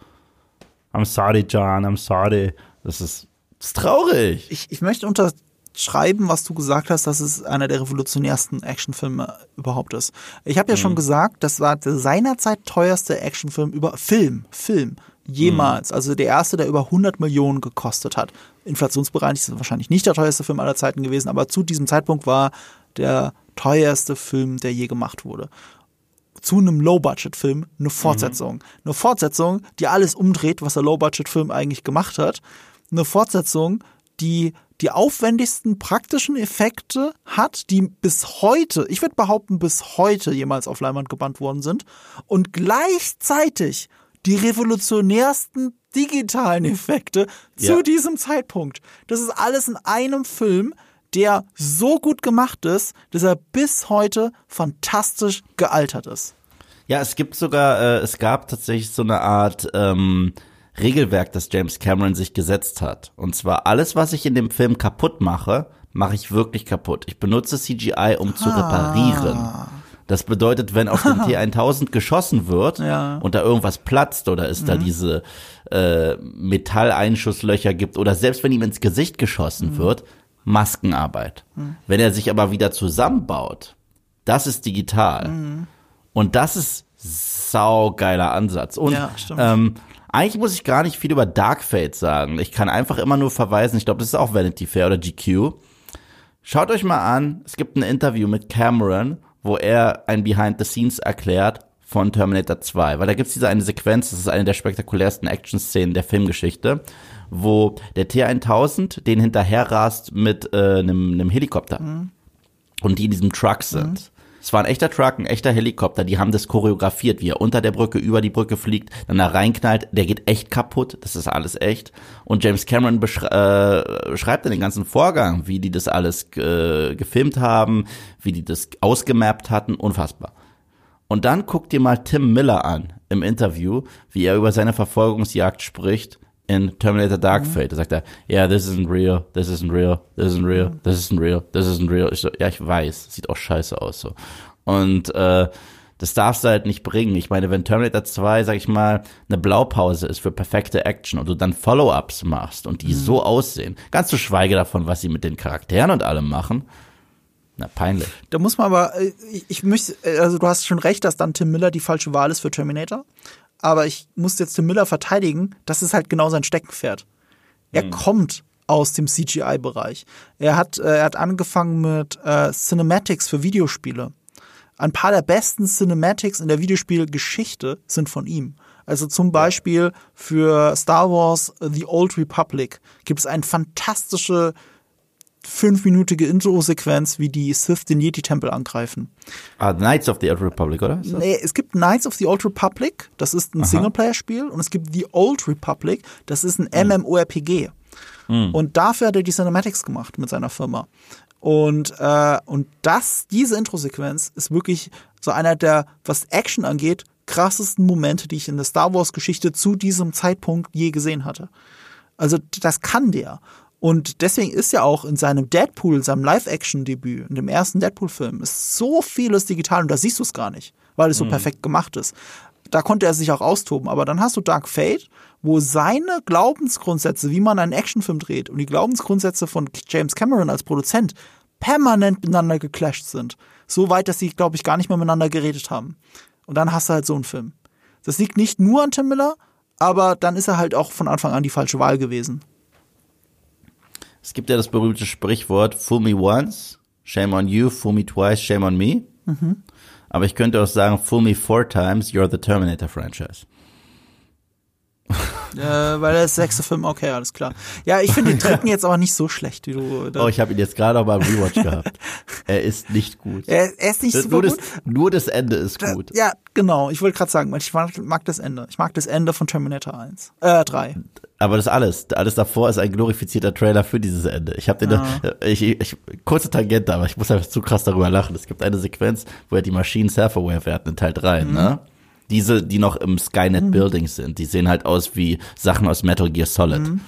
I'm sorry, John, I'm sorry. Das ist, das ist traurig. Ich, ich möchte unterschreiben, was du gesagt hast, dass es einer der revolutionärsten Actionfilme überhaupt ist. Ich habe ja schon gesagt, das war der seinerzeit teuerste Actionfilm über Film, Film jemals. Also der erste, der über 100 Millionen gekostet hat. Inflationsbereinigt ist es wahrscheinlich nicht der teuerste Film aller Zeiten gewesen, aber zu diesem Zeitpunkt war der teuerste Film, der je gemacht wurde zu einem Low-Budget-Film eine Fortsetzung. Eine Fortsetzung, die alles umdreht, was der Low-Budget-Film eigentlich gemacht hat. Eine Fortsetzung, die die aufwendigsten praktischen Effekte hat, die bis heute, ich würde behaupten, bis heute jemals auf Leinwand gebannt worden sind und gleichzeitig die revolutionärsten digitalen Effekte Ja. zu diesem Zeitpunkt. Das ist alles in einem Film, der so gut gemacht ist, dass er bis heute fantastisch gealtert ist. Ja, es gibt sogar, äh, es gab tatsächlich so eine Art ähm, Regelwerk, das James Cameron sich gesetzt hat. Und zwar alles, was ich in dem Film kaputt mache, mache ich wirklich kaputt. Ich benutze CGI, um zu reparieren. Das bedeutet, wenn auf den T1000 geschossen wird Ja. und da irgendwas platzt oder es da diese äh, Metalleinschusslöcher gibt oder selbst wenn ihm ins Gesicht geschossen wird, Maskenarbeit. Wenn er sich aber wieder zusammenbaut, das ist digital. Und das ist saugeiler Ansatz. Und Ja, stimmt. ähm, eigentlich muss ich gar nicht viel über Dark Fate sagen. Ich kann einfach immer nur verweisen, ich glaube, das ist auch Vanity Fair oder GQ. Schaut euch mal an, es gibt ein Interview mit Cameron, wo er ein Behind the Scenes erklärt von Terminator 2, weil da gibt's diese eine Sequenz, das ist eine der spektakulärsten Action-Szenen der Filmgeschichte, wo der T-1000 den hinterher rast mit äh, einem, einem Helikopter mhm. und die in diesem Truck sind. Mhm. Es war ein echter Truck, ein echter Helikopter, die haben das choreografiert, wie er unter der Brücke, über die Brücke fliegt, dann da reinknallt, der geht echt kaputt, das ist alles echt. Und James Cameron beschreibt äh, dann den ganzen Vorgang, wie die das alles äh, gefilmt haben, wie die das ausgemappt hatten, unfassbar. Und dann guck dir mal Tim Miller an im Interview, wie er über seine Verfolgungsjagd spricht in Terminator Dark mhm. Fate. Da sagt er, ja, yeah, this isn't real, this isn't real, this isn't real, mhm. this isn't real, this isn't real. Ich so, ja, ich weiß, sieht auch scheiße aus so. Und äh, das darfst du halt nicht bringen. Ich meine, wenn Terminator 2, sag ich mal, eine Blaupause ist für perfekte Action und du dann Follow-ups machst und die mhm. so aussehen, ganz zu schweige davon, was sie mit den Charakteren und allem machen, na, peinlich. Da muss man aber, äh, ich, ich möchte, äh, also du hast schon recht, dass dann Tim Miller die falsche Wahl ist für Terminator. Aber ich muss jetzt Tim Miller verteidigen, das ist halt genau sein Steckenpferd. Er hm. kommt aus dem CGI-Bereich. Er hat, äh, er hat angefangen mit äh, Cinematics für Videospiele. Ein paar der besten Cinematics in der Videospielgeschichte sind von ihm. Also zum Beispiel für Star Wars The Old Republic gibt es eine fantastische fünfminütige Intro-Sequenz, wie die Sith den Yeti-Tempel angreifen. Ah, Knights of the Old Republic, oder? Nee, es gibt Knights of the Old Republic, das ist ein Singleplayer-Spiel, und es gibt The Old Republic, das ist ein mhm. MMORPG. Mhm. Und dafür hat er die Cinematics gemacht mit seiner Firma. Und, äh, und das, diese Intro-Sequenz ist wirklich so einer der, was Action angeht, krassesten Momente, die ich in der Star Wars-Geschichte zu diesem Zeitpunkt je gesehen hatte. Also das kann der. Und deswegen ist ja auch in seinem Deadpool, seinem Live-Action-Debüt, in dem ersten Deadpool-Film, ist so vieles digital und da siehst du es gar nicht, weil es so mhm. perfekt gemacht ist. Da konnte er sich auch austoben. Aber dann hast du Dark Fate, wo seine Glaubensgrundsätze, wie man einen Actionfilm dreht und die Glaubensgrundsätze von James Cameron als Produzent permanent miteinander geclasht sind. So weit, dass sie, glaube ich, gar nicht mehr miteinander geredet haben. Und dann hast du halt so einen Film. Das liegt nicht nur an Tim Miller, aber dann ist er halt auch von Anfang an die falsche Wahl gewesen. Es gibt ja das berühmte Sprichwort, fool me once, shame on you, fool me twice, shame on me. Mhm. Aber ich könnte auch sagen, fool me four times, you're the Terminator franchise. Äh, weil der sechste Film, okay, alles klar. Ja, ich finde den dritten jetzt aber nicht so schlecht, wie du. Oh, ich habe ihn jetzt gerade auch beim Rewatch gehabt. Er ist nicht gut. Er, er ist nicht super nur gut. Das, nur das Ende ist gut. Ja, genau. Ich wollte gerade sagen, ich mag, mag, das Ende. Ich mag das Ende von Terminator 1. Äh, 3. Aber das alles, alles davor ist ein glorifizierter Trailer für dieses Ende. Ich habe den, ah. ich, ich, kurze Tangente, aber ich muss einfach zu krass darüber lachen. Es gibt eine Sequenz, wo er die Maschinen Self-Aware werden in Teil 3, mhm. ne? Diese, die noch im Skynet mhm. Building sind, die sehen halt aus wie Sachen aus Metal Gear Solid. Mhm.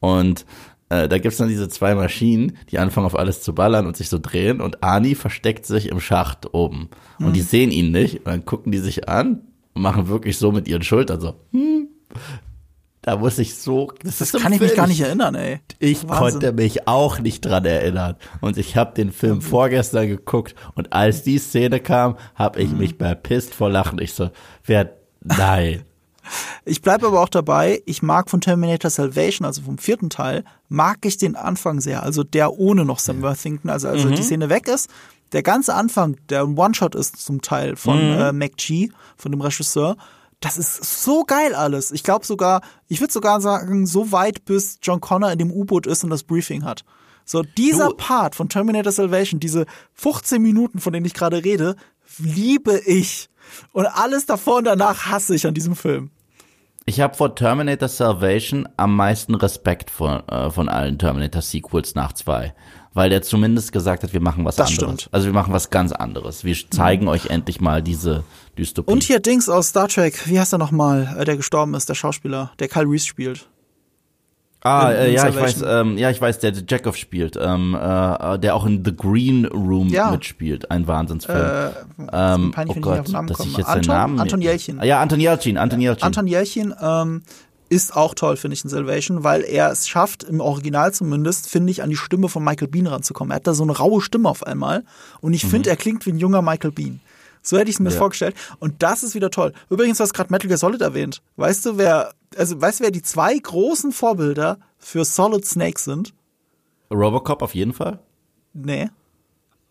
Und äh, da gibt's dann diese zwei Maschinen, die anfangen auf alles zu ballern und sich so drehen und Ani versteckt sich im Schacht oben. Und mhm. die sehen ihn nicht und dann gucken die sich an und machen wirklich so mit ihren Schultern so, hm, da muss ich so. Das, das kann ich mich gar nicht erinnern, ey. Ich Wahnsinn. konnte mich auch nicht dran erinnern. Und ich habe den Film mhm. vorgestern geguckt und als die Szene kam, habe ich mhm. mich bepisst vor Lachen. Ich so, wer, nein. Ich bleibe aber auch dabei, ich mag von Terminator Salvation, also vom vierten Teil, mag ich den Anfang sehr. Also der ohne noch Sam Worthington, also, also mhm. die Szene weg ist. Der ganze Anfang, der ein One-Shot ist zum Teil von mhm. äh, McG, von dem Regisseur das ist so geil alles. Ich glaube sogar, ich würde sogar sagen, so weit bis John Connor in dem U-Boot ist und das Briefing hat. So, dieser du. Part von Terminator Salvation, diese 15 Minuten, von denen ich gerade rede, liebe ich. Und alles davor und danach hasse ich an diesem Film. Ich habe vor Terminator Salvation am meisten Respekt von, äh, von allen Terminator Sequels nach zwei weil der zumindest gesagt hat, wir machen was das anderes. Stimmt. Also wir machen was ganz anderes. Wir zeigen mhm. euch endlich mal diese Dystopie. Und hier Dings aus Star Trek, wie heißt er nochmal, äh, der gestorben ist, der Schauspieler, der Kyle Reese spielt. Ah, äh, ja, ich weiß, ähm, ja, ich weiß, der Jacob spielt, ähm, äh, der auch in The Green Room ja. mitspielt, ein Wahnsinnsfilm. Äh, ähm, oh Gott, dass ich jetzt Anton, den Namen... Anton Jelchin. Ja, Anton Jelchin, Anton Jelchin. Anton Jelchin, ähm, ist auch toll, finde ich, in Salvation, weil er es schafft, im Original zumindest, finde ich, an die Stimme von Michael Bean ranzukommen. Er hat da so eine raue Stimme auf einmal und ich mhm. finde, er klingt wie ein junger Michael Bean. So hätte ich es mir ja. vorgestellt. Und das ist wieder toll. Übrigens, du hast gerade Metal Gear Solid erwähnt. Weißt du, wer, also weißt du, wer die zwei großen Vorbilder für Solid Snake sind? Robocop auf jeden Fall? Nee.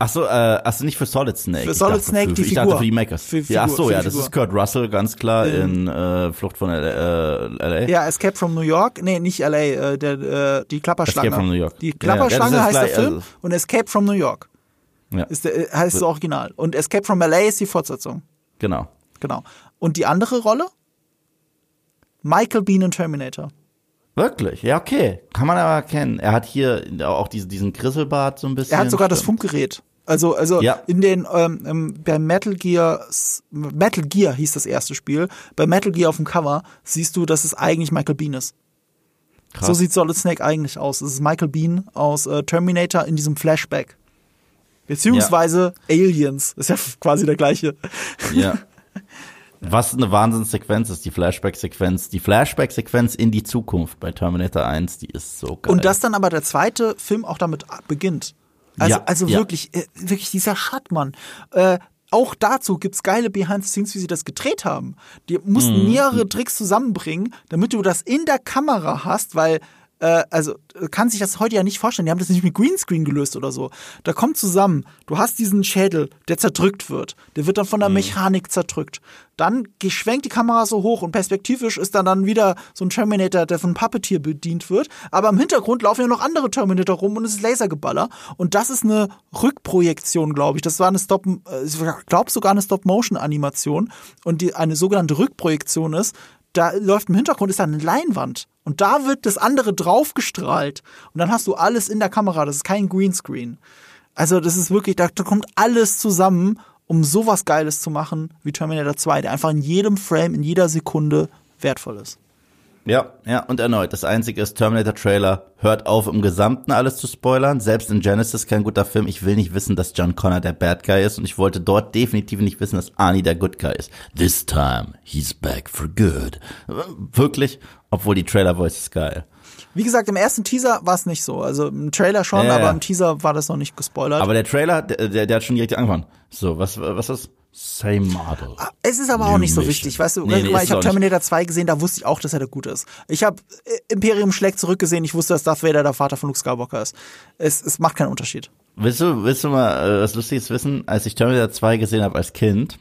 Ach so, äh, also nicht für Solid Snake. Für Ich Solid dachte Snake für, die Ich dachte Figur. für die Makers. Für ja, ach Figur, so, ja, das Figur. ist Kurt Russell, ganz klar, Ähm. in äh, Flucht von LA. Äh, LA. Ja, Escape from New York. Nee, nicht LA, äh, der, äh, die Klapperschlange. Escape from New York. Die Ja, ja, Klapperschlange das ist heißt der gleich, Film also- und Escape from New York Ja, ist der, äh, heißt das Original. Und Escape from LA ist die Fortsetzung. genau. Genau. Und die andere Rolle? Michael Bean in Terminator. Wirklich? Ja, okay. Kann man aber erkennen. Er hat hier auch diesen, diesen Grisselbart so ein bisschen. Er hat sogar das Stimmt. Funkgerät. Also, also Ja. in den ähm, ähm, bei Metal Gear Metal Gear hieß das erste Spiel. Bei Metal Gear auf dem Cover siehst du, dass es eigentlich Michael Bean ist. Krass. So sieht Solid Snake eigentlich aus. Es ist Michael Bean aus äh, Terminator in diesem Flashback. Beziehungsweise Aliens. Ist ja quasi der gleiche. Ja. Was eine Wahnsinnssequenz ist, die Flashback-Sequenz. Die Flashback-Sequenz in die Zukunft bei Terminator 1, die ist so geil. Und dass dann aber der zweite Film auch damit beginnt. Also, Ja, also ja. wirklich, äh, wirklich dieser Schattmann. Äh, auch dazu gibt's geile Behind the Scenes, wie sie das gedreht haben. Die mussten Mhm. mehrere Tricks zusammenbringen, damit du das in der Kamera hast, weil äh, also äh, kann sich das heute ja nicht vorstellen. Die haben das nicht mit Greenscreen gelöst oder so. Da kommt zusammen, du hast diesen Schädel, der zerdrückt wird. Der wird dann von Mhm. der Mechanik zerdrückt. Dann geschwenkt die Kamera so hoch und perspektivisch ist dann dann wieder so ein Terminator, der von Puppeteer bedient wird. Aber im Hintergrund laufen ja noch andere Terminator rum und es ist Lasergeballer. Und das ist eine Rückprojektion, glaube ich. Das war eine Stop, äh, ich glaube sogar eine Stop-Motion-Animation. Und die eine sogenannte Rückprojektion ist, da läuft im Hintergrund ist da eine Leinwand und da wird das andere draufgestrahlt und dann hast du alles in der Kamera, das ist kein Greenscreen. Also das ist wirklich, da, kommt alles zusammen, um sowas Geiles zu machen wie Terminator 2, der einfach in jedem Frame, in jeder Sekunde wertvoll ist. Ja, ja, und erneut, das einzige ist, Terminator-Trailer hört auf, im Gesamten alles zu spoilern. Selbst in Genesis kein guter Film. Ich will nicht wissen, dass John Connor der Bad Guy ist und ich wollte dort definitiv nicht wissen, dass Arnie der Good Guy ist. This time, he's back for good. Wirklich, obwohl die Trailer-Voice ist geil. Wie gesagt, im ersten Teaser war es nicht so. Also im Trailer schon, Ja, aber im Teaser war das noch nicht gespoilert. Aber der Trailer, der, der, der hat schon direkt angefangen. So, was, was ist? Same model. Es ist aber auch nicht so wichtig, weißt du? Nee, nee, mal, ich habe auch nicht. Terminator 2 gesehen, da wusste ich auch, dass er der Gute ist. Ich habe Imperium schlägt zurück gesehen, ich wusste, dass Darth Vader der Vater von Luke Skywalker ist. Es, es macht keinen Unterschied. Willst du, willst du mal äh, was Lustiges wissen? Als ich Terminator 2 gesehen habe als Kind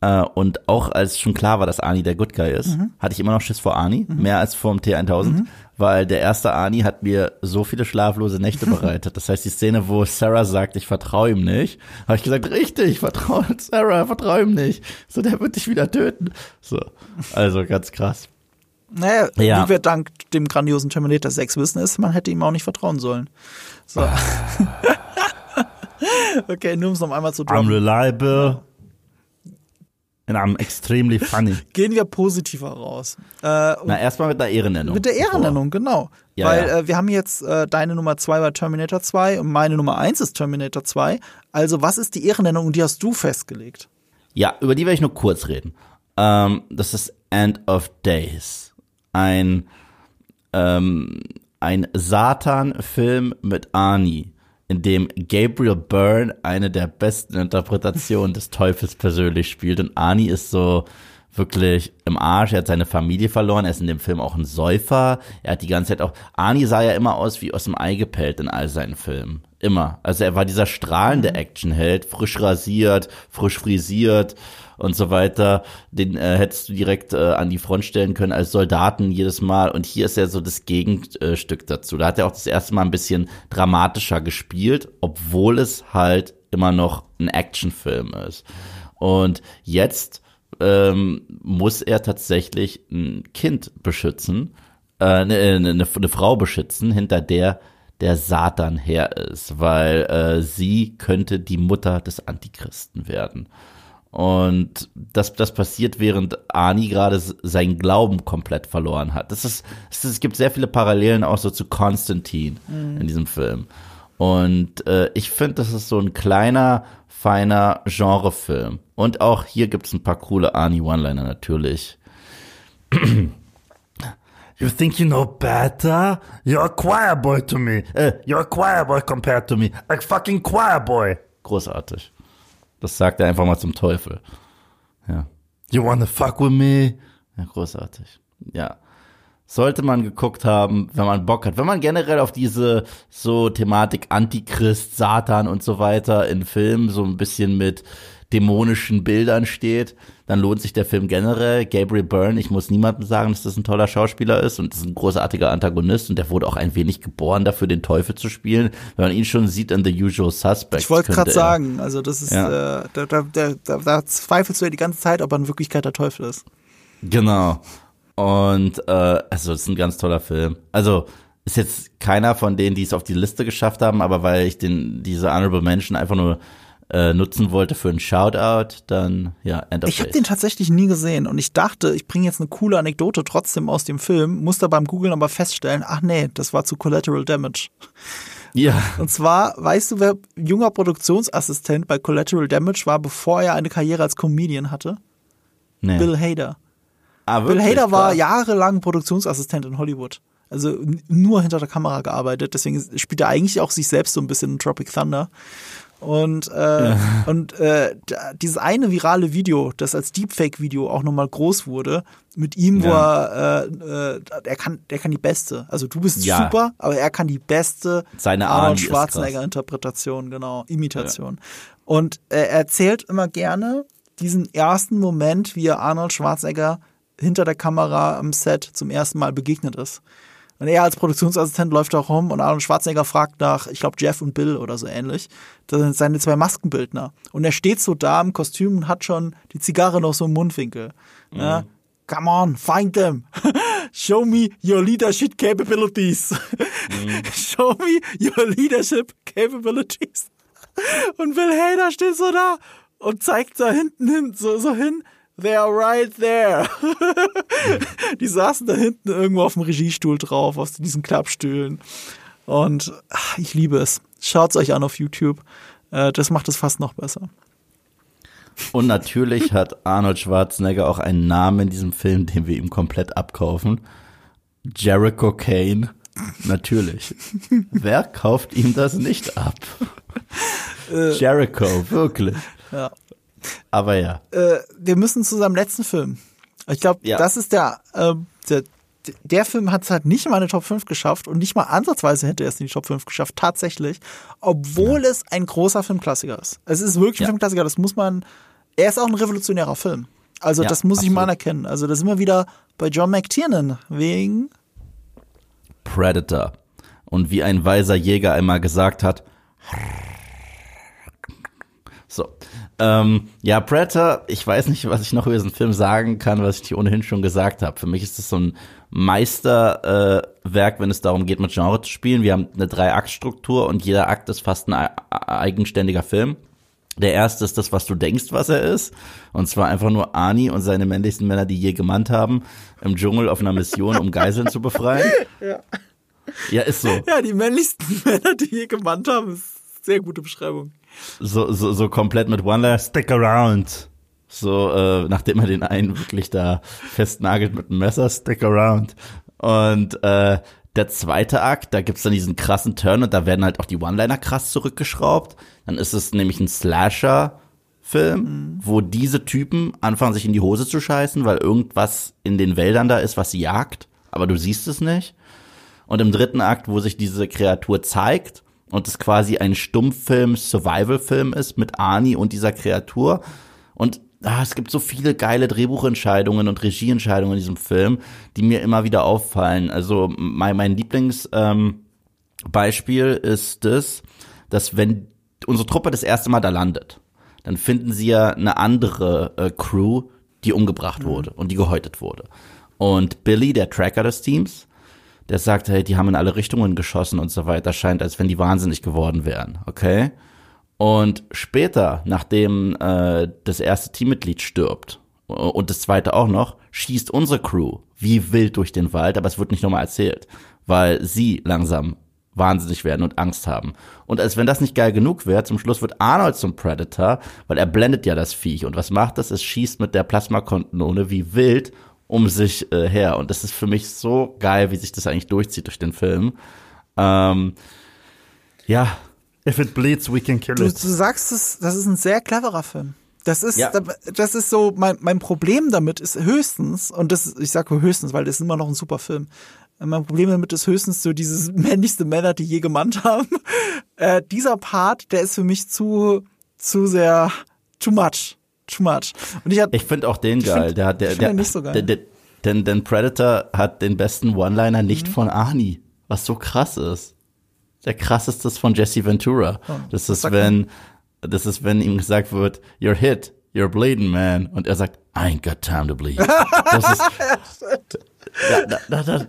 äh, und auch als schon klar war, dass Arnie der Good Guy ist, hatte ich immer noch Schiss vor Arnie, mehr als vor dem T1000, weil der erste Arnie hat mir so viele schlaflose Nächte bereitet. Das heißt, die Szene, wo Sarah sagt, ich vertraue ihm nicht, habe ich gesagt, richtig, vertraue Sarah, vertraue ihm nicht. So, der wird dich wieder töten. So, also ganz krass. Naja, Ja. wie wir dank dem grandiosen Terminator 6 wissen ist, man hätte ihm auch nicht vertrauen sollen. So. okay, nur um es noch einmal zu I'm droppen. reliable and I'm extremely funny. Gehen wir positiver raus. Äh, Na, erstmal mit einer Ehrennennung. mit der Ehrennennung, genau. Ja, Weil ja. Äh, wir haben jetzt äh, deine Nummer 2 war Terminator 2 und meine Nummer 1 ist Terminator 2. Also was ist die Ehrennennung und die hast du festgelegt? Ja, über die werde ich nur kurz reden. Ähm, das ist End of Days. Ein, ähm, ein Satan-Film mit Arnie, in dem Gabriel Byrne eine der besten Interpretationen des Teufels persönlich spielt. Und Arnie ist so wirklich im Arsch. Er hat seine Familie verloren. Er ist in dem Film auch ein Säufer. Er hat die ganze Zeit auch. Arnie sah ja immer aus wie aus dem Ei gepellt in all seinen Filmen. Immer. Also er war dieser strahlende Actionheld, frisch rasiert, frisch frisiert und so weiter. Den äh, hättest du direkt äh, an die Front stellen können als Soldaten jedes Mal. Und hier ist er so das Gegenstück dazu. Da hat er auch das erste Mal ein bisschen dramatischer gespielt, obwohl es halt immer noch ein Actionfilm ist. Und jetzt ähm, muss er tatsächlich ein Kind beschützen, äh, eine, eine, eine Frau beschützen, hinter der der Satan her ist, weil äh, sie könnte die Mutter des Antichristen werden. Und das, das passiert, während Ani gerade seinen Glauben komplett verloren hat. Das ist, es, es gibt sehr viele Parallelen auch so zu Konstantin in diesem Film. Und äh, ich finde, das ist so ein kleiner, feiner Genrefilm. Und auch hier gibt's ein paar coole Arnie One-Liner natürlich. You think you know better? You're a choir boy to me. Uh, you're a choir boy compared to me. A fucking choir boy. Großartig. Das sagt er einfach mal zum Teufel. Ja. You wanna fuck with me? Ja, großartig. Ja. sollte man geguckt haben, wenn man Bock hat. Wenn man generell auf diese so Thematik Antichrist, Satan und so weiter in Filmen so ein bisschen mit dämonischen Bildern steht, dann lohnt sich der Film generell. Gabriel Byrne, ich muss niemandem sagen, dass das ein toller Schauspieler ist und das ist ein großartiger Antagonist und der wurde auch ein wenig geboren dafür, den Teufel zu spielen. Wenn man ihn schon sieht in The Usual Suspects. Ich wollte gerade sagen, also das ist, ja. äh, da, da, da, da zweifelst du ja die ganze Zeit, ob er in Wirklichkeit der Teufel ist. Genau. Und äh, also das ist ein ganz toller Film. Also ist jetzt keiner von denen, die es auf die Liste geschafft haben, aber weil ich den diese Honorable Mention einfach nur äh, nutzen wollte für einen Shoutout, dann ja, End of Ich habe den tatsächlich nie gesehen und ich dachte, ich bringe jetzt eine coole Anekdote trotzdem aus dem Film, musste beim Googlen aber feststellen, ach nee, das war zu Collateral Damage. Ja. Und zwar, weißt du, wer junger Produktionsassistent bei Collateral Damage war, bevor er eine Karriere als Comedian hatte? Nee. Bill Hader. Ah, Bill Hader war jahrelang Produktionsassistent in Hollywood. Also nur hinter der Kamera gearbeitet. Deswegen spielt er eigentlich auch sich selbst so ein bisschen in Tropic Thunder. Und, äh, ja. und äh, dieses eine virale Video, das als Deepfake-Video auch nochmal groß wurde, mit ihm, wo ja. er, äh, äh, er kann, der kann die beste. Also du bist ja. super, aber er kann die beste Seine Arnold Schwarzenegger-Interpretation, genau, Imitation. Und äh, er erzählt immer gerne diesen ersten Moment, wie er Arnold Schwarzenegger hinter der Kamera am Set zum ersten Mal begegnet ist. Und er als Produktionsassistent läuft auch rum und Arnold Schwarzenegger fragt nach, ich glaube, Jeff und Bill oder so ähnlich. Das sind seine zwei Maskenbildner. Und er steht so da im Kostüm und hat schon die Zigarre noch so im Mundwinkel. Mhm. Ja, Come on, find them. Show me your leadership capabilities. Mhm. Show me your leadership capabilities. Und Bill Hader steht so da und zeigt da hinten hin, so, so hin They are right there. die saßen da hinten irgendwo auf dem Regiestuhl drauf, aus diesen Klappstühlen. Und ach, ich liebe es. Schaut es euch an auf YouTube. Äh, das macht es fast noch besser. Und natürlich hat Arnold Schwarzenegger auch einen Namen in diesem Film, den wir ihm komplett abkaufen. Jericho Kane. Natürlich. Wer kauft ihm das nicht ab? Äh. Jericho, wirklich. Ja. Aber ja. Äh, wir müssen zu seinem letzten Film. Ich glaube, ja. das ist der, äh, der, der Film hat es halt nicht mal in die Top 5 geschafft und nicht mal ansatzweise hätte er es in die Top 5 geschafft, tatsächlich, obwohl ja. es ein großer Filmklassiker ist. Es ist wirklich ein ja. Filmklassiker, das muss man, er ist auch ein revolutionärer Film. Also das muss absolut. ich mal anerkennen. Also da sind wir wieder bei John McTiernan wegen Predator. Und wie ein weiser Jäger einmal gesagt hat, so, ähm, ja, Predator, ich weiß nicht, was ich noch über diesen Film sagen kann, was ich dir ohnehin schon gesagt habe. Für mich ist das so ein Meisterwerk, äh, wenn es darum geht, mit Genre zu spielen. Wir haben eine Drei-Akt-Struktur und jeder Akt ist fast ein eigenständiger Film. Der erste ist das, was du denkst, was er ist. Und zwar einfach nur Ani und seine männlichsten Männer, die je gemannt haben, im Dschungel auf einer Mission, um Geiseln zu befreien. Ja. Ja, ist so. Ja, die männlichsten Männer, die je gemannt haben, ist eine sehr gute Beschreibung so, so, so komplett mit One Stick around. So, äh, nachdem er den einen wirklich da festnagelt mit einem Messer, stick around. Und äh, der zweite Akt, da gibt's dann diesen krassen Turn und da werden halt auch die One-Liner krass zurückgeschraubt. Dann ist es nämlich ein Slasher-Film, mhm. wo diese Typen anfangen, sich in die Hose zu scheißen, weil irgendwas in den Wäldern da ist, was sie jagt, aber du siehst es nicht. Und im dritten Akt, wo sich diese Kreatur zeigt und es quasi ein Stummfilm, Survival-Film ist mit Ani und dieser Kreatur. Und ah, es gibt so viele geile Drehbuchentscheidungen und Regieentscheidungen in diesem Film, die mir immer wieder auffallen. Also mein, mein Lieblingsbeispiel ähm, ist das, dass wenn unsere Truppe das erste Mal da landet, dann finden sie ja eine andere äh, Crew, die umgebracht mhm. wurde und die gehäutet wurde. Und Billy, der Tracker des Teams, der sagt, hey, die haben in alle Richtungen geschossen und so weiter, scheint, als wenn die wahnsinnig geworden wären, okay? Und später, nachdem äh, das erste Teammitglied stirbt und das zweite auch noch, schießt unsere Crew wie wild durch den Wald, aber es wird nicht nochmal erzählt, weil sie langsam wahnsinnig werden und Angst haben. Und als wenn das nicht geil genug wäre, zum Schluss wird Arnold zum Predator, weil er blendet ja das Viech. Und was macht das? Es schießt mit der Plasmakontenone wie wild um sich äh, her. Und das ist für mich so geil, wie sich das eigentlich durchzieht durch den Film. Ähm, ja, if it bleeds, we can kill du, it. Du sagst es, das ist ein sehr cleverer Film. Das ist, Ja. das ist so, mein, mein Problem damit ist höchstens, und das, ich sage höchstens, weil das ist immer noch ein super Film. Mein Problem damit ist höchstens so dieses männlichste Männer, die je gemannt haben. Äh, dieser Part, der ist für mich zu, zu sehr, too much. Too much. Und ich Ich finde auch den geil. find- der hat, der, der, nicht so geil. Der, der, denn, denn Predator hat den besten One-Liner nicht Mhm. von Arnie, was so krass ist. Der krasseste ist von Jesse Ventura. das was ist, wenn, das ist, wenn ihm gesagt wird, you're hit, you're bleeding, man. Und er sagt, I ain't got time to bleed. Das ist, da, da, da, da,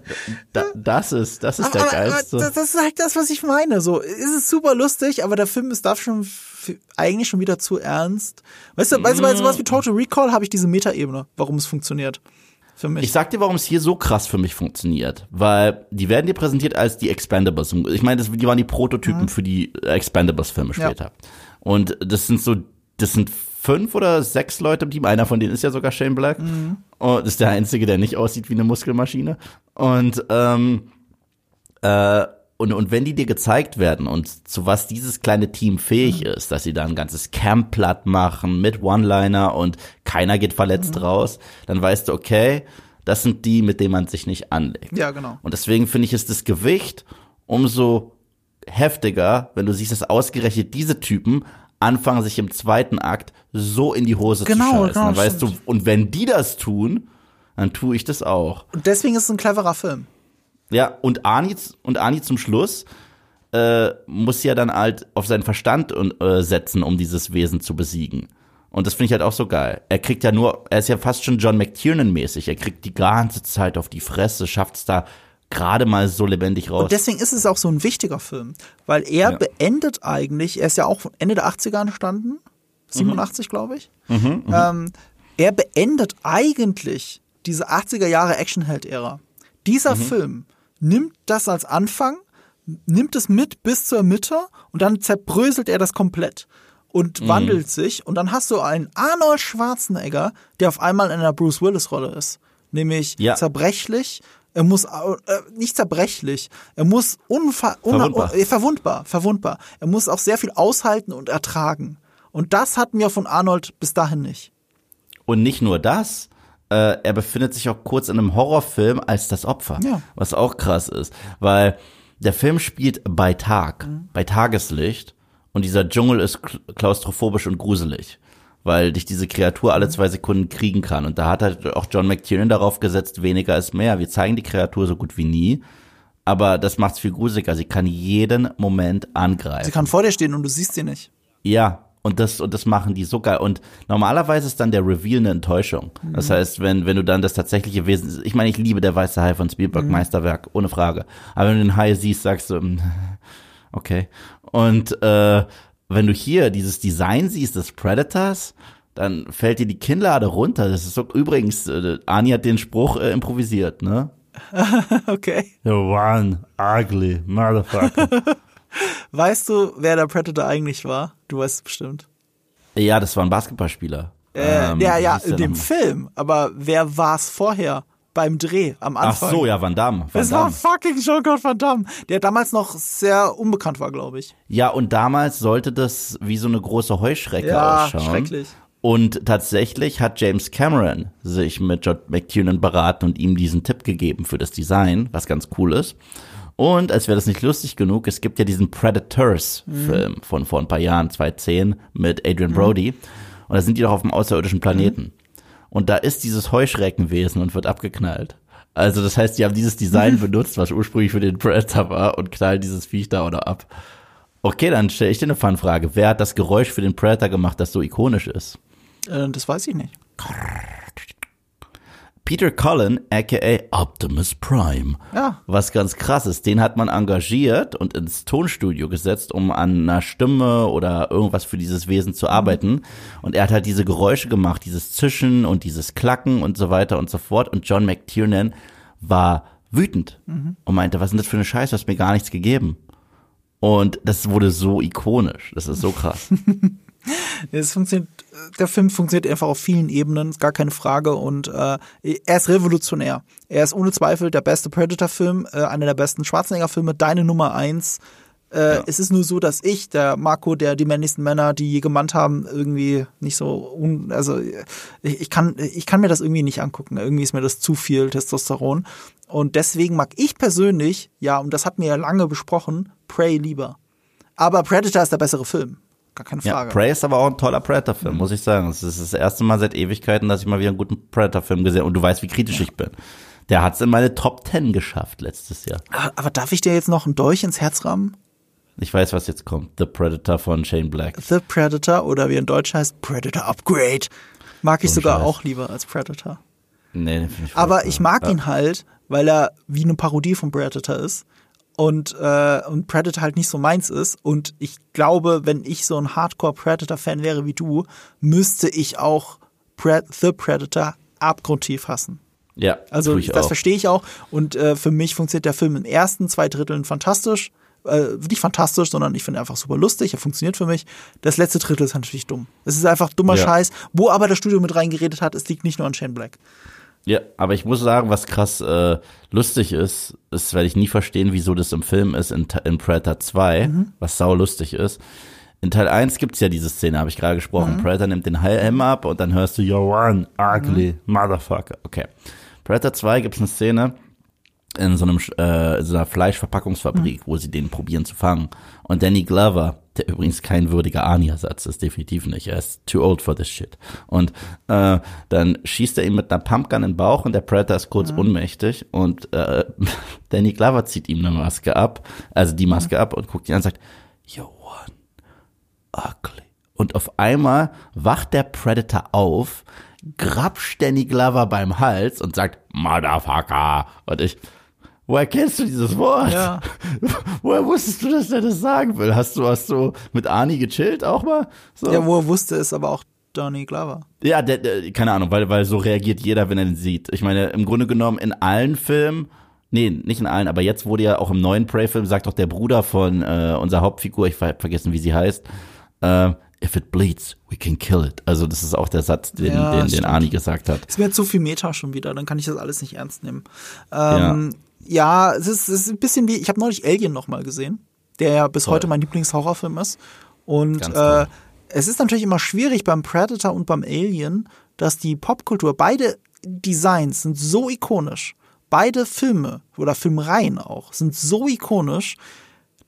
da, das ist, das ist der Aber- aber geilste. Das, das ist halt das, was ich meine. So, es ist super lustig, aber der Film ist darf schon eigentlich schon wieder zu ernst. Weißt du, weißt du, bei sowas wie Total Recall habe ich diese Metaebene, warum es funktioniert. Für mich. Ich sag dir, warum es hier so krass für mich funktioniert. Weil die werden dir präsentiert als die Expendables. Ich meine, die waren die Prototypen für die Expendables-Filme Ja. später. Und das sind so, das sind fünf oder sechs Leute im Team. Einer von denen ist ja sogar Shane Black. Und das ist der einzige, der nicht aussieht wie eine Muskelmaschine. Und ähm, äh, und, und wenn die dir gezeigt werden und zu was dieses kleine Team fähig ist, dass sie da ein ganzes Camp platt machen mit One-Liner und keiner geht verletzt raus, dann weißt du, okay, das sind die, mit denen man sich nicht anlegt. ja, genau. Und deswegen finde ich, ist das Gewicht umso heftiger, wenn du siehst, dass ausgerechnet diese Typen anfangen, sich im zweiten Akt so in die Hose Genau, zu scheißen. genau, dann weißt stimmt. du, und wenn die das tun, dann tue ich das auch. Und deswegen ist es ein cleverer Film. Ja, und Arnie, und Arnie zum Schluss äh, muss ja dann halt auf seinen Verstand und, äh, setzen, um dieses Wesen zu besiegen. Und das finde ich halt auch so geil. Er kriegt ja nur, er ist ja fast schon John McTiernan-mäßig. Er kriegt die ganze Zeit auf die Fresse, schafft es da gerade mal so lebendig raus. Und deswegen ist es auch so ein wichtiger Film, weil er Ja. beendet eigentlich, er ist ja auch Ende der 80er entstanden, 87 glaube ich. Ähm, er beendet eigentlich diese 80er Jahre Actionheld-Ära. Dieser Film nimmt das als Anfang, nimmt es mit bis zur Mitte und dann zerbröselt er das komplett und wandelt sich und dann hast du einen Arnold Schwarzenegger, der auf einmal in einer Bruce Willis Rolle ist, nämlich Ja. zerbrechlich. Er muss äh, nicht zerbrechlich, er muss unver Verwundbar. äh, verwundbar, verwundbar. Er muss auch sehr viel aushalten und ertragen. Und das hatten wir von Arnold bis dahin nicht. Und nicht nur das, äh, er befindet sich auch kurz in einem Horrorfilm als das Opfer, Ja. was auch krass ist, weil der Film spielt bei Tag, Mhm. bei Tageslicht und dieser Dschungel ist kl- klaustrophobisch und gruselig, weil dich diese Kreatur Mhm. alle zwei Sekunden kriegen kann und da hat halt auch John McTiernan darauf gesetzt, weniger ist mehr. Wir zeigen die Kreatur so gut wie nie, aber das macht's viel gruseliger. Sie kann jeden Moment angreifen. Sie kann vor dir stehen und du siehst sie nicht. Ja, und das, und das machen die so geil. Und normalerweise ist dann der Reveal eine Enttäuschung. Das heißt, wenn, wenn du dann das tatsächliche Wesen, ich meine, ich liebe der weiße Hai von Spielberg, Meisterwerk, ohne Frage. Aber wenn du den Hai siehst, sagst du, mm, okay. Und äh, wenn du hier dieses Design siehst des Predators, dann fällt dir die Kinnlade runter. Das ist so, übrigens, äh, Ani hat den Spruch äh, improvisiert, ne? Okay. You one ugly motherfucker. Weißt du, wer der Predator eigentlich war? Du weißt es bestimmt. ja, das war ein Basketballspieler. Äh, Ähm, ja, ja, in dem? Film. Aber wer war es vorher? Beim Dreh, am Ach Anfang. so, ja, Van Damme. Van Es war Damme. fucking Jean-Claude Van Damme, der damals noch sehr unbekannt war, glaube ich. Ja, und damals sollte das wie so eine große Heuschrecke Ja, ausschauen. schrecklich. Und tatsächlich hat James Cameron sich mit John McTiernan beraten und ihm diesen Tipp gegeben für das Design, was ganz cool ist. Und als wäre das nicht lustig genug, es gibt ja diesen Predators-Film von vor ein paar Jahren, 2010, mit Adrian Brody. Und da sind die doch auf einem außerirdischen Planeten. Und da ist dieses Heuschreckenwesen und wird abgeknallt. Also das heißt, die haben dieses Design benutzt, was ursprünglich für den Predator war und knallen dieses Viech da oder ab. Okay, dann stelle ich dir eine Fanfrage. Wer hat das Geräusch für den Predator gemacht, das so ikonisch ist? Äh, das weiß ich nicht. Peter Cullen, aka Optimus Prime. Ja. Was ganz krass ist, den hat man engagiert und ins Tonstudio gesetzt, um an einer Stimme oder irgendwas für dieses Wesen zu arbeiten. Und er hat halt diese Geräusche gemacht, dieses Zischen und dieses Klacken und so weiter und so fort. Und John McTiernan war wütend und meinte, was ist denn das für eine Scheiße, du hast mir gar nichts gegeben. Und das wurde so ikonisch. Das ist so krass. Es funktioniert, der Film funktioniert einfach auf vielen Ebenen, ist gar keine Frage. Und äh, er ist revolutionär. Er ist ohne Zweifel der beste Predator-Film, äh, einer der besten Schwarzenegger-Filme, deine Nummer eins. Äh, ja. Es ist nur so, dass ich, der Marco, der die männlichsten Männer, die je gemannt haben, irgendwie nicht so, un also ich, ich, kann, ich kann mir das irgendwie nicht angucken. Irgendwie ist mir das zu viel Testosteron. Und deswegen mag ich persönlich, ja, und das hatten wir ja lange besprochen, Prey lieber. Aber Predator ist der bessere Film. Gar keine Frage. Ja, Prey ist aber auch ein toller Predator-Film, mhm. muss ich sagen. Es ist das erste Mal seit Ewigkeiten, dass ich mal wieder einen guten Predator-Film gesehen habe. Und du weißt, wie kritisch ja. ich bin. Der hat es in meine Top Ten geschafft letztes Jahr. Aber, aber darf ich dir jetzt noch einen Dolch ins Herz rammen? Ich weiß, was jetzt kommt. The Predator von Shane Black. The Predator oder wie in Deutsch heißt Predator Upgrade. Mag ich so sogar Scheiß. auch lieber als Predator. Nee, den ich Aber ich mag ja. ihn halt, weil er wie eine Parodie von Predator ist und, äh, und Predator halt nicht so meins ist. Und ich glaube, wenn ich so ein Hardcore-Predator-Fan wäre wie du, müsste ich auch Pre The Predator abgrundtief hassen. Ja, also das auch. verstehe ich auch. Und äh, für mich funktioniert der Film in ersten zwei Dritteln fantastisch äh, nicht fantastisch, sondern ich finde einfach super lustig. Er funktioniert für mich. Das letzte Drittel ist natürlich dumm. Es ist einfach dummer ja. Scheiß. Wo aber das Studio mit reingeredet hat, es liegt nicht nur an Shane Black. Ja, aber ich muss sagen, was krass äh, lustig ist, ist, werde ich nie verstehen, wieso das im Film ist, in, in Predator 2, mhm. was sau lustig ist. In Teil 1 gibt's ja diese Szene, habe ich gerade gesprochen. Mhm. Predator nimmt den Helm ab und dann hörst du, you're one ugly mhm. motherfucker. Okay. Predator 2 gibt's eine Szene, in so einem äh, so einer Fleischverpackungsfabrik, mhm. wo sie den probieren zu fangen. Und Danny Glover, der übrigens kein würdiger Arnie-Ersatz ist, definitiv nicht. Er ist too old for this shit. Und äh, dann schießt er ihm mit einer Pumpgun in den Bauch und der Predator ist kurz mhm. ohnmächtig und äh, Danny Glover zieht ihm eine Maske ab, also die Maske mhm. ab und guckt ihn an und sagt, you're one ugly. Und auf einmal wacht der Predator auf, grapscht Danny Glover beim Hals und sagt, Motherfucker. Und ich, Woher kennst du dieses Wort? Ja. Woher wusstest du, dass er das sagen will? Hast du, hast du mit Arnie gechillt auch mal? So? Ja, wo er wusste es aber auch Donny Glover. Ja, der, der, keine Ahnung, weil, weil so reagiert jeder, wenn er den sieht. Ich meine, im Grunde genommen in allen Filmen, nee, nicht in allen, aber jetzt wurde ja auch im neuen Prey-Film, sagt auch der Bruder von äh, unserer Hauptfigur, ich habe vergessen, wie sie heißt, äh, if it bleeds, we can kill it. Also das ist auch der Satz, den, ja, den, den Arnie gesagt hat. Es wird zu viel Meta schon wieder, dann kann ich das alles nicht ernst nehmen. Ähm, ja ja, es ist, es ist ein bisschen wie, ich habe neulich Alien nochmal gesehen, der ja bis Toll. heute mein Lieblingshorrorfilm ist. Und äh, es ist natürlich immer schwierig beim Predator und beim Alien, dass die Popkultur, beide Designs sind so ikonisch. Beide Filme oder Filmreihen auch sind so ikonisch.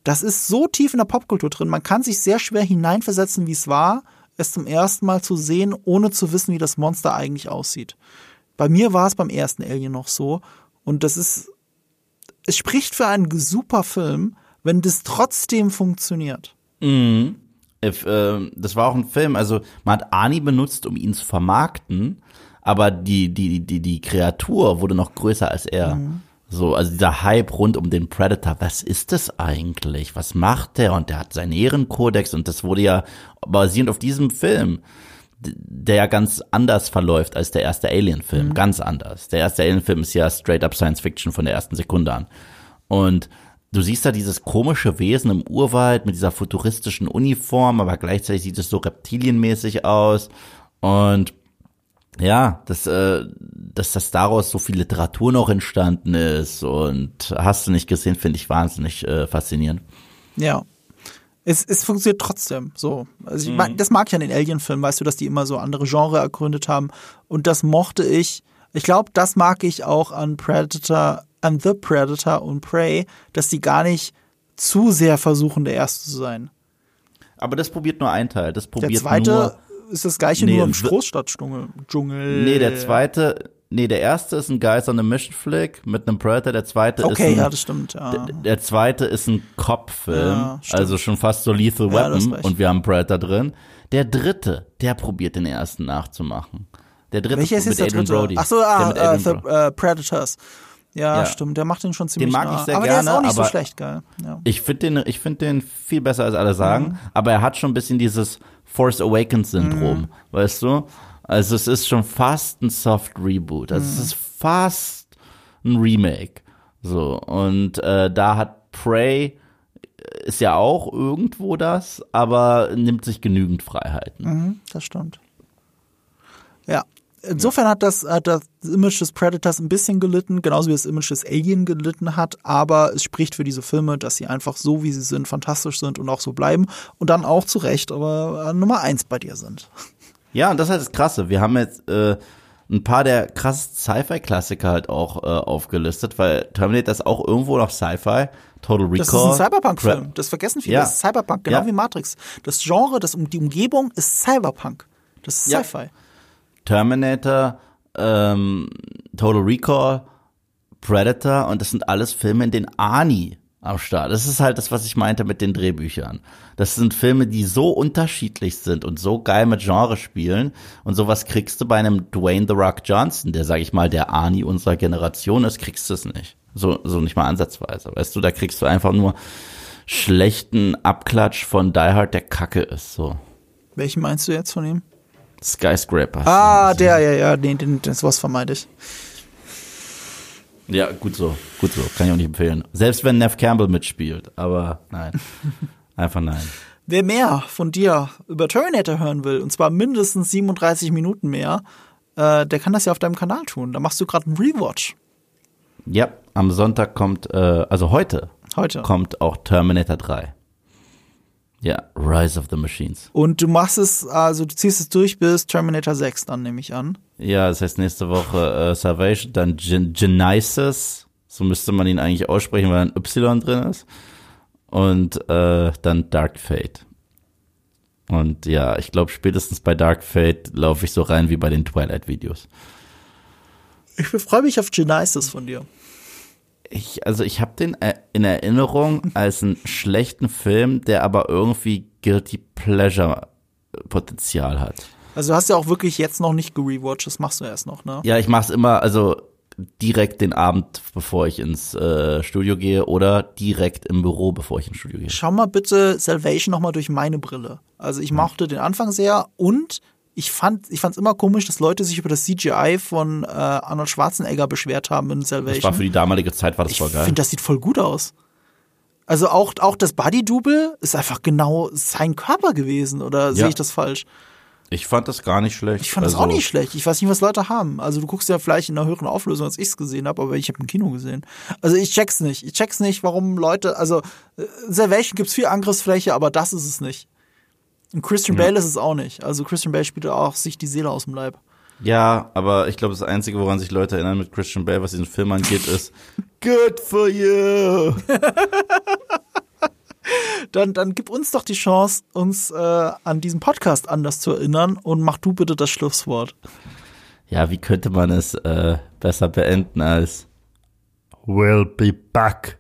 Das ist so tief in der Popkultur drin. Man kann sich sehr schwer hineinversetzen, wie es war, es zum ersten Mal zu sehen, ohne zu wissen, wie das Monster eigentlich aussieht. Bei mir war es beim ersten Alien noch so. Und das ist es spricht für einen super Film, wenn das trotzdem funktioniert. Mhm. If, äh, das war auch ein Film, also man hat Ani benutzt, um ihn zu vermarkten, aber die, die, die, die Kreatur wurde noch größer als er. Mhm. So, also dieser Hype rund um den Predator, was ist das eigentlich? Was macht der? Und der hat seinen Ehrenkodex und das wurde ja basierend auf diesem Film der ja ganz anders verläuft als der erste Alien-Film. Mhm. Ganz anders. Der erste Alien-Film ist ja straight up Science Fiction von der ersten Sekunde an. Und du siehst da dieses komische Wesen im Urwald mit dieser futuristischen Uniform, aber gleichzeitig sieht es so reptilienmäßig aus. Und ja, dass, äh, dass das daraus so viel Literatur noch entstanden ist und hast du nicht gesehen, finde ich wahnsinnig äh, faszinierend. Ja, es, es funktioniert trotzdem so. Also ich, mhm. das mag ich an den Alien-Filmen, weißt du, dass die immer so andere Genre ergründet haben. Und das mochte ich. Ich glaube, das mag ich auch an Predator, an The Predator und Prey, dass die gar nicht zu sehr versuchen, der Erste zu sein. Aber das probiert nur ein Teil. Das probiert der zweite nur, ist das gleiche nee, nur im Großstadtdschungel. Nee, der zweite, Nee, der erste ist ein Guys on a Mission Flick mit einem Predator, der zweite okay, ist ein, ja, das stimmt, ja. der, der zweite ist ein Cop-Film, ja, also schon fast so Lethal Weapon und wir haben Predator drin. Der dritte, der probiert den ersten nachzumachen. Der dritte Welcher ist mit Adrian Brody. Ach so, ah, uh, the, uh, Predators. Ja, ja, stimmt, der macht den schon ziemlich Den mag nah. ich sehr aber gerne, der ist auch nicht so schlecht, geil. Ja. Ich finde den, ich finde den viel besser als alle sagen, mhm. aber er hat schon ein bisschen dieses Force Awakens Syndrom, mhm. weißt du? Also es ist schon fast ein Soft Reboot. Also mhm. es ist fast ein Remake. So, und äh, da hat Prey äh, ist ja auch irgendwo das, aber nimmt sich genügend Freiheiten. Mhm, das stimmt. Ja. insofern hat das, hat das Image des Predators ein bisschen gelitten, genauso wie das Image des Alien gelitten hat, aber es spricht für diese Filme, dass sie einfach so, wie sie sind, fantastisch sind und auch so bleiben und dann auch zu Recht aber äh, Nummer eins bei dir sind. Ja, und das ist halt das Krasse. Wir haben jetzt äh, ein paar der krassesten Sci-Fi-Klassiker halt auch äh, aufgelistet, weil Terminator ist auch irgendwo noch Sci-Fi. Total Recall. Das ist ein Cyberpunk-Film. Das vergessen viele. Ja. Das ist Cyberpunk, genau Ja. wie Matrix. Das Genre, das, die Umgebung ist Cyberpunk. Das ist Ja. Sci-Fi. Terminator, ähm, Total Recall, Predator und das sind alles Filme, in denen Arnie am Start. Das ist halt das, was ich meinte mit den Drehbüchern. Das sind Filme, die so unterschiedlich sind und so geil mit Genre spielen und sowas kriegst du bei einem Dwayne The Rock Johnson, der, sag ich mal, der Arnie unserer Generation ist, kriegst du es nicht. So, so nicht mal ansatzweise. Weißt du, da kriegst du einfach nur schlechten Abklatsch von Die Hard, der Kacke ist, so. Welchen meinst du jetzt von ihm? Skyscraper. Ah, der, ja, ja, den, den, das was vermeide ich. Ja, gut so, gut so, kann ich auch nicht empfehlen. Selbst wenn Neff Campbell mitspielt, aber nein, einfach nein. Wer mehr von dir über Terminator hören will, und zwar mindestens 37 Minuten mehr, äh, der kann das ja auf deinem Kanal tun. Da machst du gerade einen Rewatch Ja, am Sonntag kommt, äh, also heute heute. kommt auch Terminator 3. Ja, Rise of the Machines. Und du machst es, also du ziehst es durch bis Terminator 6, dann nehme ich an. Ja, das heißt nächste Woche äh, Salvation, dann Gen Genesis, so müsste man ihn eigentlich aussprechen, weil ein Y drin ist. Und äh, dann Dark Fate. Und ja, ich glaube, spätestens bei Dark Fate laufe ich so rein wie bei den Twilight-Videos. Ich freue mich auf Genesis von dir. Ich, also ich habe den äh, in Erinnerung als einen schlechten Film, der aber irgendwie Guilty Pleasure Potenzial hat. Also du hast ja auch wirklich jetzt noch nicht gerewatcht, das machst du erst noch, ne? Ja, ich mache es immer, also direkt den Abend, bevor ich ins äh, Studio gehe oder direkt im Büro, bevor ich ins Studio gehe. Schau mal bitte Salvation noch mal durch meine Brille. Also ich mochte den Anfang sehr und ich fand ich fand's immer komisch, dass Leute sich über das CGI von äh, Arnold Schwarzenegger beschwert haben in Das war Salvation. für die damalige Zeit, war das ich voll geil. finde, das sieht voll gut aus. Also auch, auch das Body-Double ist einfach genau sein Körper gewesen, oder sehe Ja. ich das falsch? Ich fand das gar nicht schlecht. Ich fand das also, auch nicht schlecht. Ich weiß nicht, was Leute haben. Also du guckst ja vielleicht in einer höheren Auflösung, als ich es gesehen habe, aber ich habe im Kino gesehen. Also ich check's nicht. Ich check's nicht, warum Leute, also äh, Salvation gibt's viel Angriffsfläche, aber das ist es nicht. Und Christian Bale ist es auch nicht. Also Christian Bale spielt auch sich die Seele aus dem Leib. Ja, aber ich glaube, das Einzige, woran sich Leute erinnern mit Christian Bale, was diesen Film angeht, ist Good for you. Dann, dann gib uns doch die Chance, uns äh, an diesen Podcast anders zu erinnern und mach du bitte das Schlusswort. Ja, wie könnte man es äh, besser beenden als We'll be back.